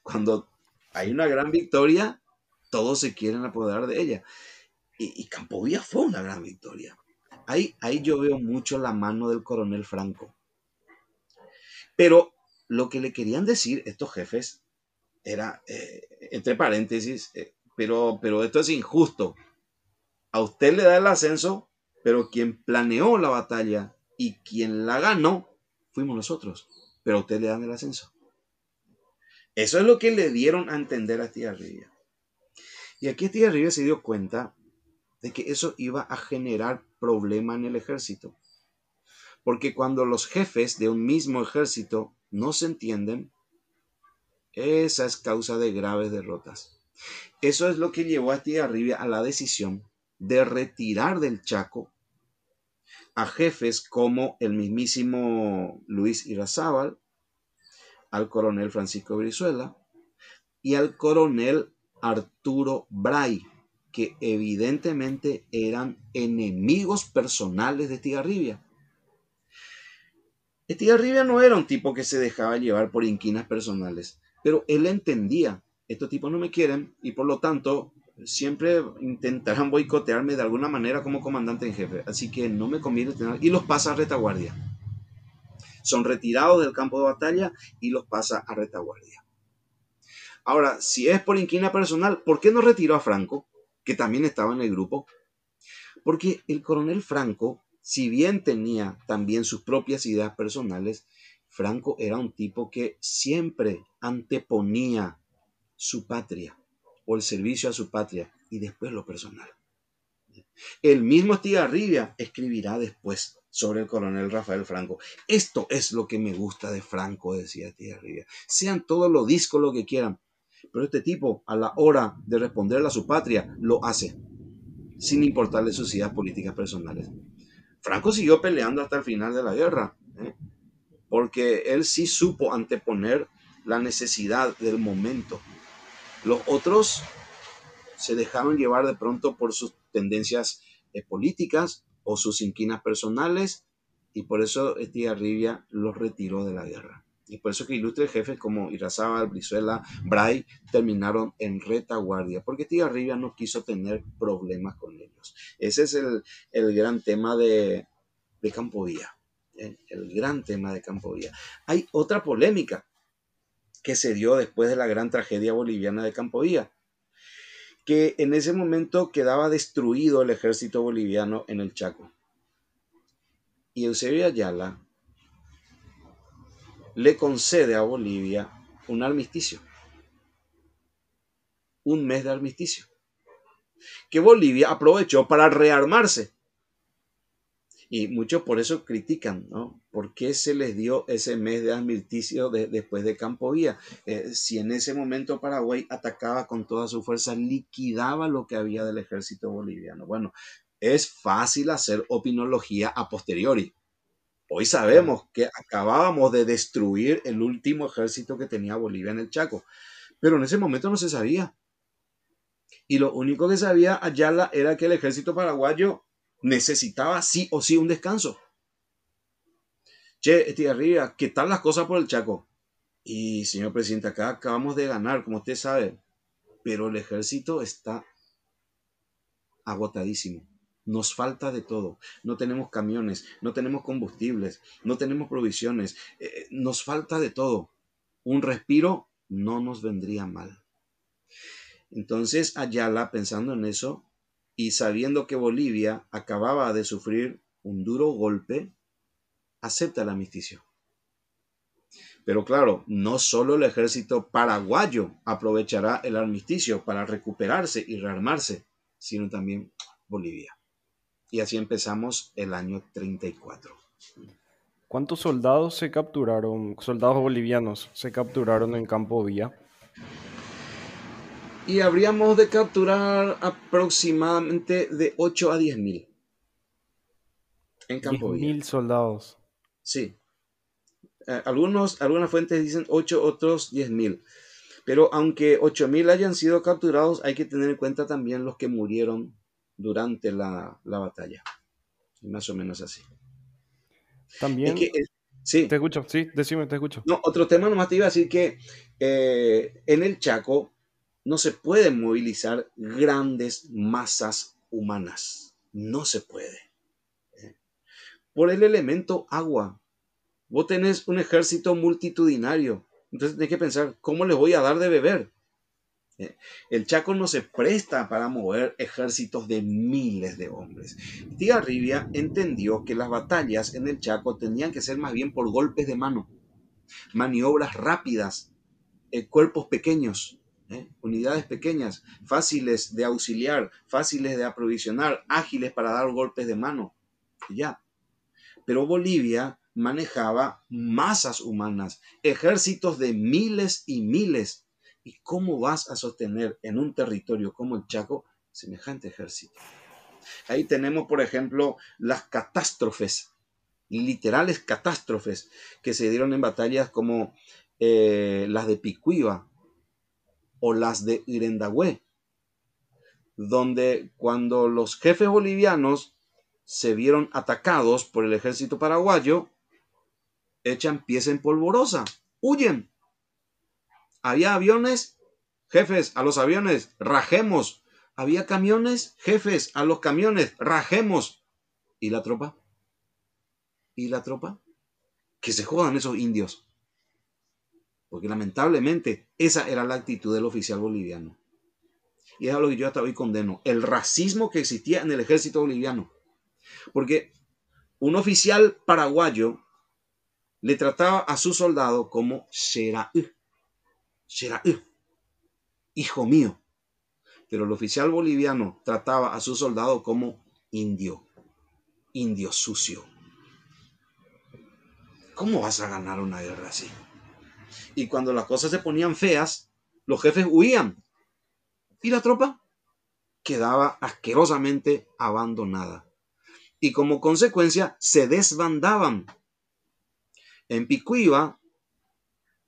Cuando hay una gran victoria, todos se quieren apoderar de ella. Y, y Campovía fue una gran victoria. Ahí, ahí yo veo mucho la mano del coronel Franco. Pero lo que le querían decir estos jefes era, eh, entre paréntesis, eh, pero, pero esto es injusto. A usted le da el ascenso, pero quien planeó la batalla y quien la ganó fuimos nosotros. Pero a usted le dan el ascenso. Eso es lo que le dieron a entender a Estigarribia. Y aquí Estigarribia se dio cuenta de que eso iba a generar problema en el ejército. Porque cuando los jefes de un mismo ejército no se entienden, esa es causa de graves derrotas. Eso es lo que llevó a Estigarribia a la decisión de retirar del Chaco a jefes como el mismísimo Luis Irazábal, al coronel Francisco Brizuela y al coronel Arturo Bray, que evidentemente eran enemigos personales de Estigarribia. Estigarribia no era un tipo que se dejaba llevar por inquinas personales, pero él entendía, estos tipos no me quieren y por lo tanto siempre intentarán boicotearme de alguna manera como comandante en jefe, así que no me conviene tener... Y los pasa a retaguardia. Son retirados del campo de batalla y los pasa a retaguardia. Ahora, si es por inquina personal, ¿por qué no retiró a Franco, que también estaba en el grupo? Porque el coronel Franco, si bien tenía también sus propias ideas personales, Franco era un tipo que siempre anteponía su patria el servicio a su patria y después lo personal. El mismo Estigarribia escribirá después sobre el coronel Rafael Franco. Esto es lo que me gusta de Franco, decía Estigarribia. Sean todos los discos lo que quieran, pero este tipo a la hora de responderle a su patria lo hace, sin importarle sus ideas políticas personales. Franco siguió peleando hasta el final de la guerra, ¿eh? porque él sí supo anteponer la necesidad del momento los otros se dejaron llevar de pronto por sus tendencias eh, políticas o sus inquinas personales y por eso Estigarribia los retiró de la guerra. Y por eso que ilustres jefes como Irazábal, Brizuela, Bray terminaron en retaguardia, porque Estigarribia no quiso tener problemas con ellos. Ese es el, gran tema de, de Campovía, ¿eh? el gran tema de Campovía. Hay otra polémica que se dio después de la gran tragedia boliviana de Campovía, que en ese momento quedaba destruido el ejército boliviano en el Chaco. Y Eusebio Ayala le concede a Bolivia un armisticio. Un mes de armisticio. Que Bolivia aprovechó para rearmarse. Y muchos por eso critican, ¿no? ¿Por qué se les dio ese mes de armisticio después de Campo Vía? Eh, si en ese momento Paraguay atacaba con toda su fuerza, liquidaba lo que había del ejército boliviano. Bueno, es fácil hacer opinología a posteriori. Hoy sabemos que acabábamos de destruir el último ejército que tenía Bolivia en el Chaco, pero en ese momento no se sabía. Y lo único que sabía Ayala era que el ejército paraguayo necesitaba sí o sí un descanso. Che, este arriba, ¿qué tal las cosas por el Chaco? Y señor presidente, acá acabamos de ganar, como usted sabe, pero el ejército está agotadísimo. Nos falta de todo. No tenemos camiones, no tenemos combustibles, no tenemos provisiones. Eh, nos falta de todo. Un respiro no nos vendría mal. Entonces Ayala, pensando en eso y sabiendo que Bolivia acababa de sufrir un duro golpe, acepta el armisticio. Pero claro, no solo el ejército paraguayo aprovechará el armisticio para recuperarse y rearmarse, sino también Bolivia. Y así empezamos el año 34. ¿Cuántos soldados se capturaron, soldados bolivianos, se capturaron en Campo Vía? Y habríamos de capturar aproximadamente de 8 a 10 mil. En Campo mil soldados. Sí. Eh, algunos, algunas fuentes dicen 8, otros 10 mil. Pero aunque 8 mil hayan sido capturados, hay que tener en cuenta también los que murieron durante la, batalla. Más o menos así. También. sí. Te escucho, sí, decime, te escucho. No, otro tema nomás te iba a decir que eh, en el Chaco no se pueden movilizar grandes masas humanas. No se puede. ¿eh? Por el elemento agua. Vos tenés un ejército multitudinario. Entonces tenés que pensar, ¿cómo les voy a dar de beber? ¿Eh? El Chaco no se presta para mover ejércitos de miles de hombres. Rivia entendió que las batallas en el Chaco tenían que ser más bien por golpes de mano, maniobras rápidas, eh, cuerpos pequeños, ¿eh? unidades pequeñas, fáciles de auxiliar, fáciles de aprovisionar, ágiles para dar golpes de mano. Ya. Pero Bolivia manejaba masas humanas, ejércitos de miles y miles. ¿Y cómo vas a sostener en un territorio como el Chaco semejante ejército? Ahí tenemos, por ejemplo, las catástrofes, literales catástrofes que se dieron en batallas como eh, las de Picuiva, o las de Irendagüe, donde cuando los jefes bolivianos se vieron atacados por el ejército paraguayo, echan pies en polvorosa, huyen. Había aviones, jefes, a los aviones, rajemos. Había camiones, jefes, a los camiones, rajemos. ¿Y la tropa? ¿Y la tropa? Que se jodan esos indios. Porque lamentablemente esa era la actitud del oficial boliviano. Y es algo que yo hasta hoy condeno. El racismo que existía en el ejército boliviano. Porque un oficial paraguayo le trataba a su soldado como Sheraú. Sheraú. Hijo mío. Pero el oficial boliviano trataba a su soldado como indio. Indio sucio. ¿Cómo vas a ganar una guerra así? Y cuando las cosas se ponían feas, los jefes huían. Y la tropa quedaba asquerosamente abandonada. Y como consecuencia se desbandaban. En Picuiva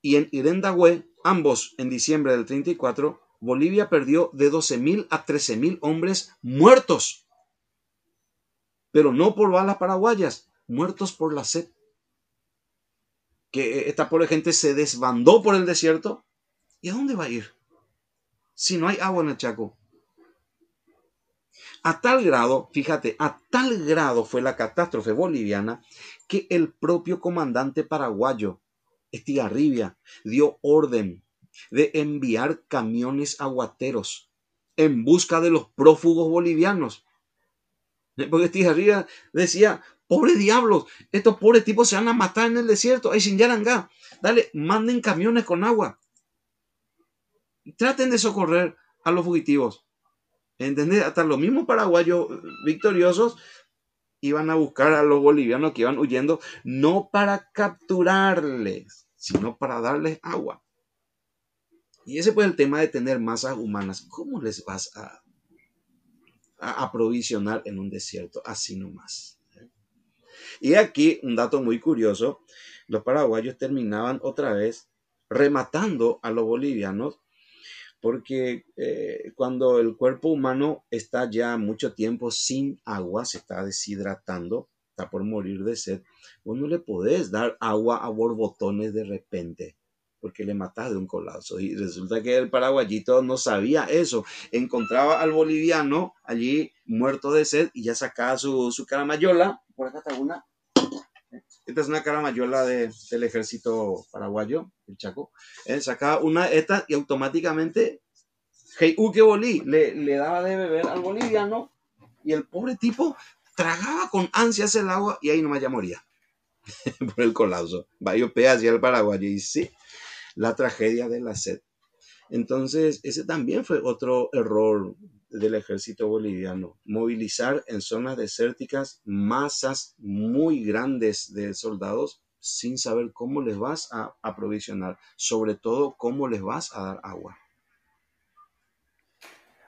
y en Irendagüe, ambos en diciembre del 34, Bolivia perdió de 12.000 a 13.000 hombres muertos. Pero no por balas paraguayas, muertos por la sed que esta pobre gente se desbandó por el desierto. ¿Y a dónde va a ir? Si no hay agua en el Chaco. A tal grado, fíjate, a tal grado fue la catástrofe boliviana que el propio comandante paraguayo, Estigarribia, dio orden de enviar camiones aguateros en busca de los prófugos bolivianos. Porque Estigarribia decía, Pobre diablos, estos pobres tipos se van a matar en el desierto. Ay, sin Yarangá. Dale, manden camiones con agua. traten de socorrer a los fugitivos. ¿Entendés? Hasta los mismos paraguayos victoriosos iban a buscar a los bolivianos que iban huyendo, no para capturarles, sino para darles agua. Y ese fue el tema de tener masas humanas. ¿Cómo les vas a, a aprovisionar en un desierto así nomás? Y aquí un dato muy curioso, los paraguayos terminaban otra vez rematando a los bolivianos porque eh, cuando el cuerpo humano está ya mucho tiempo sin agua, se está deshidratando, está por morir de sed, vos no le podés dar agua a borbotones de repente, porque le matás de un colapso. Y resulta que el paraguayito no sabía eso. Encontraba al boliviano allí muerto de sed y ya sacaba su, su caramayola. Por acá está una. Esta es una caramayola de, del ejército paraguayo, el Chaco. Él sacaba una de estas y automáticamente, hey, uh, bolí, le, daba de beber al boliviano y el pobre tipo tragaba con ansias el agua y ahí nomás ya moría por el colapso. Vaya hacia el paraguayo y sí, la tragedia de la sed. Entonces, ese también fue otro error del ejército boliviano, movilizar en zonas desérticas masas muy grandes de soldados sin saber cómo les vas a aprovisionar, sobre todo cómo les vas a dar agua.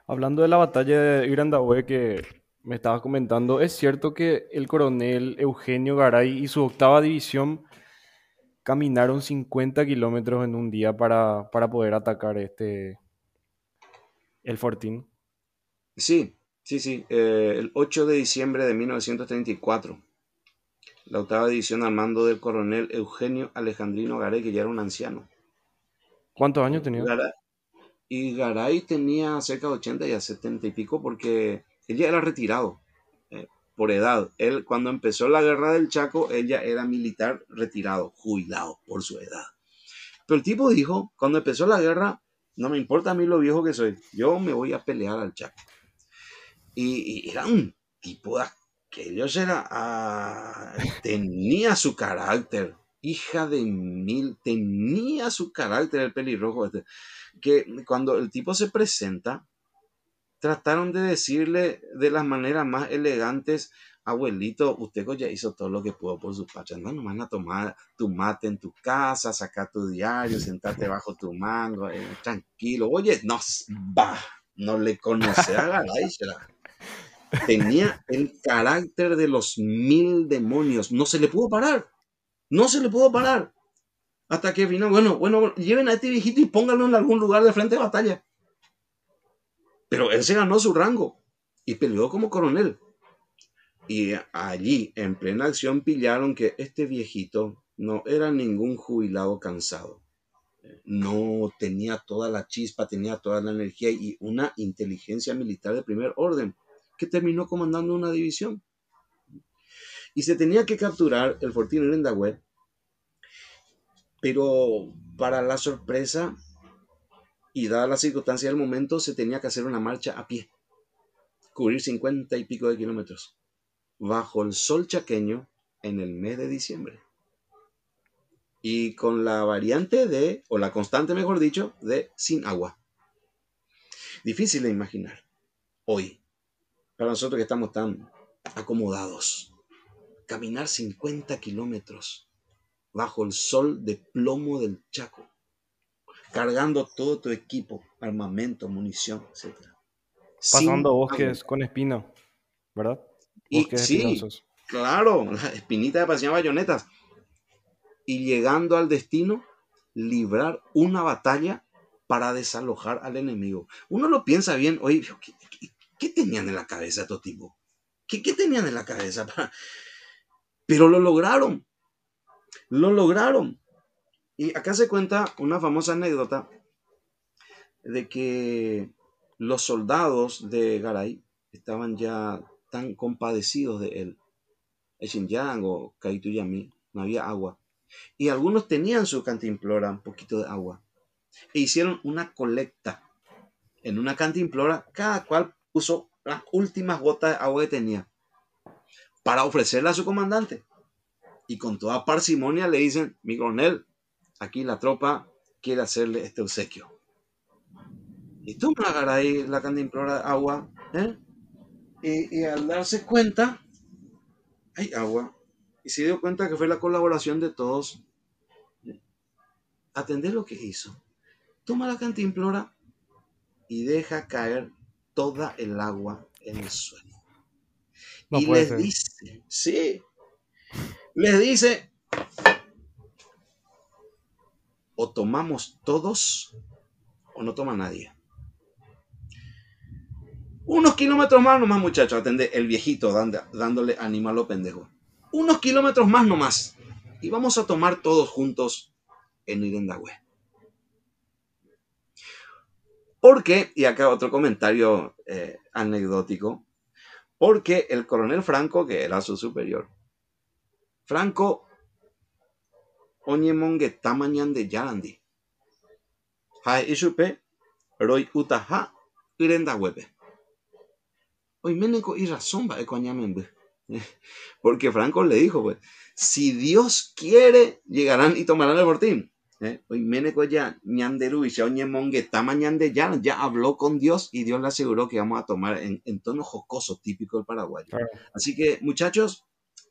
Hablando de la batalla de Irandahue que me estabas comentando, es cierto que el coronel Eugenio Garay y su octava división caminaron 50 kilómetros en un día para, para poder atacar este el fortín. Sí, sí, sí. Eh, el 8 de diciembre de 1934, la octava división al mando del coronel Eugenio Alejandrino Garay, que ya era un anciano. ¿Cuántos años tenía? Garay, y Garay tenía cerca de 80 y a 70 y pico porque él ya era retirado eh, por edad. Él, cuando empezó la guerra del Chaco, él ya era militar retirado, jubilado por su edad. Pero el tipo dijo, cuando empezó la guerra, no me importa a mí lo viejo que soy, yo me voy a pelear al Chaco. Y, era un tipo que ellos era, ah, tenía su carácter, hija de mil, tenía su carácter el pelirrojo este, que cuando el tipo se presenta, trataron de decirle de las maneras más elegantes, abuelito, usted ya hizo todo lo que pudo por su pacha, no nomás a tomar tu mate en tu casa, sacar tu diario, sentarte bajo tu mango, eh, tranquilo, oye, no, va, no le conoce a Garay, tenía el carácter de los mil demonios. No se le pudo parar. No se le pudo parar. Hasta que vino, bueno, bueno, lleven a este viejito y pónganlo en algún lugar de frente de batalla. Pero él se ganó su rango y peleó como coronel. Y allí, en plena acción, pillaron que este viejito no era ningún jubilado cansado. No tenía toda la chispa, tenía toda la energía y una inteligencia militar de primer orden que terminó comandando una división. Y se tenía que capturar el fortín Rendagüe, pero para la sorpresa y dada la circunstancia del momento, se tenía que hacer una marcha a pie, cubrir cincuenta y pico de kilómetros, bajo el sol chaqueño en el mes de diciembre. Y con la variante de, o la constante mejor dicho, de sin agua. Difícil de imaginar hoy, para nosotros que estamos tan acomodados. Caminar 50 kilómetros bajo el sol de plomo del Chaco, cargando todo tu equipo, armamento, munición, etc. Pasando bosques con espina, ¿verdad? Bosques sí, claro, la espinita de pasión bayonetas. Y llegando al destino, librar una batalla para desalojar al enemigo. Uno lo piensa bien, oye, ¿qué, ¿Qué tenían en la cabeza estos tipos? ¿Qué, ¿Qué, tenían en la cabeza? Pero lo lograron. Lo lograron. Y acá se cuenta una famosa anécdota de que los soldados de Garay estaban ya tan compadecidos de él. Xinjiang o Kaituyami, no había agua. Y algunos tenían su cantimplora, un poquito de agua. E hicieron una colecta en una cantimplora, cada cual puso las últimas gotas de agua que tenía para ofrecerla a su comandante. Y con toda parsimonia le dicen, mi coronel, aquí la tropa quiere hacerle este obsequio. Y toma Garay la cantimplora agua, ¿eh? Y, y al darse cuenta, hay agua. Y se dio cuenta que fue la colaboración de todos. Atender lo que hizo. Toma la cantimplora y deja caer toda el agua en el suelo. No y les ser. dice, sí, les dice, o tomamos todos o no toma nadie. Unos kilómetros más nomás, muchachos, atende el viejito dándole ánimo a lo pendejo. Unos kilómetros más nomás. Y vamos a tomar todos juntos en Irendahue. Porque, y acá otro comentario eh, anecdótico, porque el coronel Franco, que era su superior, Franco, oñemonge tamañan de yarandi. Hae isupe, roi utaha, Irendahuepe. Hoy Meneco y razón va. Porque Franco le dijo, pues, si Dios quiere, llegarán y tomarán el fortín. ¿Eh? Hoy Meneco ya ñanderu y oñemonge tamañan de ya, ya habló con Dios y Dios le aseguró que vamos a tomar en, en tono jocoso, típico del paraguayo. Claro. Así que, muchachos,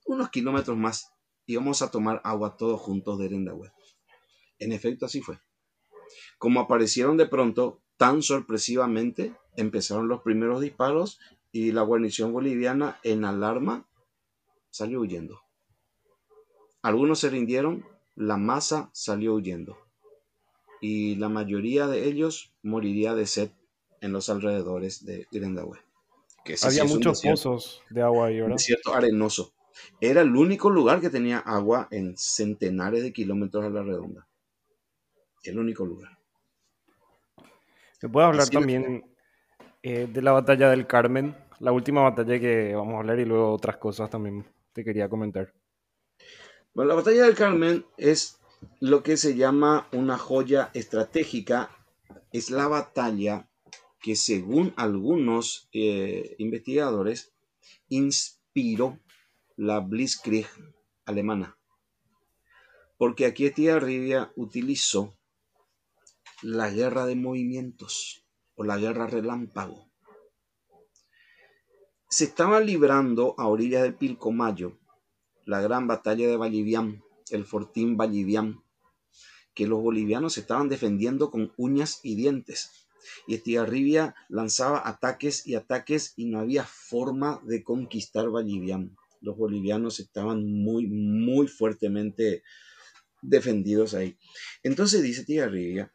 unos kilómetros más y vamos a tomar agua todos juntos de Erendahue. En efecto, así fue. Como aparecieron de pronto, tan sorpresivamente, empezaron los primeros disparos y la guarnición boliviana, en alarma, salió huyendo. Algunos se rindieron, la masa salió huyendo. Y la mayoría de ellos moriría de sed en los alrededores de Erendahue. Que sí Había muchos desierto pozos de agua ahí, ¿verdad? desierto arenoso. Era el único lugar que tenía agua en centenares de kilómetros a la redonda. El único lugar. ¿Se puede hablar Así también eh, de la batalla del Carmen? La última batalla que vamos a hablar y luego otras cosas también te quería comentar. Bueno, la batalla del Carmen es lo que se llama una joya estratégica. Es la batalla que según algunos eh, investigadores inspiró la Blitzkrieg alemana. Porque aquí Estigarribia utilizó la guerra de movimientos o la guerra relámpago. Se estaba librando a orillas del Pilcomayo la gran batalla de Vallivian, el fortín Vallivian, que los bolivianos estaban defendiendo con uñas y dientes. Y Estigarribia lanzaba ataques y ataques y no había forma de conquistar Vallivian. Los bolivianos estaban muy, muy fuertemente defendidos ahí. Entonces dice Estigarribia,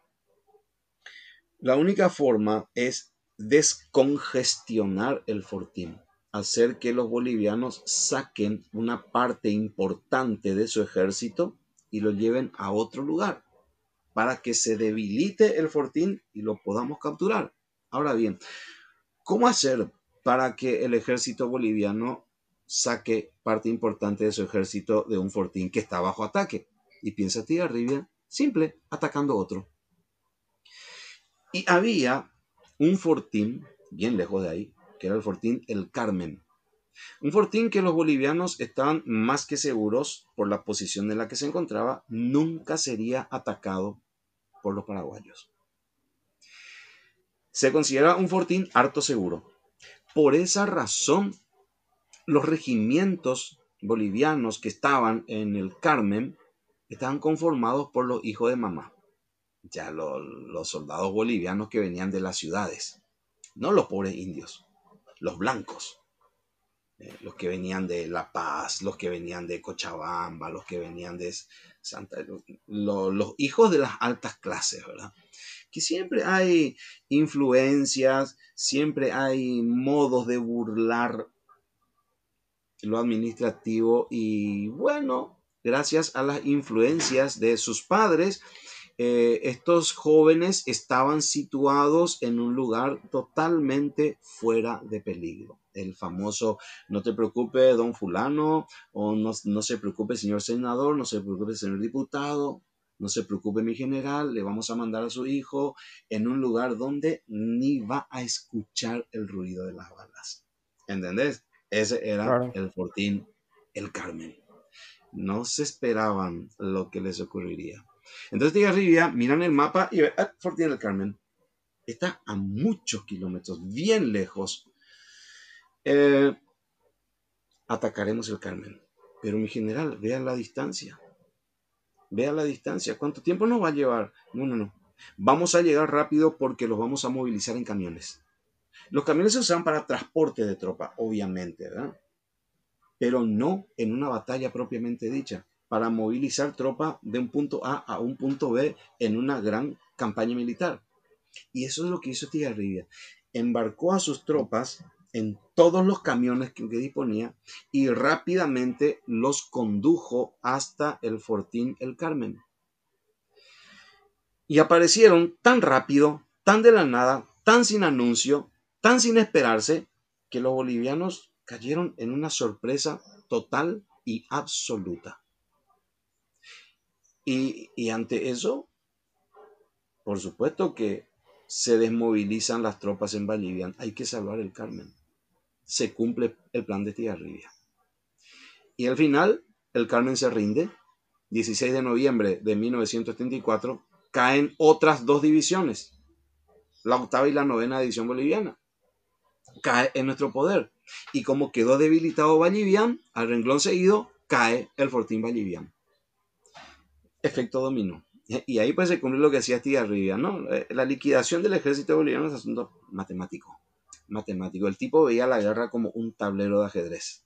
la única forma es descongestionar el fortín hacer que los bolivianos saquen una parte importante de su ejército y lo lleven a otro lugar para que se debilite el fortín y lo podamos capturar. Ahora bien, ¿cómo hacer para que el ejército boliviano saque parte importante de su ejército de un fortín que está bajo ataque? Y piensa Tigarribia, simple, atacando otro. Y había un fortín, bien lejos de ahí, que era el fortín El Carmen. Un fortín que los bolivianos estaban más que seguros por la posición en la que se encontraba, nunca sería atacado por los paraguayos. Se considera un fortín harto seguro. Por esa razón, los regimientos bolivianos que estaban en el Carmen estaban conformados por los hijos de mamá. Ya lo- los soldados bolivianos que venían de las ciudades, no los pobres indios los blancos, eh, los que venían de La Paz, los que venían de Cochabamba, los que venían de Santa, lo- los hijos de las altas clases, ¿verdad? Que siempre hay influencias, siempre hay modos de burlar lo administrativo y bueno, gracias a las influencias de sus padres, eh, estos jóvenes estaban situados en un lugar totalmente fuera de peligro. El famoso, no te preocupes, don fulano, o no, no se preocupe, señor senador, no se preocupe, señor diputado, no se preocupe, mi general, le vamos a mandar a su hijo en un lugar donde ni va a escuchar el ruido de las balas. ¿Entendés? Ese era Claro. el fortín, el Carmen. No se esperaban lo que les ocurriría. Entonces Tigarribia miran el mapa y ven, ah, Fortín Carmen. está a muchos kilómetros, bien lejos. Eh, atacaremos el Carmen. Pero mi general, vea la distancia. Vea la distancia. ¿Cuánto tiempo nos va a llevar? No, no, no. Vamos a llegar rápido porque los vamos a movilizar en camiones. Los camiones se usan para transporte de tropa, obviamente, ¿verdad? Pero no en una batalla propiamente dicha, para movilizar tropa de un punto A a un punto B en una gran campaña militar. Y eso es lo que hizo Tigarribia. Embarcó a sus tropas en todos los camiones que, disponía y rápidamente los condujo hasta el Fortín El Carmen. Y aparecieron tan rápido, tan de la nada, tan sin anuncio, tan sin esperarse, que los bolivianos cayeron en una sorpresa total y absoluta. Y, ante eso, por supuesto que se desmovilizan las tropas en Bolivia. Hay que salvar el Carmen se cumple el plan de Tigarribia. Y al final, el Carmen se rinde. 16 de noviembre de 1934, caen otras dos divisiones, la octava y la novena división boliviana. Cae en nuestro poder. Y como quedó debilitado Vallivian, al renglón seguido cae el Fortín Vallivian. Efecto dominó. Y ahí pues se cumple lo que hacía Tigarribia, ¿no? Eh, la liquidación del ejército boliviano es asunto matemático matemático. El tipo veía la guerra como un tablero de ajedrez.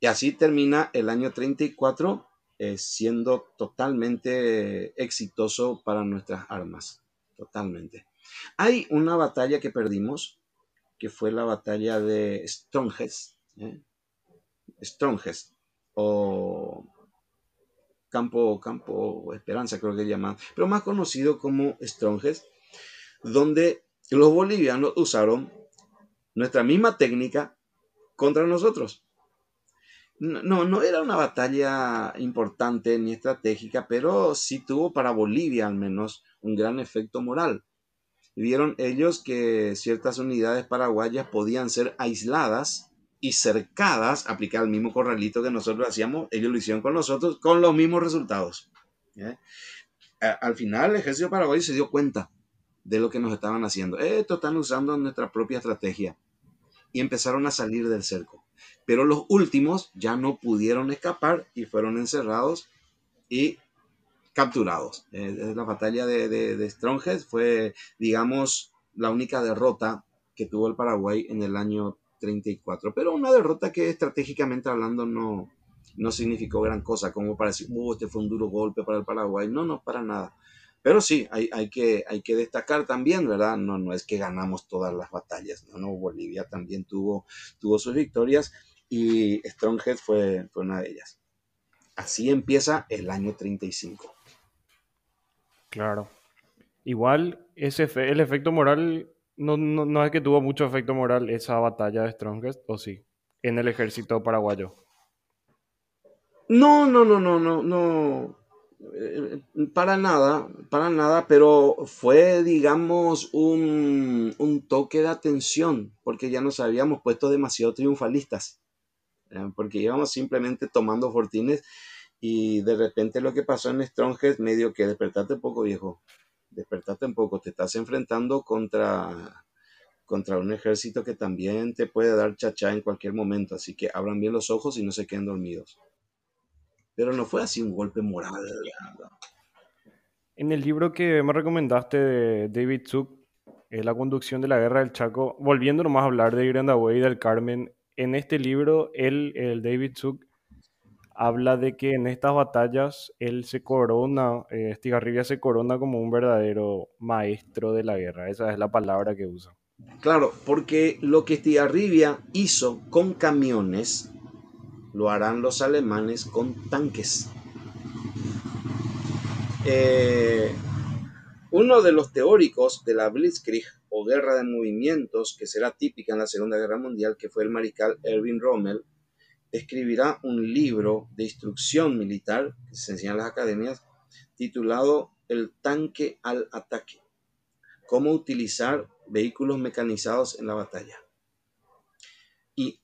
Y así termina el año 34 eh, siendo totalmente exitoso para nuestras armas. Totalmente. Hay una batalla que perdimos, que fue la batalla de Strongest. ¿eh? O Campo, Campo Esperanza, creo que llaman. Pero más conocido como Strongest, donde los bolivianos usaron nuestra misma técnica contra nosotros. No, no era una batalla importante ni estratégica, pero sí tuvo para Bolivia al menos un gran efecto moral. Vieron ellos que ciertas unidades paraguayas podían ser aisladas y cercadas, aplicar el mismo corralito que nosotros hacíamos, ellos lo hicieron con nosotros, con los mismos resultados. Al final el ejército paraguayo se dio cuenta de lo que nos estaban haciendo. Esto están usando nuestra propia estrategia. Y empezaron a salir del cerco. Pero los últimos ya no pudieron escapar y fueron encerrados y capturados. Eh, la batalla de, de, fue, digamos, la única derrota que tuvo el Paraguay en el año 34. Pero una derrota que estratégicamente hablando no, no significó gran cosa, como para decir, uh, este fue un duro golpe para el Paraguay. No, no, para nada. Pero sí, hay, hay, que, hay que destacar también, ¿verdad? No, no es que ganamos todas las batallas, ¿no? no Bolivia también tuvo, tuvo sus victorias y Stronghead fue, fue una de ellas. Así empieza el año 35. Claro. Igual, ese el efecto moral, no, no, no, es que tuvo mucho efecto moral esa batalla de Strongest, ¿o sí? En el ejército paraguayo. No, no, no, no, no, no. Eh, para nada, para nada, pero fue, digamos, un, toque de atención, porque ya nos habíamos puesto demasiado triunfalistas, porque íbamos simplemente tomando fortines y de repente lo que pasó en Strongest, medio que despertate un poco, viejo, despertate un poco, te estás enfrentando contra, contra un ejército que también te puede dar chachá en cualquier momento, así que abran bien los ojos y no se queden dormidos pero no fue así un golpe moral. En el libro que me recomendaste de David Zuck, eh, La conducción de la guerra del Chaco, volviendo nomás a hablar de Grandaway y del Carmen, en este libro, él, el David Zuck, habla de que en estas batallas él se corona, eh, Estigarribia se corona como un verdadero maestro de la guerra. Esa es la palabra que usa. Claro, porque lo que Estigarribia hizo con camiones lo harán los alemanes con tanques. Eh, uno de los teóricos de la Blitzkrieg o guerra de movimientos, que será típica en la Segunda Guerra Mundial, que fue el mariscal Erwin Rommel, escribirá un libro de instrucción militar que se enseña en las academias titulado El tanque al ataque. Cómo utilizar vehículos mecanizados en la batalla. Y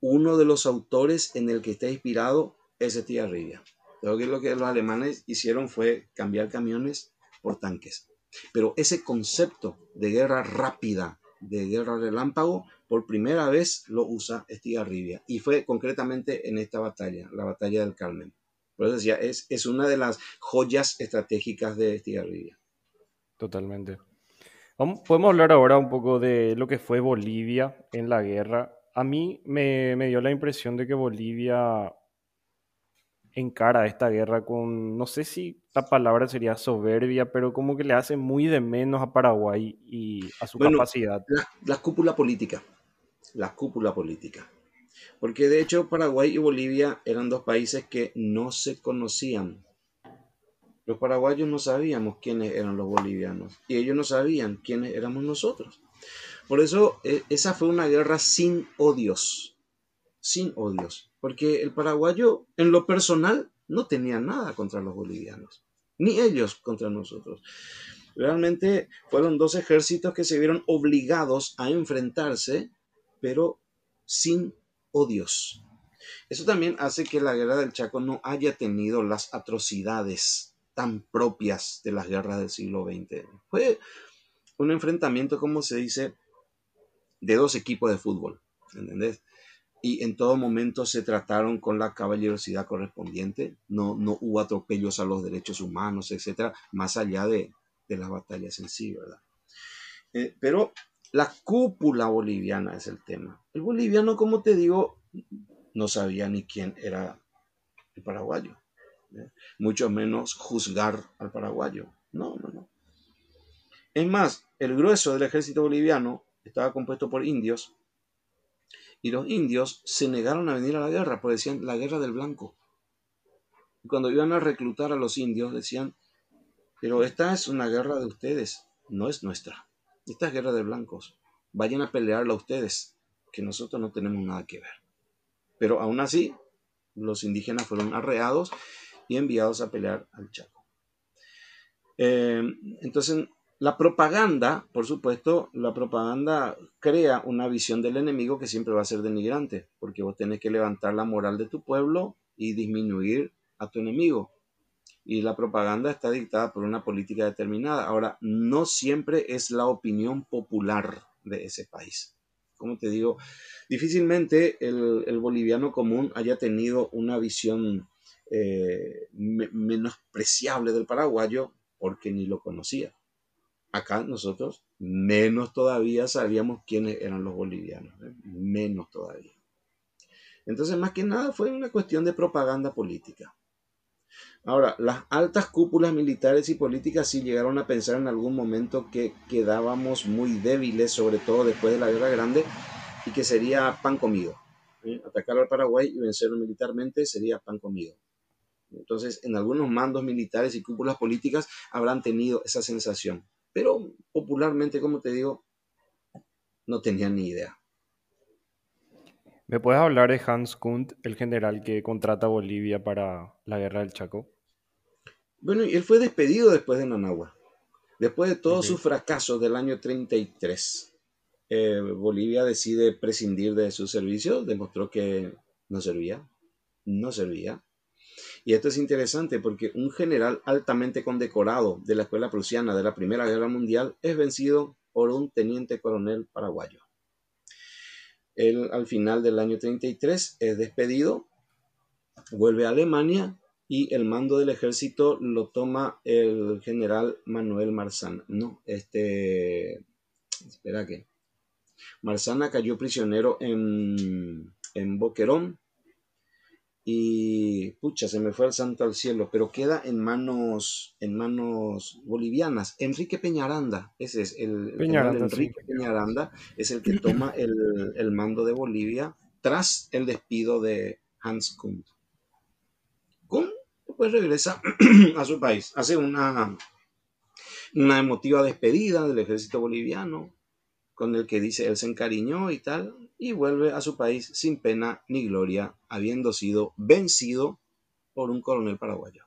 uno de los autores en el que está inspirado es Estigarribia. Creo que lo que los alemanes hicieron fue cambiar camiones por tanques. Pero ese concepto de guerra rápida, de guerra relámpago, por primera vez lo usa Estigarribia. Y fue concretamente en esta batalla, la batalla del Carmen. Por eso decía, es, es una de las joyas estratégicas de Estigarribia. Totalmente. podemos hablar ahora un poco de lo que fue Bolivia en la guerra. A mí me, me dio la impresión de que Bolivia encara esta guerra con, no sé si la palabra sería soberbia, pero como que le hace muy de menos a Paraguay y a su capacidad. La, la, cúpula política, la cúpula política. Porque de hecho Paraguay y Bolivia eran dos países que no se conocían. Los paraguayos no sabíamos quiénes eran los bolivianos y ellos no sabían quiénes éramos nosotros. Por eso eh, esa fue una guerra sin odios, sin odios, porque el paraguayo en lo personal no tenía nada contra los bolivianos, ni ellos contra nosotros. Realmente fueron dos ejércitos que se vieron obligados a enfrentarse, pero sin odios. Eso también hace que la guerra del Chaco no haya tenido las atrocidades tan propias de las guerras del siglo XX. Fue un enfrentamiento, como se dice, de dos equipos de fútbol, ¿entendés? Y en todo momento se trataron con la caballerosidad correspondiente, no, no hubo atropellos a los derechos humanos, etcétera, más allá de, las batallas en sí, ¿verdad? Eh, pero la cúpula boliviana es el tema. El boliviano, como te digo, no sabía ni quién era el paraguayo mucho menos juzgar al paraguayo. No, no, no. Es más, el grueso del ejército boliviano estaba compuesto por indios y los indios se negaron a venir a la guerra, porque decían la guerra del blanco. Y cuando iban a reclutar a los indios decían, pero esta es una guerra de ustedes, no es nuestra. Esta es guerra de blancos. Vayan a pelearla ustedes, que nosotros no tenemos nada que ver. Pero aún así, los indígenas fueron arreados y enviados a pelear al Chaco. Eh, entonces, la propaganda, por supuesto, la propaganda crea una visión del enemigo que siempre va a ser denigrante, porque vos tenés que levantar la moral de tu pueblo y disminuir a tu enemigo. Y la propaganda está dictada por una política determinada. Ahora, no siempre es la opinión popular de ese país. Como te digo, difícilmente el, boliviano común haya tenido una visión eh, menospreciable del paraguayo porque ni lo conocía. Acá nosotros menos todavía sabíamos quiénes eran los bolivianos, ¿eh? menos todavía. Entonces, más que nada fue una cuestión de propaganda política. Ahora, las altas cúpulas militares y políticas sí llegaron a pensar en algún momento que quedábamos muy débiles, sobre todo después de la Guerra Grande, y que sería pan comido. Atacar al Paraguay y vencerlo militarmente sería pan comido. Entonces, en algunos mandos militares y cúpulas políticas habrán tenido esa sensación. Pero popularmente, como te digo, no tenían ni idea. ¿Me puedes hablar de Hans Kunt, el general que contrata a Bolivia para la guerra del Chaco? Bueno, y él fue despedido después de Nanagua. Después de todos sus fracasos del año 33, eh, Bolivia decide prescindir de su servicio, demostró que no servía, no servía. Y esto es interesante porque un general altamente condecorado de la escuela prusiana de la Primera Guerra Mundial es vencido por un teniente coronel paraguayo. Él al final del año 33 es despedido, vuelve a Alemania y el mando del ejército lo toma el general Manuel Marzana. No, este, espera que. Marzana cayó prisionero en, en Boquerón y pucha, se me fue el santo al cielo, pero queda en manos, en manos bolivianas. Enrique Peñaranda, ese es el, Enrique Peñaranda, es el que toma el, mando de Bolivia tras el despido de Hans Kuhn. Kuhn después regresa a su país, hace una, una emotiva despedida del ejército boliviano, con el que dice él se encariñó y tal, y vuelve a su país sin pena ni gloria, habiendo sido vencido por un coronel paraguayo.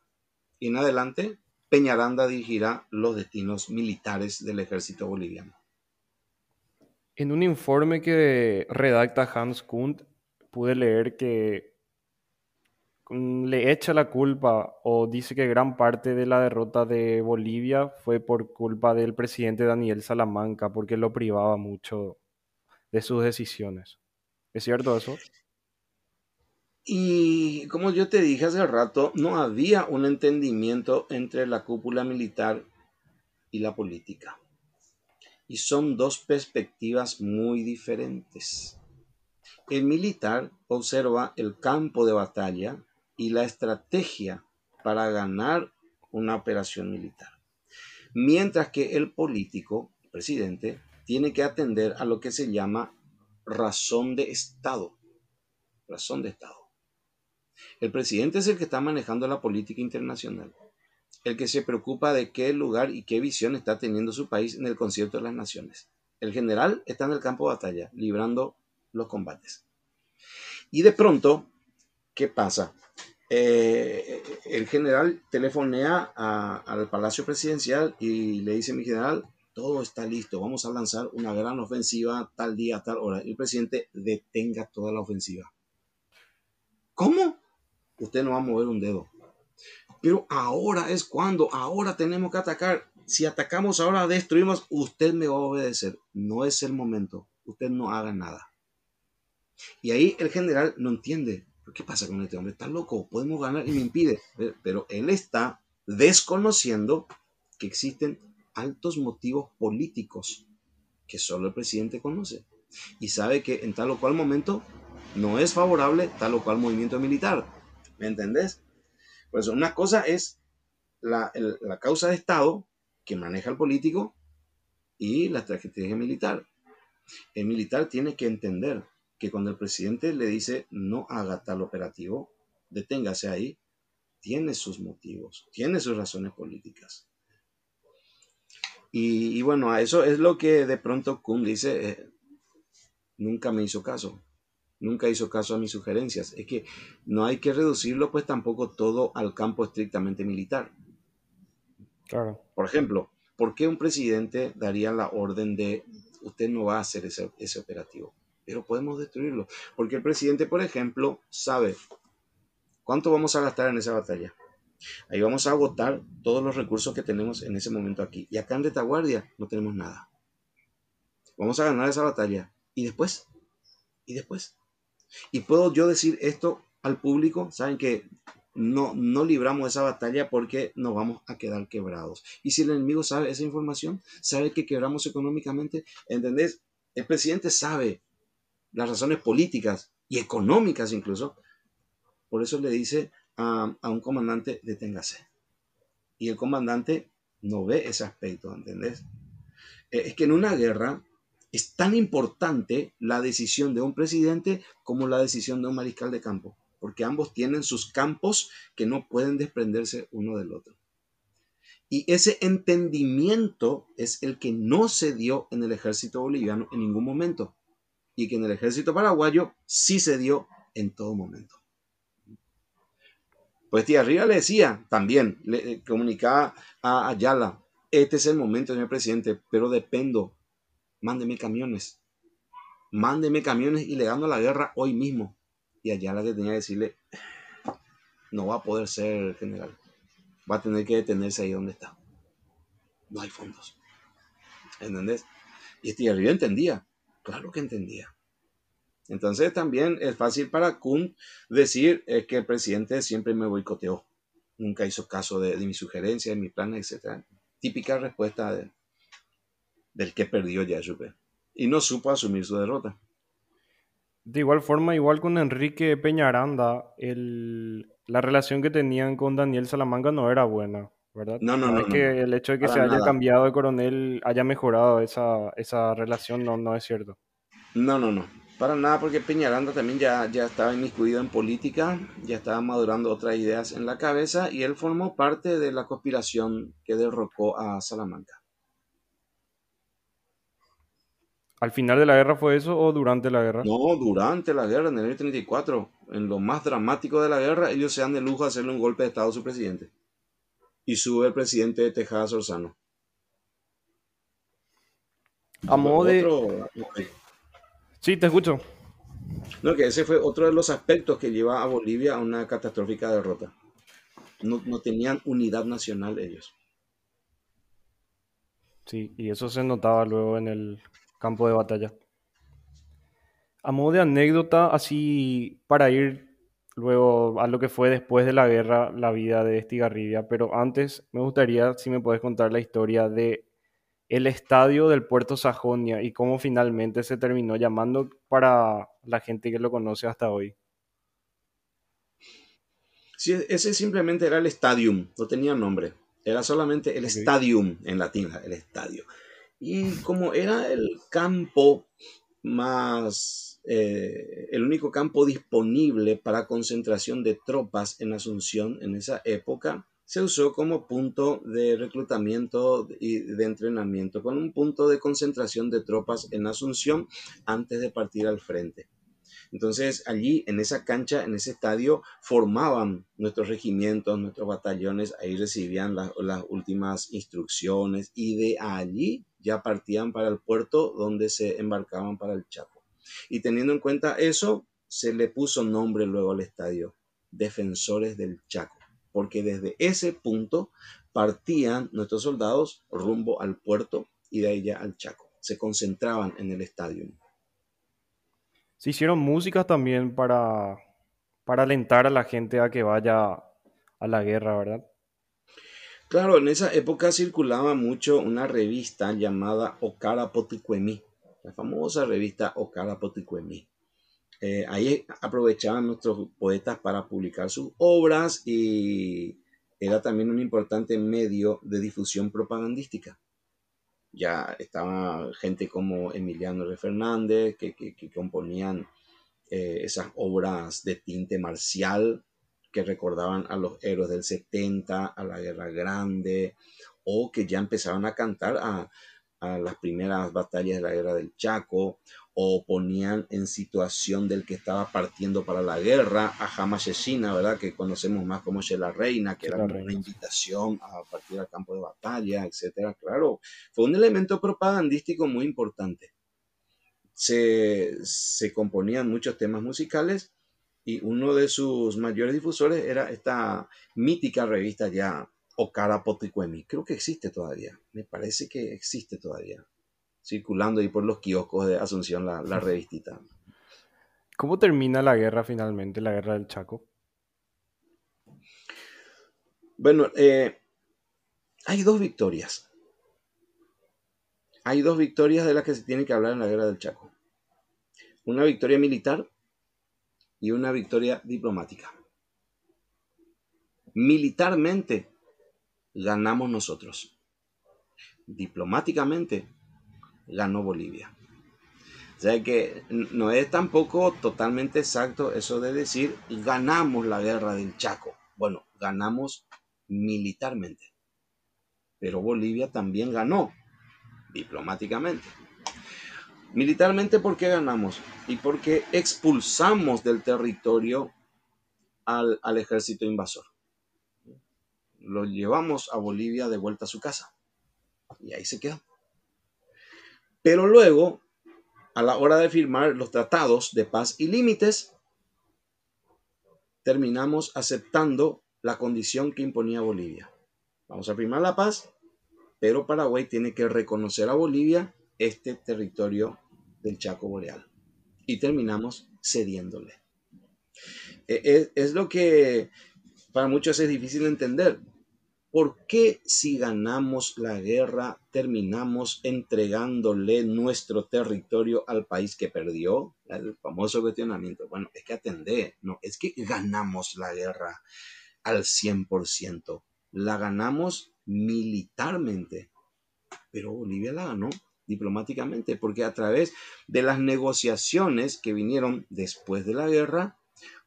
Y en adelante, Peñaranda dirigirá los destinos militares del ejército boliviano. En un informe que redacta Hans Kunt, pude leer que le echa la culpa o dice que gran parte de la derrota de Bolivia fue por culpa del presidente Daniel Salamanca, porque lo privaba mucho de sus decisiones. ¿Es cierto eso? Y como yo te dije hace rato, no había un entendimiento entre la cúpula militar y la política. Y son dos perspectivas muy diferentes. El militar observa el campo de batalla y la estrategia para ganar una operación militar. Mientras que el político, el presidente, tiene que atender a lo que se llama razón de Estado. Razón de Estado. El presidente es el que está manejando la política internacional, el que se preocupa de qué lugar y qué visión está teniendo su país en el concierto de las naciones. El general está en el campo de batalla, librando los combates. Y de pronto, ¿qué pasa? Eh, el general telefonea al Palacio Presidencial y le dice, mi general, todo está listo, vamos a lanzar una gran ofensiva tal día, tal hora. El presidente detenga toda la ofensiva. ¿Cómo? usted no va a mover un dedo. Pero ahora es cuando, ahora tenemos que atacar. Si atacamos ahora, destruimos, usted me va a obedecer. No es el momento. Usted no haga nada. Y ahí el general no entiende. ¿Qué pasa con este hombre? Está loco. Podemos ganar y me impide. Pero él está desconociendo que existen altos motivos políticos que solo el presidente conoce. Y sabe que en tal o cual momento no es favorable tal o cual movimiento militar. ¿Me entendés? Pues una cosa es la, causa de Estado que maneja el político y la estrategia militar. El militar tiene que entender que cuando el presidente le dice no haga tal operativo, deténgase ahí, tiene sus motivos, tiene sus razones políticas. Y, bueno, a eso es lo que de pronto Kuhn dice, eh, nunca me hizo caso nunca hizo caso a mis sugerencias. Es que no hay que reducirlo pues tampoco todo al campo estrictamente militar. Claro. Por ejemplo, ¿por qué un presidente daría la orden de usted no va a hacer ese, ese operativo? Pero podemos destruirlo. Porque el presidente, por ejemplo, sabe cuánto vamos a gastar en esa batalla. Ahí vamos a agotar todos los recursos que tenemos en ese momento aquí. Y acá en retaguardia no tenemos nada. Vamos a ganar esa batalla. ¿Y después? ¿Y después? Y puedo yo decir esto al público, saben que no, no libramos esa batalla porque nos vamos a quedar quebrados. Y si el enemigo sabe esa información, sabe que quebramos económicamente, ¿entendés? El presidente sabe las razones políticas y económicas incluso. Por eso le dice a, un comandante, deténgase. Y el comandante no ve ese aspecto, ¿entendés? Eh, es que en una guerra es tan importante la decisión de un presidente como la decisión de un mariscal de campo, porque ambos tienen sus campos que no pueden desprenderse uno del otro. Y ese entendimiento es el que no se dio en el ejército boliviano en ningún momento, y que en el ejército paraguayo sí se dio en todo momento. Pues tía arriba le decía también, le eh, comunicaba a Ayala, este es el momento, señor presidente, pero dependo mándeme camiones. Mándeme camiones y le gano la guerra hoy mismo. Y allá la que tenía que decirle, no va a poder ser general. Va a tener que detenerse ahí donde está. No hay fondos. ¿Entendés? Y este arriba entendía. Claro que entendía. Entonces también es fácil para Kuhn decir que el presidente siempre me boicoteó. Nunca hizo caso de, de mi sugerencia, de mis planes, etc. Típica respuesta de, del que perdió Yashupe y no supo asumir su derrota. De igual forma, igual con Enrique Peñaranda, el, la relación que tenían con Daniel Salamanca no era buena, ¿verdad? No, no, no. Es que el hecho de que se haya cambiado de coronel haya mejorado esa, esa relación, no, no es cierto. No, no, no. Para nada, porque Peñaranda también ya, ya estaba inmiscuido en política, ya estaba madurando otras ideas en la cabeza y él formó parte de la conspiración que derrocó a Salamanca. ¿Al final de la guerra fue eso o durante la guerra? No, durante la guerra, en el año 34. En lo más dramático de la guerra, ellos se dan de lujo a hacerle un golpe de Estado a su presidente. Y sube el presidente de Tejada Sorzano. A modo de... Sí, te escucho. No, que ese fue otro de los aspectos que lleva a Bolivia a una catastrófica derrota. No, no tenían unidad nacional ellos. Sí, y eso se notaba luego en el campo de batalla. A modo de anécdota, así para ir luego a lo que fue después de la guerra, la vida de Estigarribia, pero antes me gustaría si me puedes contar la historia de el estadio del Puerto Sajonia y cómo finalmente se terminó llamando para la gente que lo conoce hasta hoy. Sí, ese simplemente era el stadium, no tenía nombre. Era solamente el Ok. stadium en latín, el estadio. Y como era el campo más, eh, el único campo disponible para concentración de tropas en Asunción en esa época, se usó como punto de reclutamiento y de entrenamiento, con un punto de concentración de tropas en Asunción antes de partir al frente. Entonces allí, en esa cancha, en ese estadio, formaban nuestros regimientos, nuestros batallones, ahí recibían la- las últimas instrucciones y de allí ya partían para el puerto donde se embarcaban para el Chaco. Y teniendo en cuenta eso, se le puso nombre luego al estadio, Defensores del Chaco, porque desde ese punto partían nuestros soldados rumbo al puerto y de ahí ya al Chaco. Se concentraban en el estadio. Se hicieron músicas también para, para alentar a la gente a que vaya a la guerra, ¿verdad? Claro, en esa época circulaba mucho una revista llamada Okara Poticuemí, la famosa revista Okara Poticuemí. Eh, ahí aprovechaban nuestros poetas para publicar sus obras y era también un importante medio de difusión propagandística. Ya estaba gente como Emiliano R. Fernández que componían eh, esas obras de tinte marcial que recordaban a los héroes del 70, a la Guerra Grande, o que ya empezaban a cantar a, a las primeras batallas de la Guerra del Chaco, o ponían en situación del que estaba partiendo para la guerra a Jama Sheshina, ¿verdad? Que conocemos más como la Reina, que era una Reina, sí. invitación a partir al campo de batalla, etcétera. Claro, fue un elemento propagandístico muy importante. Se, se componían muchos temas musicales y uno de sus mayores difusores era esta mítica revista ya Okara Poticuemi. Creo que existe todavía, me parece que existe todavía, circulando ahí por los kioscos de Asunción la, la revistita. ¿Cómo termina la guerra finalmente, la guerra del Chaco? Bueno, eh, hay dos victorias. Hay dos victorias de las que se tiene que hablar en la guerra del Chaco. Una victoria militar y una victoria diplomática. Militarmente ganamos nosotros. Diplomáticamente ganó Bolivia. O sea que no es tampoco totalmente exacto eso de decir ganamos la guerra del Chaco. Bueno, ganamos militarmente. Pero Bolivia también ganó diplomáticamente. Militarmente, ¿por qué ganamos? Y porque expulsamos del territorio al, al ejército invasor. Lo llevamos a Bolivia de vuelta a su casa. Y ahí se quedó. Pero luego, a la hora de firmar los tratados de paz y límites, terminamos aceptando la condición que imponía Bolivia. Vamos a firmar la paz, pero Paraguay tiene que reconocer a Bolivia este territorio del Chaco Boreal. Y terminamos cediéndole. E- Es, es lo que para muchos es difícil entender. ¿Por qué si ganamos la guerra terminamos entregándole nuestro territorio al país que perdió? El famoso cuestionamiento. Bueno, es que atendé, no, es que ganamos la guerra al 100%. La ganamos militarmente, pero Bolivia la ganó diplomáticamente, porque a través de las negociaciones que vinieron después de la guerra,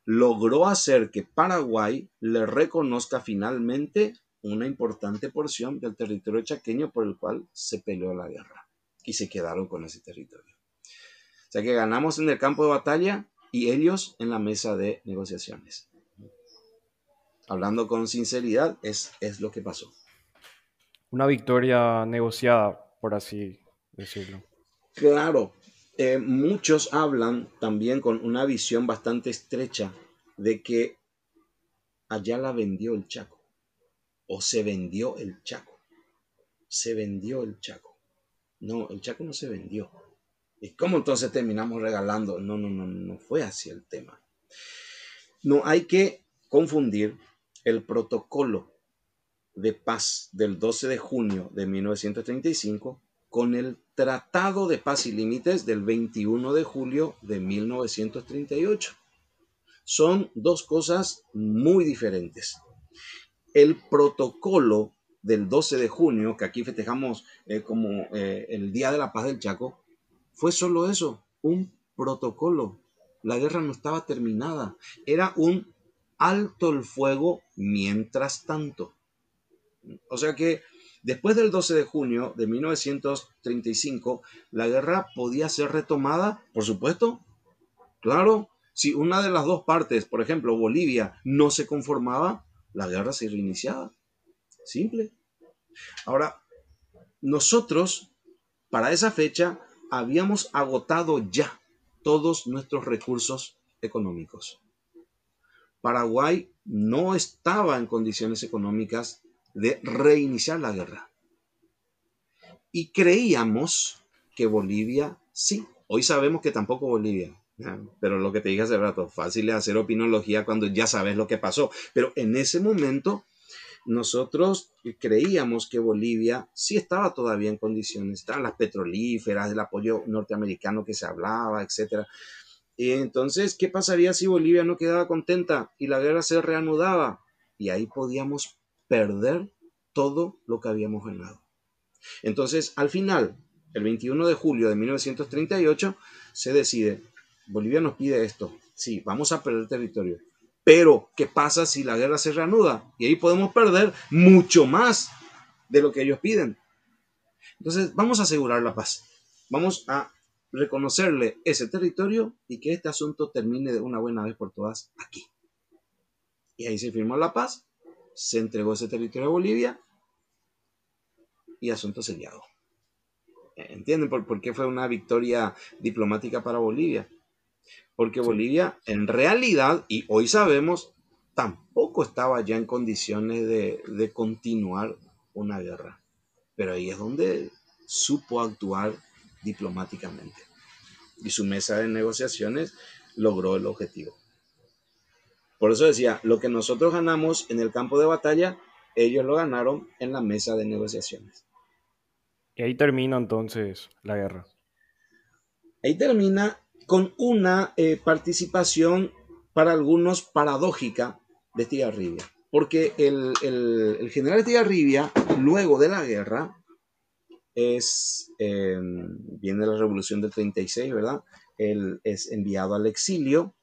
logró hacer que Paraguay le reconozca finalmente una importante porción del territorio chaqueño por el cual se peleó la guerra y se quedaron con ese territorio. O sea que ganamos en el campo de batalla y ellos en la mesa de negociaciones. Hablando con sinceridad, es, es lo que pasó. Una victoria negociada, por así decirlo. Claro, eh, muchos hablan también con una visión bastante estrecha de que Ayala vendió el Chaco o se vendió el Chaco. Se vendió el Chaco. No, el Chaco no se vendió. ¿Y cómo entonces terminamos regalando? No, no, no, no fue así el tema. No hay que confundir el protocolo de paz del 12 de junio de 1935 con el Tratado de Paz y Límites del 21 de julio de 1938. Son dos cosas muy diferentes. El protocolo del 12 de junio, que aquí festejamos eh, como eh, el Día de la Paz del Chaco, fue solo eso, un protocolo. La guerra no estaba terminada, era un alto el fuego mientras tanto. O sea que después del 12 de junio de 1935, la guerra podía ser retomada, por supuesto. Claro, si una de las dos partes, por ejemplo Bolivia, no se conformaba, la guerra se reiniciaba. Simple. Ahora, nosotros, para esa fecha, habíamos agotado ya todos nuestros recursos económicos. Paraguay no estaba en condiciones económicas de reiniciar la guerra. Y creíamos que Bolivia sí. Hoy sabemos que tampoco Bolivia. Pero lo que te dije hace rato, fácil es hacer opinología cuando ya sabes lo que pasó. Pero en ese momento nosotros creíamos que Bolivia sí estaba todavía en condiciones, estaban las petrolíferas, el apoyo norteamericano que se hablaba, etc. Y entonces, ¿qué pasaría si Bolivia no quedaba contenta y la guerra se reanudaba? Y ahí podíamos perder todo lo que habíamos ganado. Entonces, al final, el 21 de julio de 1938, se decide, Bolivia nos pide esto, sí, vamos a perder territorio, pero, ¿qué pasa si la guerra se reanuda? Y ahí podemos perder mucho más de lo que ellos piden. Entonces, vamos a asegurar la paz. Vamos a reconocerle ese territorio y que este asunto termine de una buena vez por todas aquí. Y ahí se firmó la paz, se entregó ese territorio a Bolivia y asunto sellado. ¿Entienden por, por qué fue una victoria diplomática para Bolivia? Porque Bolivia en realidad, y hoy sabemos, tampoco estaba ya en condiciones de, continuar una guerra. Pero ahí es donde supo actuar diplomáticamente. Y su mesa de negociaciones logró el objetivo. Por eso decía, lo que nosotros ganamos en el campo de batalla, ellos lo ganaron en la mesa de negociaciones. Y ahí termina entonces la guerra. Ahí termina con una eh, participación para algunos paradójica de Estigarribia. Porque el, el, general Estigarribia, luego de la guerra, es, em, viene la revolución del 36, ¿verdad? Él es enviado al exilio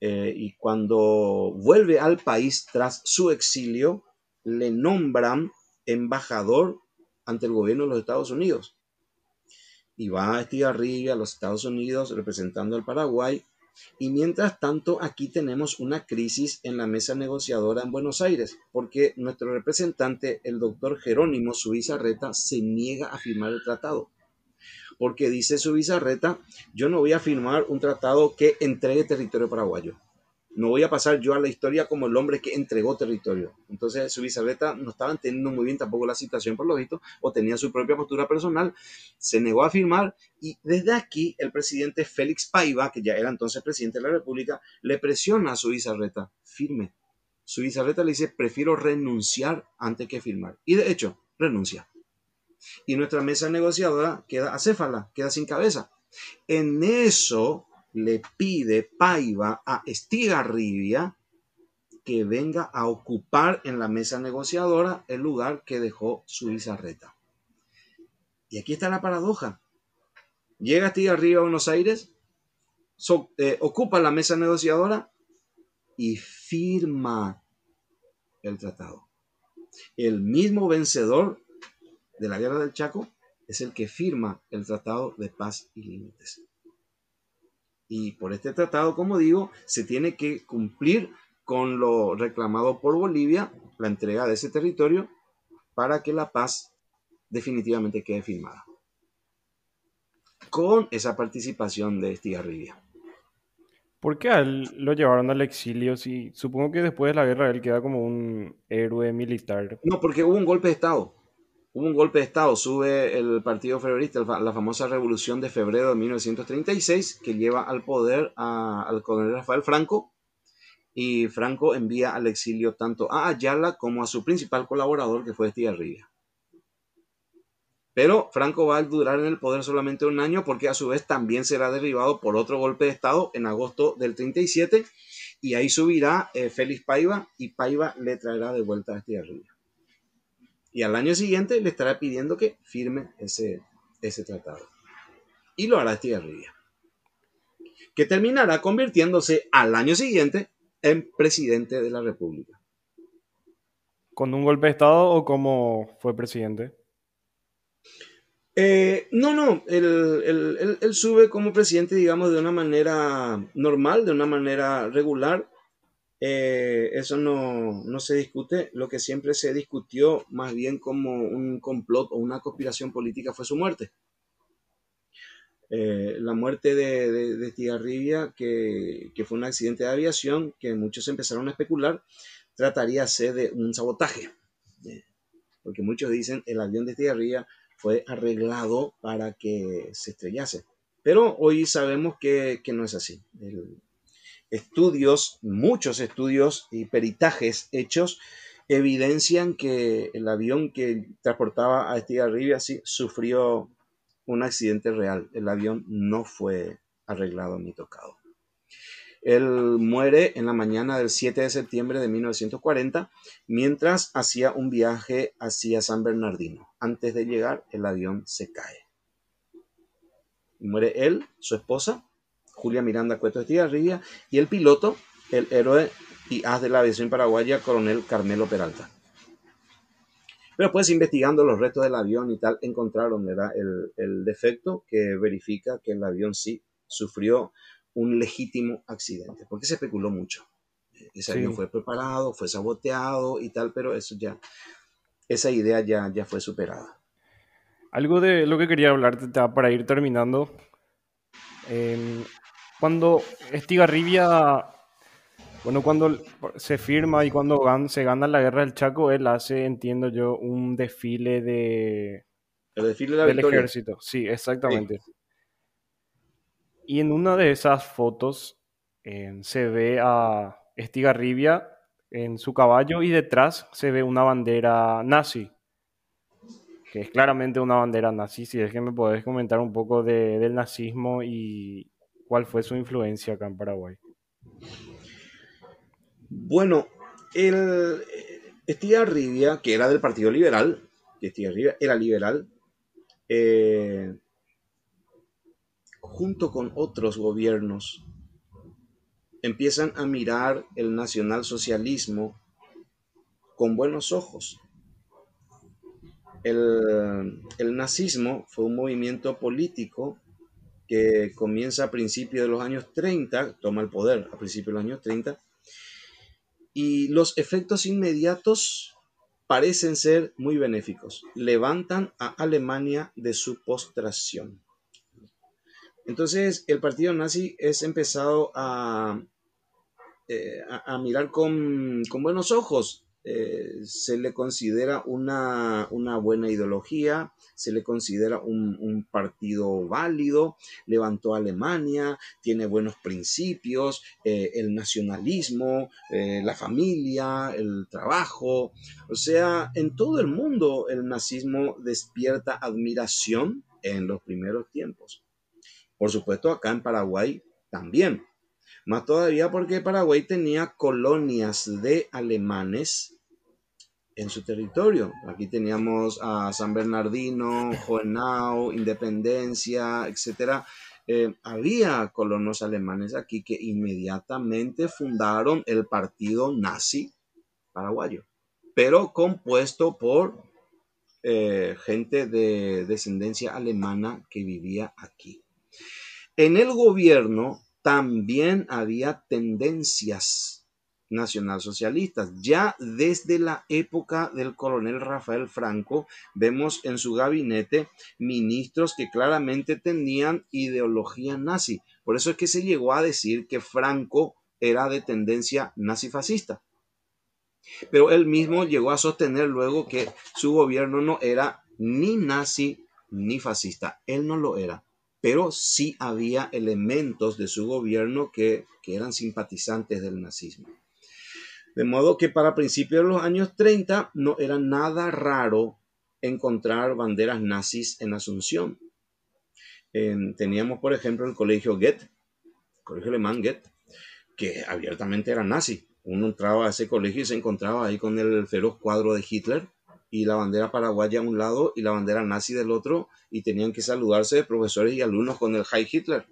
eh, y cuando vuelve al país tras su exilio, le nombran embajador ante el gobierno de los Estados Unidos y va a Estigarribia, a los Estados Unidos, representando al Paraguay. Y mientras tanto, aquí tenemos una crisis en la mesa negociadora en Buenos Aires, porque nuestro representante, el doctor Jerónimo Subizarreta, se niega a firmar el tratado. Porque dice Subizarreta, yo no voy a firmar un tratado que entregue territorio paraguayo no voy a pasar yo a la historia como el hombre que entregó territorio. Entonces su bisabuela no estaba entendiendo muy bien tampoco la situación por lo visto, o tenía su propia postura personal, se negó a firmar y desde aquí el presidente Félix Paiva, que ya era entonces presidente de la República, le presiona a su bisabuela, firme. Su bisabuela le dice, prefiero renunciar antes que firmar. Y de hecho, renuncia. Y nuestra mesa negociadora queda acéfala, queda sin cabeza. En eso le pide Paiva a Estigarribia que venga a ocupar en la mesa negociadora el lugar que dejó su bizarreta. Y aquí está la paradoja. Llega Estigarribia a Buenos Aires, eh, ocupa la mesa negociadora y firma el tratado. El mismo vencedor de la guerra del Chaco es el que firma el tratado de paz y límites. Y por este tratado, como digo, se tiene que cumplir con lo reclamado por Bolivia, la entrega de ese territorio, para que la paz definitivamente quede firmada. con esa participación de Estigarribia. ¿Por qué a él lo llevaron al exilio? Si, supongo que después de la guerra él queda como un héroe militar. No, porque hubo un golpe de Estado. Hubo un golpe de Estado. Sube el Partido Febrerista, la famosa Revolución de Febrero de 1936, que lleva al poder al coronel Rafael Franco. Y Franco envía al exilio tanto a Ayala como a su principal colaborador, que fue Estigarribia. Pero Franco va a durar en el poder solamente un año porque a su vez también será derribado por otro golpe de Estado en agosto del 37 y ahí subirá eh, Félix Paiva y Paiva le traerá de vuelta a Estigarribia. Y al año siguiente le estará pidiendo que firme ese, ese tratado. Y lo hará Estigarribia. Que terminará convirtiéndose al año siguiente en presidente de la República. ¿Con un golpe de Estado o como fue presidente? Eh, no, no, él, sube como presidente, digamos, de una manera normal, de una manera regular. Eh, eso no, se discute. Lo que siempre se discutió más bien como un complot o una conspiración política fue su muerte. Eh, la muerte de, de, de que, que, fue un accidente de aviación, que muchos empezaron a especular, trataría ser de un sabotaje. Porque muchos dicen el avión de Tigarribia fue arreglado para que se estrellase. Pero hoy sabemos que, no es así. Estudios, muchos estudios y peritajes hechos evidencian que el avión que transportaba a Estigarribia sí sufrió un accidente real. El avión no fue arreglado ni tocado. Él muere en la mañana del 7 de septiembre de 1940 mientras hacía un viaje hacia San Bernardino. Antes de llegar, el avión se cae. Muere él, su esposa, Julia Miranda Cueto Estigarribia, y el piloto, el héroe y haz de la aviación paraguaya, coronel Carmelo Peralta. Pero pues investigando los restos del avión y tal, encontraron El, el defecto que verifica que el avión sí sufrió un legítimo accidente, porque se especuló mucho. Ese avión fue preparado, fue saboteado y tal, pero eso ya, esa idea ya, ya fue superada. Algo de lo que quería hablarte para ir terminando. Em, cuando Estigarribia, bueno, cuando se firma y cuando se gana la guerra del Chaco, él hace, entiendo yo, un desfile de, el desfile de la del ejército. Sí, exactamente. Y en una de esas fotos eh, se ve a Estigarribia en su caballo y detrás se ve una bandera nazi, que es claramente una bandera nazi. Si es que me podés comentar un poco del nazismo y cuál fue su influencia acá en Paraguay. Bueno, el Estigarribia, que era del Partido Liberal, que Estigarribia era liberal, eh, junto con otros gobiernos, empiezan a mirar el nacionalsocialismo con buenos ojos. El, nazismo fue un movimiento político que comienza a principios de los años 30, toma el poder a principios de los años 30, y los efectos inmediatos parecen ser muy benéficos. Levantan a Alemania de su postración. Entonces, el partido nazi es empezado a, eh, a, mirar con, buenos ojos. Eh, se le considera una, buena ideología, se le considera un, partido válido, levantó Alemania, tiene buenos principios, eh, el nacionalismo, la familia, el trabajo. O sea, en todo el mundo el nazismo despierta admiración en los primeros tiempos. Por supuesto, acá en Paraguay también. Más todavía porque Paraguay tenía colonias de alemanes en su territorio. Aquí teníamos a San Bernardino, Joenau, Independencia, etc. Eh, había colonos alemanes aquí que inmediatamente fundaron el partido nazi paraguayo, pero compuesto por eh, gente de descendencia alemana que vivía aquí. En el gobierno también había tendencias nacionalsocialistas. Ya desde la época del coronel Rafael Franco, vemos en su gabinete ministros que claramente tenían ideología nazi. Por eso es que se llegó a decir que Franco era de tendencia nazifascista. Pero él mismo llegó a sostener luego que su gobierno no era ni nazi ni fascista. Él no lo era. Pero sí había elementos de su gobierno que, que eran simpatizantes del nazismo. De modo que para principios de los años 30 no era nada raro encontrar banderas nazis en Asunción. teníamos, por ejemplo, el colegio Goethe, el colegio alemán Goethe, que abiertamente era nazi. Uno entraba a ese colegio y se encontraba ahí con el feroz cuadro de Hitler y la bandera paraguaya a un lado y la bandera nazi del otro y tenían que saludarse profesores y alumnos con el High Hitler.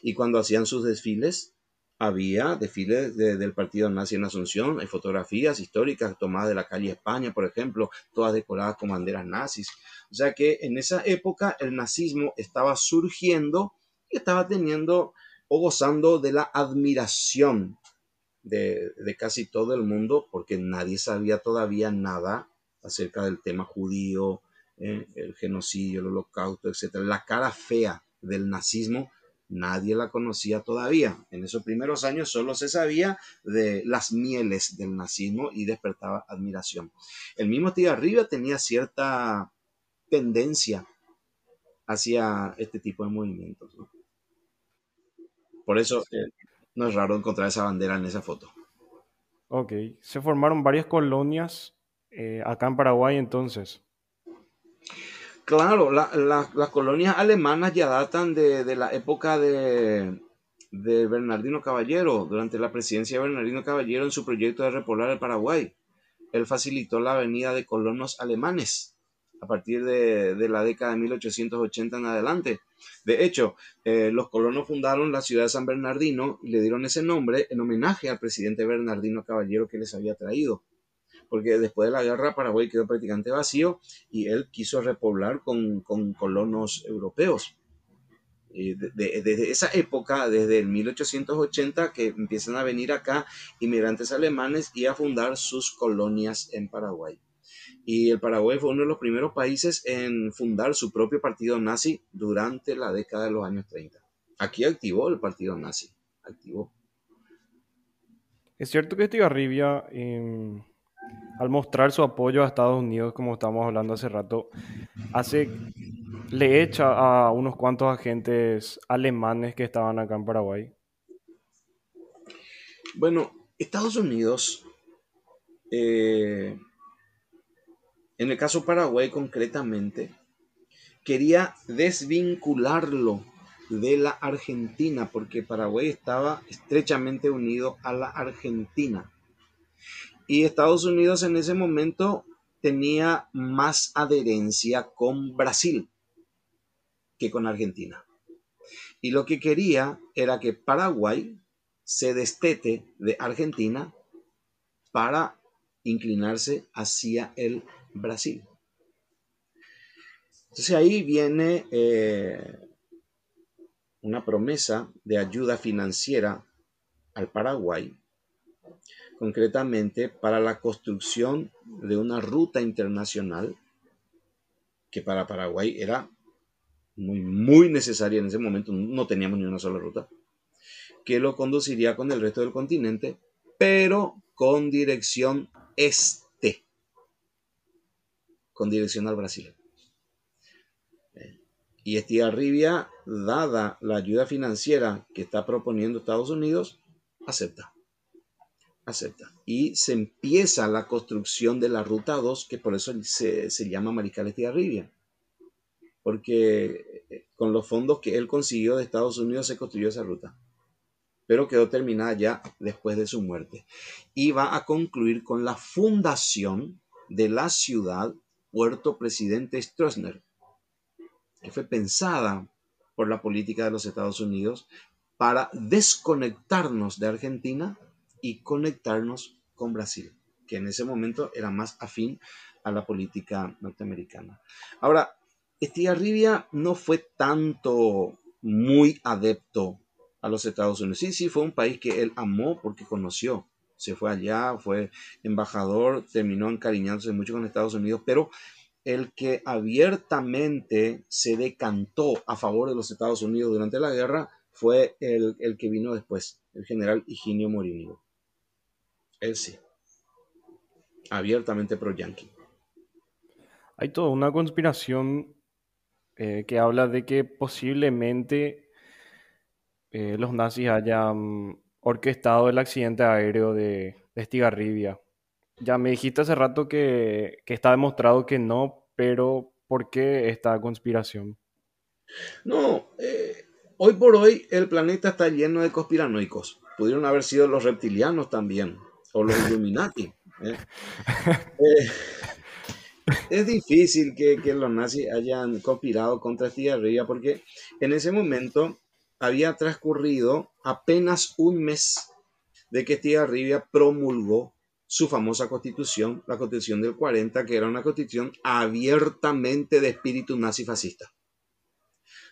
Y cuando hacían sus desfiles, había desfiles del partido nazi en Asunción, hay fotografías históricas tomadas de la calle España, por ejemplo, todas decoradas con banderas nazis. O sea que en esa época el nazismo estaba surgiendo y estaba teniendo o gozando de la admiración de, casi todo el mundo, porque nadie sabía todavía nada acerca del tema judío, eh, el genocidio, el holocausto, etc. La cara fea del nazismo nadie la conocía todavía. En esos primeros años solo se sabía de las mieles del nazismo y despertaba admiración. El mismo Arriba tenía cierta tendencia hacia este tipo de movimientos. Por eso eh, no es raro encontrar esa bandera en esa foto. Ok, se formaron varias colonias eh, acá en Paraguay entonces. Claro, las colonias alemanas ya datan de, la época de, Bernardino Caballero, durante la presidencia de Bernardino Caballero en su proyecto de repoblar el Paraguay. Él facilitó la venida de colonos alemanes a partir de, la década de 1880 en adelante. De hecho, eh, los colonos fundaron la ciudad de San Bernardino y le dieron ese nombre en homenaje al presidente Bernardino Caballero que les había traído porque después de la guerra Paraguay quedó prácticamente vacío y él quiso repoblar con, colonos europeos. desde esa época, desde el 1880, que empiezan a venir acá inmigrantes alemanes y a fundar sus colonias en Paraguay. Y el Paraguay fue uno de los primeros países en fundar su propio partido nazi durante la década de los años 30. Aquí activó el partido nazi, activó. Es cierto que Estigarribia eh, al mostrar su apoyo a Estados Unidos, como estábamos hablando hace rato, hace, le echa a unos cuantos agentes alemanes que estaban acá en Paraguay. Bueno, Estados Unidos, eh, en el caso Paraguay concretamente, quería desvincularlo de la Argentina, porque Paraguay estaba estrechamente unido a la Argentina. Y Estados Unidos en ese momento tenía más adherencia con Brasil que con Argentina. Y lo que quería era que Paraguay se destete de Argentina para inclinarse hacia el Brasil. Entonces ahí viene eh, una promesa de ayuda financiera al Paraguay concretamente para la construcción de una ruta internacional que para Paraguay era muy, muy necesaria en ese momento, no teníamos ni una sola ruta, que lo conduciría con el resto del continente, pero con dirección este, con dirección al Brasil. Y Estigarribia, dada la ayuda financiera que está proponiendo Estados Unidos, acepta acepta. Y se empieza la construcción de la ruta 2, que por eso se, llama Mariscal Estigarribia. Porque eh, con los fondos que él consiguió de Estados Unidos se construyó esa ruta. Pero quedó terminada ya después de su muerte. Y va a concluir con la fundación de la ciudad Puerto Presidente Stroessner, que fue pensada por la política de los Estados Unidos para desconectarnos de Argentina y conectarnos con Brasil, que en ese momento era más afín a la política norteamericana. Ahora, Estigarribia no fue tanto muy adepto a los Estados Unidos. Sí, sí, fue un país que él amó porque conoció Se fue allá, fue embajador, terminó encariñándose mucho con Estados Unidos, pero el que abiertamente se decantó a favor de los Estados Unidos durante la guerra fue el, que vino después, el general Higinio Morínigo. Él sí, abiertamente pro-yankee. Hay toda una conspiración eh, que habla de que posiblemente eh, los nazis hayan orquestado el accidente aéreo de, de Estigarribia. Ya me dijiste hace rato que, que está demostrado que no, pero ¿por qué esta conspiración? No, eh, hoy por hoy el planeta está lleno de conspiranoicos. Pudieron haber sido los reptilianos también, o los Illuminati. ¿eh? Eh, es difícil que, que, los nazis hayan conspirado contra Estigarribia porque en ese momento había transcurrido apenas un mes de que Estigarribia promulgó su famosa constitución, la constitución del 40, que era una constitución abiertamente de espíritu nazi fascista.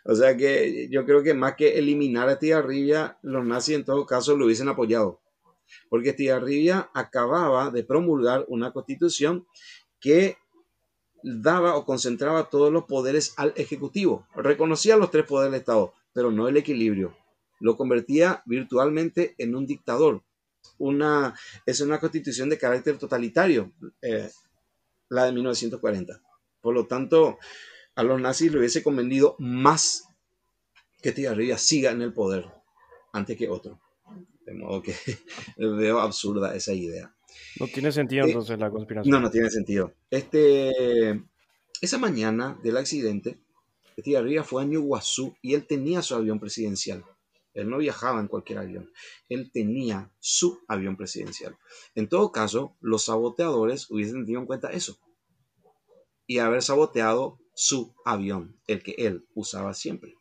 O sea que yo creo que más que eliminar a Estigarribia, los nazis en todo caso lo hubiesen apoyado. Porque Estigarribia acababa de promulgar una constitución que daba o concentraba todos los poderes al Ejecutivo. Reconocía los tres poderes del Estado, pero no el equilibrio. Lo convertía virtualmente en un dictador. Una, es una constitución de carácter totalitario, eh, la de 1940. Por lo tanto, a los nazis le hubiese convenido más que Tigarribia siga en el poder antes que otro. De modo que veo absurda esa idea. No tiene sentido Eh, entonces la conspiración. No, no tiene sentido. Este, esa mañana del accidente, Estigarribia fue a Ñuguazú y él tenía su avión presidencial. Él no viajaba en cualquier avión. Él tenía su avión presidencial. En todo caso, los saboteadores hubiesen tenido en cuenta eso. Y haber saboteado su avión, el que él usaba siempre.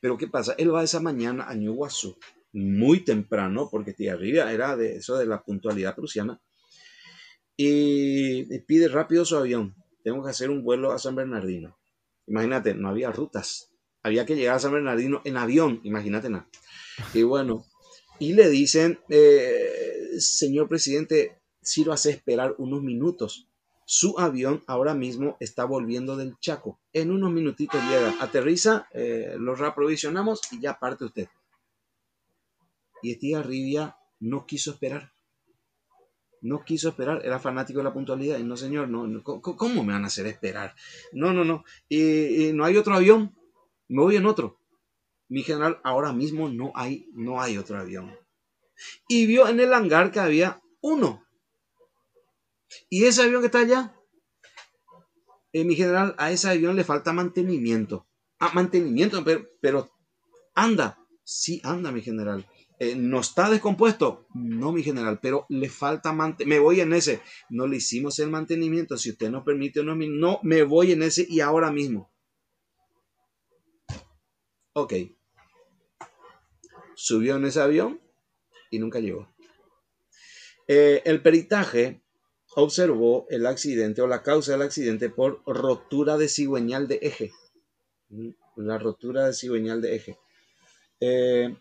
Pero ¿qué pasa? Él va esa mañana a Ñuguazú, muy temprano, porque Estigarribia era de eso de la puntualidad prusiana, y pide rápido su avión. Tengo que hacer un vuelo a San Bernardino. Imagínate, no había rutas. Había que llegar a San Bernardino en avión, imagínate nada. Y bueno, y le dicen, eh, señor presidente, si lo hace esperar unos minutos. Su avión ahora mismo está volviendo del Chaco. En unos minutitos llega, aterriza, eh, lo reaprovisionamos y ya parte usted. Y Estigarribia no quiso esperar no quiso esperar, era fanático de la puntualidad. Y no, señor, no, no, ¿cómo me van a hacer esperar? No, no, no. No hay otro avión, me voy en otro. Mi general, ahora mismo no hay, no hay otro avión. Y vio en el hangar que había uno. Y ese avión que está allá, eh, mi general, a ese avión le falta mantenimiento. Ah, mantenimiento, pero, pero anda. Sí, anda, mi general. Eh, ¿No está descompuesto? No, mi general, pero le falta mantenimiento. Me voy en ese. No le hicimos el mantenimiento. Si usted nos permite, no, no, me voy en ese y ahora mismo. Ok. Subió en ese avión y nunca llegó. Eh, el peritaje observó el accidente o la causa del accidente por rotura de cigüeñal de eje. La rotura de cigüeñal de eje. Eh,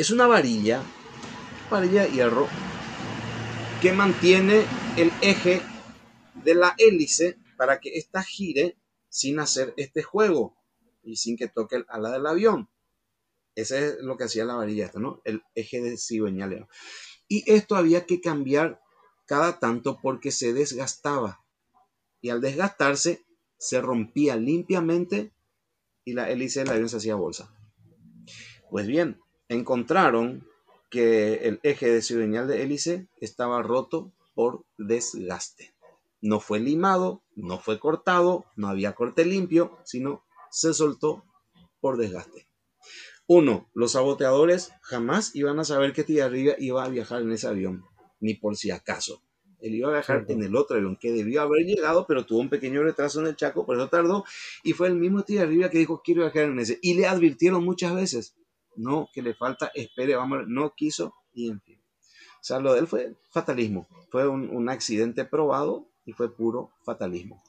es una varilla, varilla de hierro, que mantiene el eje de la hélice para que ésta gire sin hacer este juego y sin que toque el ala del avión. Ese es lo que hacía la varilla esta, ¿no? El eje de cigüeñal. Y esto había que cambiar cada tanto porque se desgastaba. Y al desgastarse, se rompía limpiamente y la hélice del avión se hacía bolsa. Pues bien, encontraron que el eje de cigüeñal de hélice estaba roto por desgaste. No fue limado, no fue cortado, no había corte limpio, sino se soltó por desgaste. Uno, los saboteadores jamás iban a saber que Tigarribia iba a viajar en ese avión, ni por si acaso. Él iba a viajar en el otro avión que debió haber llegado, pero tuvo un pequeño retraso en el Chaco, por eso tardó. Y fue el mismo Tigarribia que dijo, quiero viajar en ese. Y le advirtieron muchas veces, no, que le falta, espere, vamos, no quiso, y en fin. O sea, lo de él fue fatalismo, fue un, un accidente probado y fue puro fatalismo.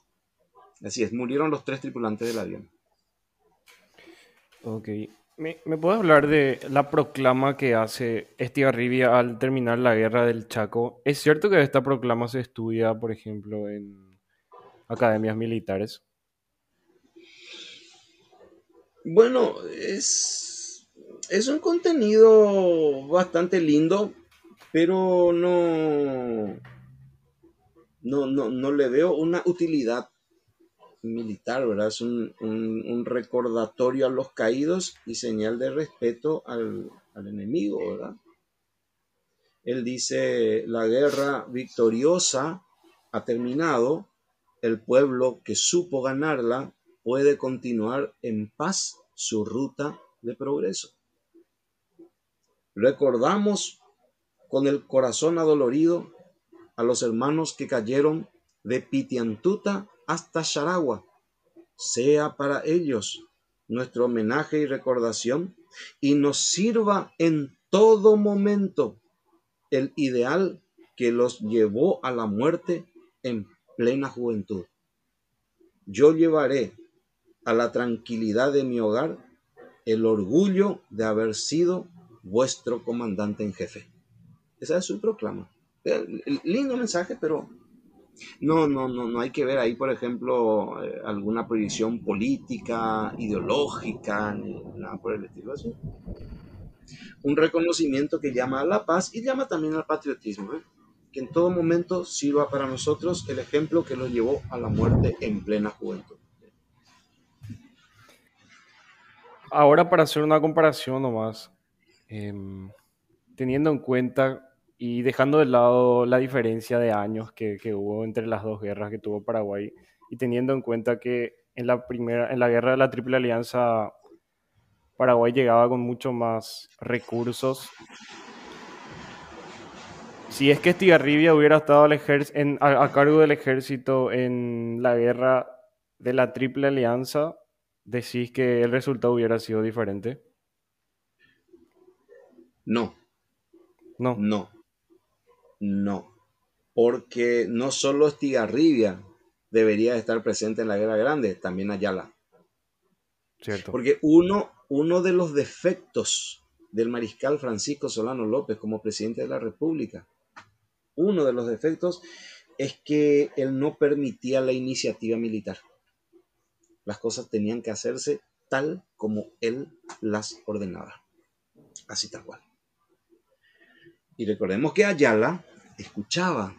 Así es, murieron los tres tripulantes del avión. Ok. ¿Me, me puedes hablar de la proclama que hace Estigarribia al terminar la guerra del Chaco? ¿Es cierto que esta proclama se estudia, por ejemplo, en academias militares? Bueno, es, es un contenido bastante lindo, pero no, no, no, no le veo una utilidad militar, ¿verdad? Es un, un- recordatorio a los caídos y señal de respeto al, al enemigo, ¿verdad? Él dice, la guerra victoriosa ha terminado, el pueblo que supo ganarla puede continuar en paz su ruta de progreso. Recordamos con el corazón adolorido a los hermanos que cayeron de Pitiantuta hasta Charagua. Sea para ellos nuestro homenaje y recordación y nos sirva en todo momento el ideal que los llevó a la muerte en plena juventud. Yo llevaré a la tranquilidad de mi hogar el orgullo de haber sido vuestro comandante en jefe. Esa es su proclama. Eh, Lindo mensaje, pero no, no, no, no hay que ver ahí, por ejemplo, eh, alguna proyección política, ideológica, nada por el estilo así. Un reconocimiento que llama a la paz y llama también al patriotismo, ¿eh? que en todo momento sirva para nosotros el ejemplo que los llevó a la muerte en plena juventud. Ahora, para hacer una comparación nomás, em, teniendo en cuenta y dejando de lado la diferencia de años que, hubo entre las dos guerras que tuvo Paraguay, y teniendo en cuenta que en la primera, en la guerra de la Triple Alianza, Paraguay llegaba con mucho más recursos. Si es que Estigarribia hubiera estado al a, a cargo del ejército en la guerra de la Triple Alianza, decís que el resultado hubiera sido diferente. No, No. no, no. Porque no solo Estigarribia debería estar presente en la Guerra Grande, también Ayala. Cierto. Porque uno, uno de los defectos del mariscal Francisco Solano López como presidente de la República, uno de los defectos es que él no permitía la iniciativa militar. Las cosas tenían que hacerse tal como él las ordenaba. Así tal cual. Y recordemos que Ayala escuchaba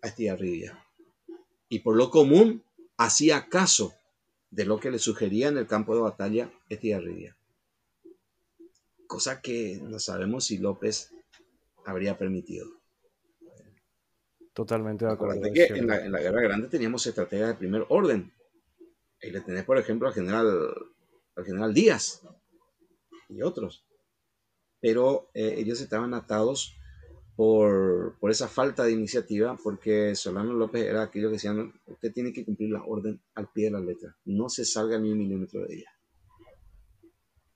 a Estigarribia y por lo común hacía caso de lo que le sugería en el campo de batalla Estigarribia. Cosa que no sabemos si López habría permitido. Totalmente de acuerdo. Acuérdate que en la, en la guerra grande teníamos estrategias de primer orden. Ahí le tenés, por ejemplo, al general, al general Díaz y otros. Pero eh, ellos estaban atados por, esa falta de iniciativa, porque Solano López era aquello que decían, usted tiene que cumplir la orden al pie de la letra, no se salga ni un milímetro de ella.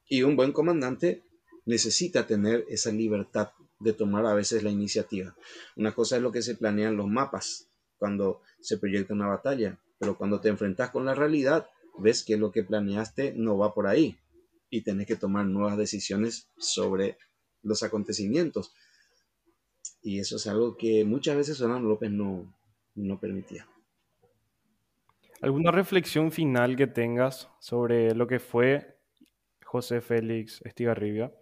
Y un buen comandante necesita tener esa libertad de tomar a veces la iniciativa. Una cosa es lo que se planea en los mapas cuando se proyecta una batalla, pero cuando te enfrentas con la realidad, ves que lo que planeaste no va por ahí y tenés que tomar nuevas decisiones sobre los acontecimientos. Y eso es algo que muchas veces Solano López no, no permitía. ¿Alguna reflexión final que tengas sobre lo que fue José Félix Estigarribia?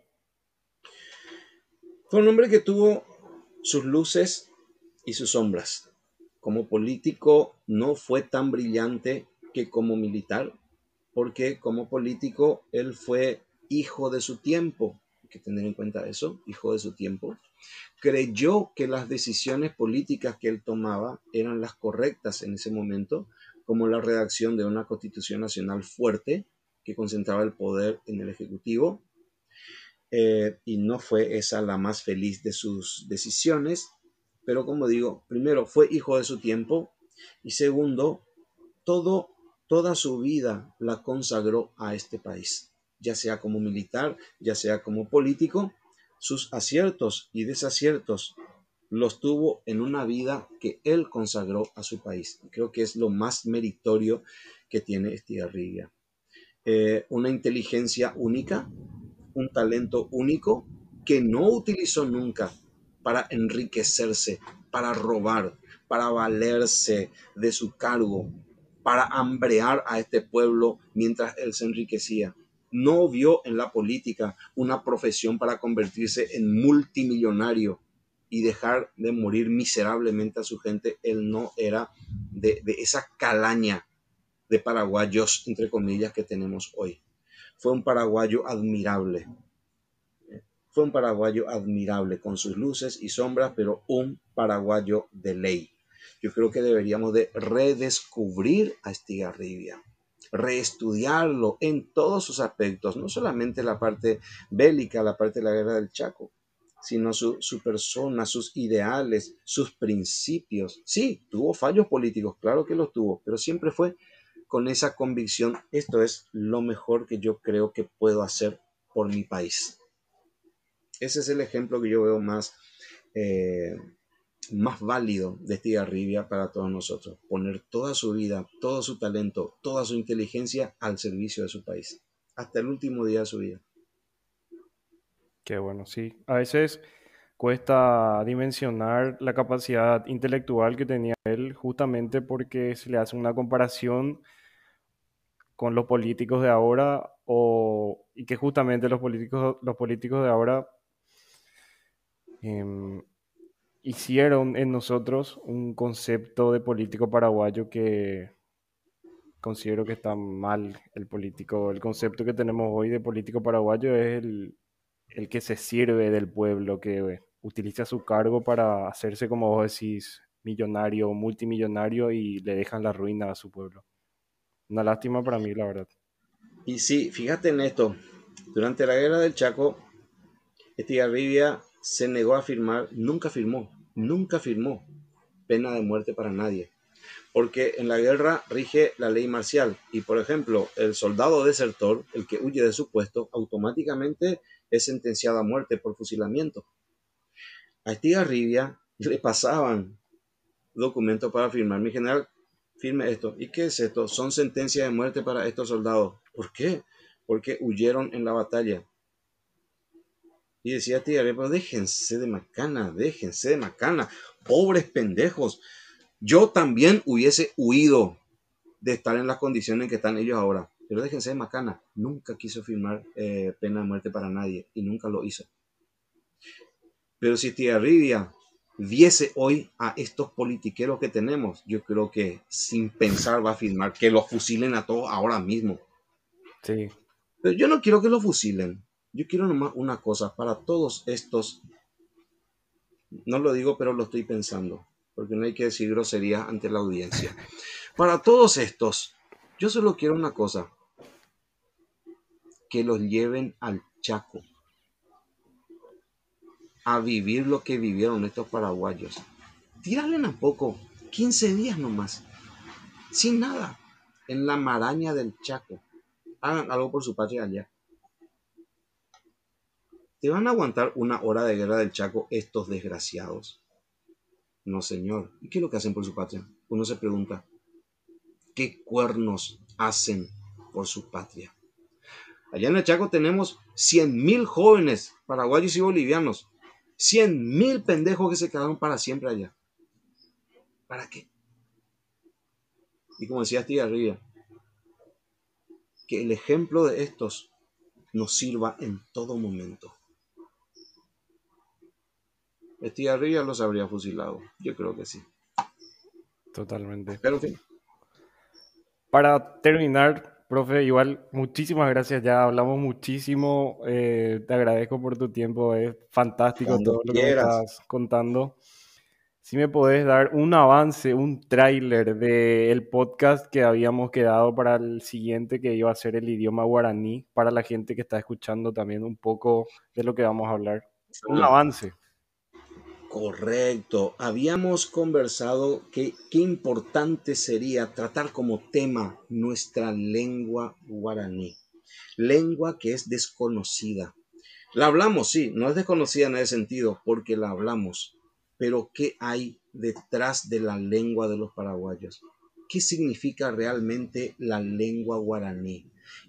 Fue un hombre que tuvo sus luces y sus sombras. Como político no fue tan brillante que como militar, porque como político él fue hijo de su tiempo. Hay que tener en cuenta eso, hijo de su tiempo. Creyó que las decisiones políticas que él tomaba eran las correctas en ese momento, como la redacción de una constitución nacional fuerte que concentraba el poder en el Ejecutivo, eh, y no fue esa la más feliz de sus decisiones, pero como digo, primero fue hijo de su tiempo y segundo, todo, toda su vida la consagró a este país, ya sea como militar, ya sea como político, sus aciertos y desaciertos los tuvo en una vida que él consagró a su país. Creo que es lo más meritorio que tiene Estigarribia. Eh, una inteligencia única, un talento único que no utilizó nunca para enriquecerse, para robar, para valerse de su cargo, para hambrear a este pueblo mientras él se enriquecía. No vio en la política una profesión para convertirse en multimillonario y dejar de morir miserablemente a su gente. Él no era de, esa calaña de paraguayos, entre comillas, que tenemos hoy. Fue un paraguayo admirable. Fue un paraguayo admirable, con sus luces y sombras, pero un paraguayo de ley. Yo creo que deberíamos de redescubrir a Estigarribia, reestudiarlo en todos sus aspectos, no solamente la parte bélica, la parte de la guerra del Chaco, sino su, su, persona, sus ideales, sus principios. Sí, tuvo fallos políticos, claro que los tuvo, pero siempre fue con esa convicción, esto es lo mejor que yo creo que puedo hacer por mi país. Ese es el ejemplo que yo veo más, eh, más válido de Estigarribia para todos nosotros. Poner toda su vida, todo su talento, toda su inteligencia al servicio de su país, hasta el último día de su vida. Qué bueno, sí. A veces cuesta dimensionar la capacidad intelectual que tenía él justamente porque se le hace una comparación con los políticos de ahora o, y que justamente los políticos, los políticos de ahora em, hicieron en nosotros un concepto de político paraguayo que considero que está mal el político. El concepto que tenemos hoy de político paraguayo es el, el que se sirve del pueblo, que utiliza su cargo para hacerse, como vos decís, millonario, multimillonario y le dejan la ruina a su pueblo. Una lástima para mí, la verdad. Y sí, fíjate en esto. Durante la guerra del Chaco, Estigarribia se negó a firmar, nunca firmó, nunca firmó pena de muerte para nadie. Porque en la guerra rige la ley marcial. Y por ejemplo, el soldado desertor, el que huye de su puesto, automáticamente es sentenciado a muerte por fusilamiento. A Estigarribia le pasaban documentos para firmar. Mi general, firme esto. ¿Y qué es esto? Son sentencias de muerte para estos soldados. ¿Por qué? Porque huyeron en la batalla. Y decía tía, pero déjense de macana, déjense de macana. Pobres pendejos. Yo también hubiese huido de estar en las condiciones en que están ellos ahora. Pero déjense de macana. Nunca quiso firmar eh, pena de muerte para nadie y nunca lo hizo. Pero si tía Rivia viese hoy a estos politiqueros que tenemos, yo creo que sin pensar va a firmar que los fusilen a todos ahora mismo. Sí. Pero yo no quiero que los fusilen. Yo quiero nomás una cosa para todos estos. No lo digo, pero lo estoy pensando, porque no hay que decir groserías ante la audiencia. Para todos estos, yo solo quiero una cosa, que los lleven al Chaco a vivir lo que vivieron estos paraguayos. Tírale un poco, 15 días nomás, sin nada, en la maraña del Chaco. Hagan algo por su patria allá. ¿Te van a aguantar una hora de guerra del Chaco estos desgraciados? No, señor. ¿Y qué es lo que hacen por su patria? Uno se pregunta, ¿qué cuernos hacen por su patria? Allá en el Chaco tenemos 100.000 jóvenes paraguayos y bolivianos Cien mil pendejos que se quedaron para siempre allá. ¿Para qué? Y como decía Steve arriba, que el ejemplo de estos nos sirva en todo momento. Steve arriba los habría fusilado. Yo creo que sí. Totalmente. Pero. Para terminar, Profe, igual, muchísimas gracias. Ya hablamos muchísimo. eh, te agradezco por tu tiempo. Es fantástico Cuando todo lo que me estás contando. Si me podés dar un avance, un tráiler del podcast que habíamos quedado para el siguiente, que iba a ser el idioma guaraní, para la gente que está escuchando también un poco de lo que vamos a hablar. Un avance. Correcto. Habíamos conversado que qué importante sería tratar como tema nuestra lengua guaraní. Lengua que es desconocida. La hablamos, sí, no es desconocida en ese sentido, porque la hablamos. Pero ¿qué hay detrás de la lengua de los paraguayos? ¿Qué significa realmente la lengua guaraní?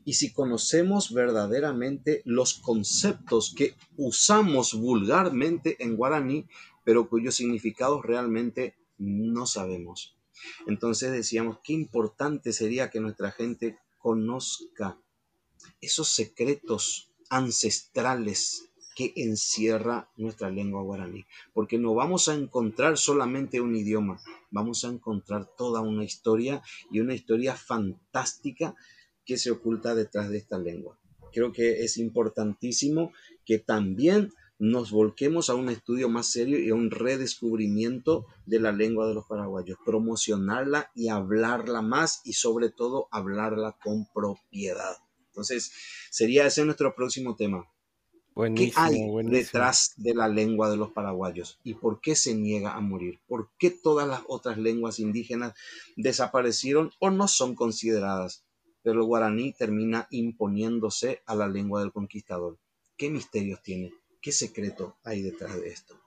y si conocemos verdaderamente los conceptos que usamos vulgarmente en guaraní, pero cuyos significados realmente no sabemos. Entonces decíamos, qué importante sería que nuestra gente conozca esos secretos ancestrales que encierra nuestra lengua guaraní, porque no vamos a encontrar solamente un idioma, vamos a encontrar toda una historia y una historia fantástica que se oculta detrás de esta lengua. Creo que es importantísimo que también nos volquemos a un estudio más serio y a un redescubrimiento de la lengua de los paraguayos, promocionarla y hablarla más y sobre todo hablarla con propiedad. Entonces, sería ese nuestro próximo tema. ¿Qué hay detrás de la lengua de los paraguayos? ¿Y por qué se niega a morir? ¿Por qué todas las otras lenguas indígenas desaparecieron o no son consideradas? Pero el guaraní termina imponiéndose a la lengua del conquistador. ¿Qué misterios tiene? ¿Qué secreto hay detrás de esto?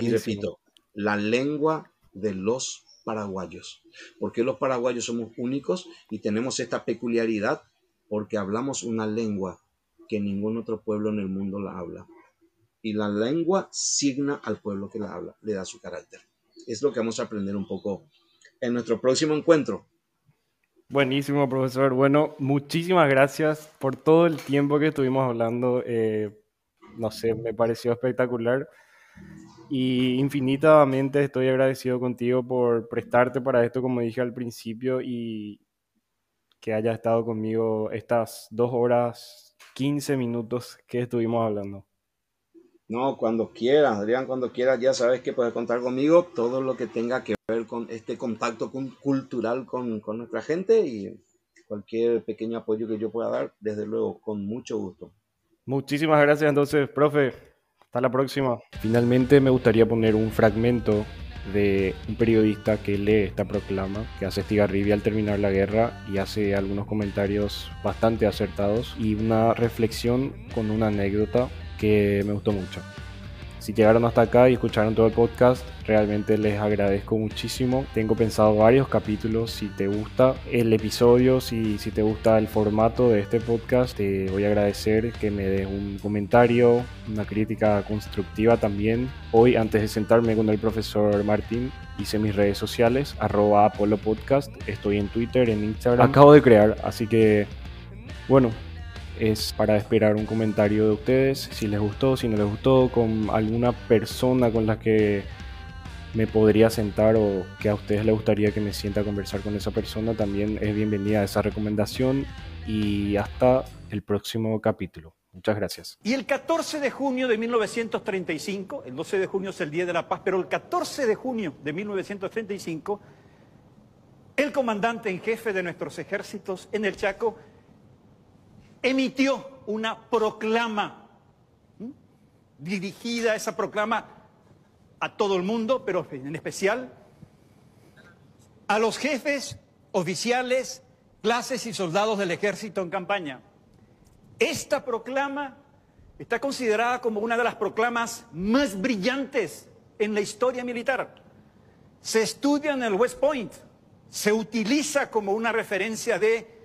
Y repito, la lengua de los paraguayos. ¿Por qué los paraguayos somos únicos y tenemos esta peculiaridad? Porque hablamos una lengua que ningún otro pueblo en el mundo la habla. Y la lengua signa al pueblo que la habla, le da su carácter. Es lo que vamos a aprender un poco en nuestro próximo encuentro. Buenísimo, profesor. Bueno, muchísimas gracias por todo el tiempo que estuvimos hablando. Eh, no sé, me pareció espectacular. Y infinitamente estoy agradecido contigo por prestarte para esto, como dije al principio, y que haya estado conmigo estas dos horas 15 minutos que estuvimos hablando. No, cuando quieras, Adrián, cuando quieras, ya sabes que puedes contar conmigo todo lo que tenga que ver con este contacto cultural con, con nuestra gente y cualquier pequeño apoyo que yo pueda dar, desde luego, con mucho gusto. Muchísimas gracias entonces, profe. Hasta la próxima. Finalmente me gustaría poner un fragmento de un periodista que lee esta proclama, que hace Estigarribia al terminar la guerra y hace algunos comentarios bastante acertados y una reflexión con una anécdota que me gustó mucho. Si llegaron hasta acá y escucharon todo el podcast, realmente les agradezco muchísimo. Tengo pensado varios capítulos. Si te gusta el episodio, si, si te gusta el formato de este podcast, te voy a agradecer que me des un comentario, una crítica constructiva también. Hoy, antes de sentarme con el profesor Martín, hice mis redes sociales, arroba Apolo Podcast. Estoy en Twitter, en Instagram. Acabo de crear, así que, bueno, es para esperar un comentario de ustedes, si les gustó, si no les gustó, con alguna persona con la que me podría sentar o que a ustedes les gustaría que me sienta a conversar con esa persona, también es bienvenida esa recomendación y hasta el próximo capítulo. Muchas gracias. Y el 14 de junio de 1935, el 12 de junio es el Día de la Paz, pero el 14 de junio de 1935, el comandante en jefe de nuestros ejércitos en el Chaco emitió una proclama dirigida, esa proclama a todo el mundo, pero en especial a los jefes, oficiales, clases y soldados del ejército en campaña. Esta proclama está considerada como una de las proclamas más brillantes en la historia militar. Se estudia en el West Point, se utiliza como una referencia de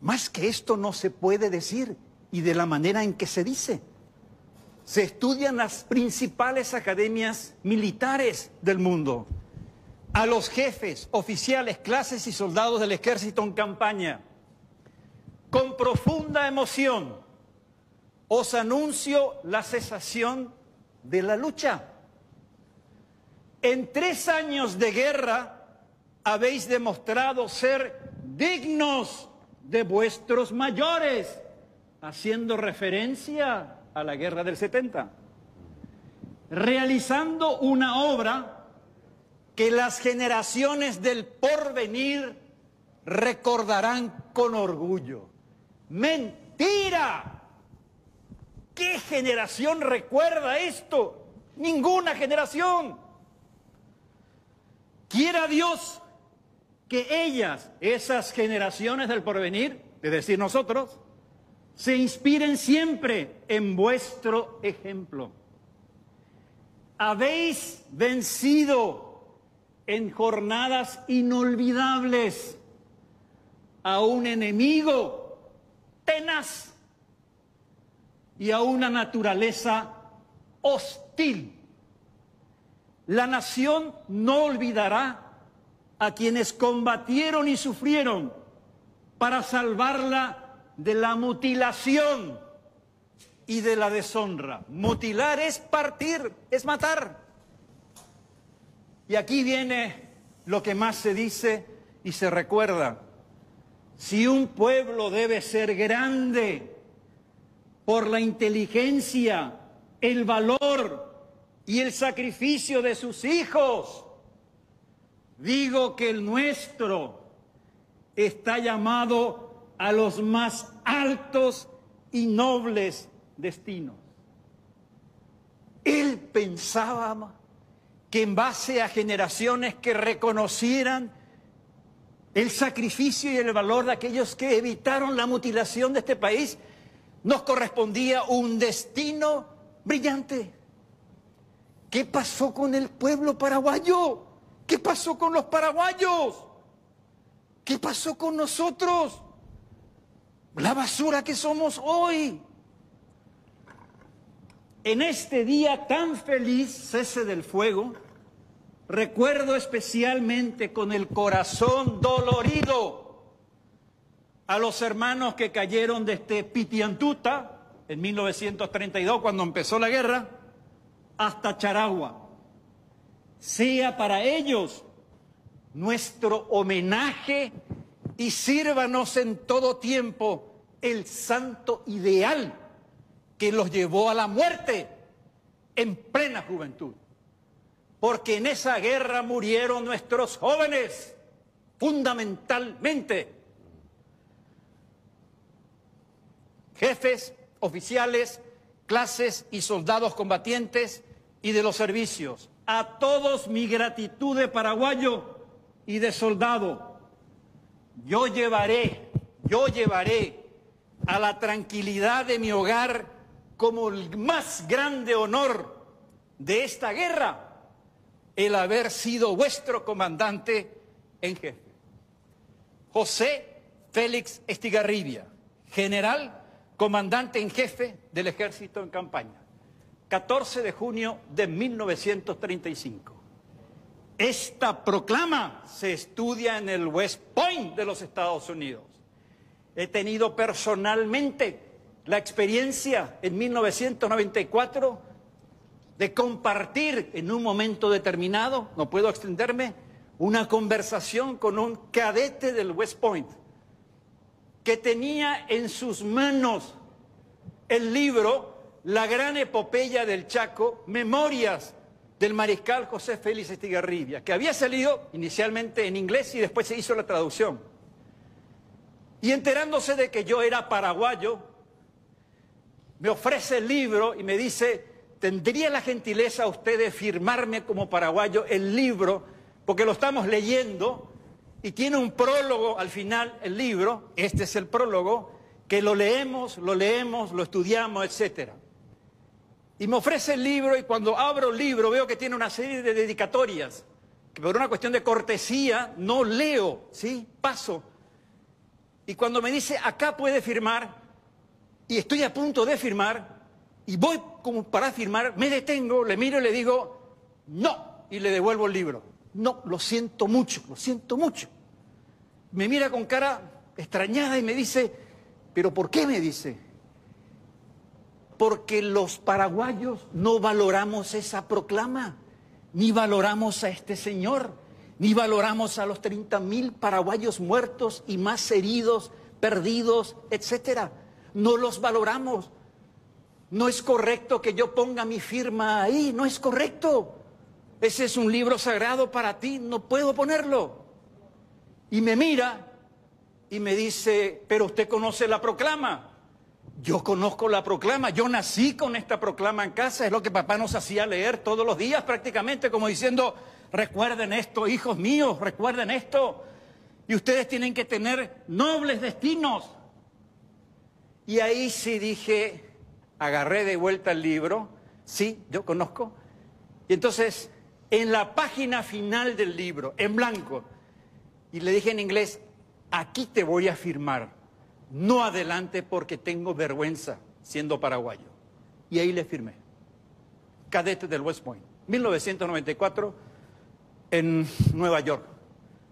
más que esto no se puede decir y de la manera en que se dice. Se estudian las principales academias militares del mundo. A los jefes, oficiales, clases y soldados del ejército en campaña. Con profunda emoción os anuncio la cesación de la lucha. En tres años de guerra habéis demostrado ser dignos de vuestros mayores, haciendo referencia a la guerra del 70, realizando una obra que las generaciones del porvenir recordarán con orgullo. Mentira. ¿Qué generación recuerda esto? Ninguna generación. Quiera Dios que ellas, esas generaciones del porvenir, es decir, nosotros, se inspiren siempre en vuestro ejemplo. Habéis vencido en jornadas inolvidables a un enemigo tenaz y a una naturaleza hostil. La nación no olvidará a quienes combatieron y sufrieron para salvarla de la mutilación y de la deshonra. Mutilar es partir, es matar. Y aquí viene lo que más se dice y se recuerda. Si un pueblo debe ser grande por la inteligencia, el valor y el sacrificio de sus hijos, digo que el nuestro está llamado a los más altos y nobles destinos. Él pensaba que en base a generaciones que reconocieran el sacrificio y el valor de aquellos que evitaron la mutilación de este país, nos correspondía un destino brillante. ¿Qué pasó con el pueblo paraguayo? ¿Qué pasó con los paraguayos? ¿Qué pasó con nosotros? La basura que somos hoy. En este día tan feliz, cese del fuego, recuerdo especialmente con el corazón dolorido a los hermanos que cayeron desde Pitiantuta en 1932, cuando empezó la guerra, hasta Charagua. Sea para ellos nuestro homenaje y sírvanos en todo tiempo el santo ideal que los llevó a la muerte en plena juventud. Porque en esa guerra murieron nuestros jóvenes, fundamentalmente. Jefes, oficiales, clases y soldados combatientes y de los servicios. A todos mi gratitud de paraguayo y de soldado. Yo llevaré, yo llevaré a la tranquilidad de mi hogar como el más grande honor de esta guerra el haber sido vuestro comandante en jefe. José Félix Estigarribia, general, comandante en jefe del ejército en campaña. 14 de junio de 1935. Esta proclama se estudia en el West Point de los Estados Unidos. He tenido personalmente la experiencia en 1994 de compartir en un momento determinado, no puedo extenderme, una conversación con un cadete del West Point que tenía en sus manos el libro La gran epopeya del Chaco, Memorias del mariscal José Félix Estigarribia, que había salido inicialmente en inglés y después se hizo la traducción. Y enterándose de que yo era paraguayo, me ofrece el libro y me dice, ¿tendría la gentileza usted de firmarme como paraguayo el libro? Porque lo estamos leyendo y tiene un prólogo al final, el libro, este es el prólogo, que lo leemos, lo leemos, lo estudiamos, etc. Y me ofrece el libro y cuando abro el libro veo que tiene una serie de dedicatorias, que por una cuestión de cortesía no leo, ¿sí? Paso. Y cuando me dice, acá puede firmar, y estoy a punto de firmar y voy como para firmar, me detengo, le miro y le digo, no, y le devuelvo el libro. No, lo siento mucho, lo siento mucho. Me mira con cara extrañada y me dice, pero ¿por qué me dice? Porque los paraguayos no valoramos esa proclama, ni valoramos a este señor, ni valoramos a los 30 mil paraguayos muertos y más heridos, perdidos, etcétera no los valoramos. No es correcto que yo ponga mi firma ahí, no es correcto. Ese es un libro sagrado para ti, no puedo ponerlo. Y me mira y me dice, pero usted conoce la proclama. Yo conozco la proclama, yo nací con esta proclama en casa, es lo que papá nos hacía leer todos los días prácticamente, como diciendo, recuerden esto, hijos míos, recuerden esto. Y ustedes tienen que tener nobles destinos. Y ahí sí dije, agarré de vuelta el libro, sí, yo conozco. Y entonces, en la página final del libro, en blanco, y le dije en inglés, aquí te voy a firmar, no adelante porque tengo vergüenza siendo paraguayo. Y ahí le firmé. Cadete del West Point, 1994, en Nueva York.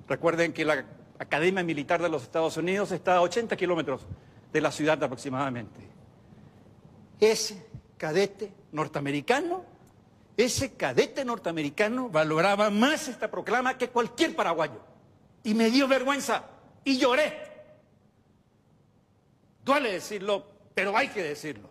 Recuerden que la Academia Militar de los Estados Unidos está a 80 kilómetros de la ciudad aproximadamente. Ese cadete norteamericano, ese cadete norteamericano valoraba más esta proclama que cualquier paraguayo. Y me dio vergüenza y lloré. Duele decirlo, pero hay que decirlo.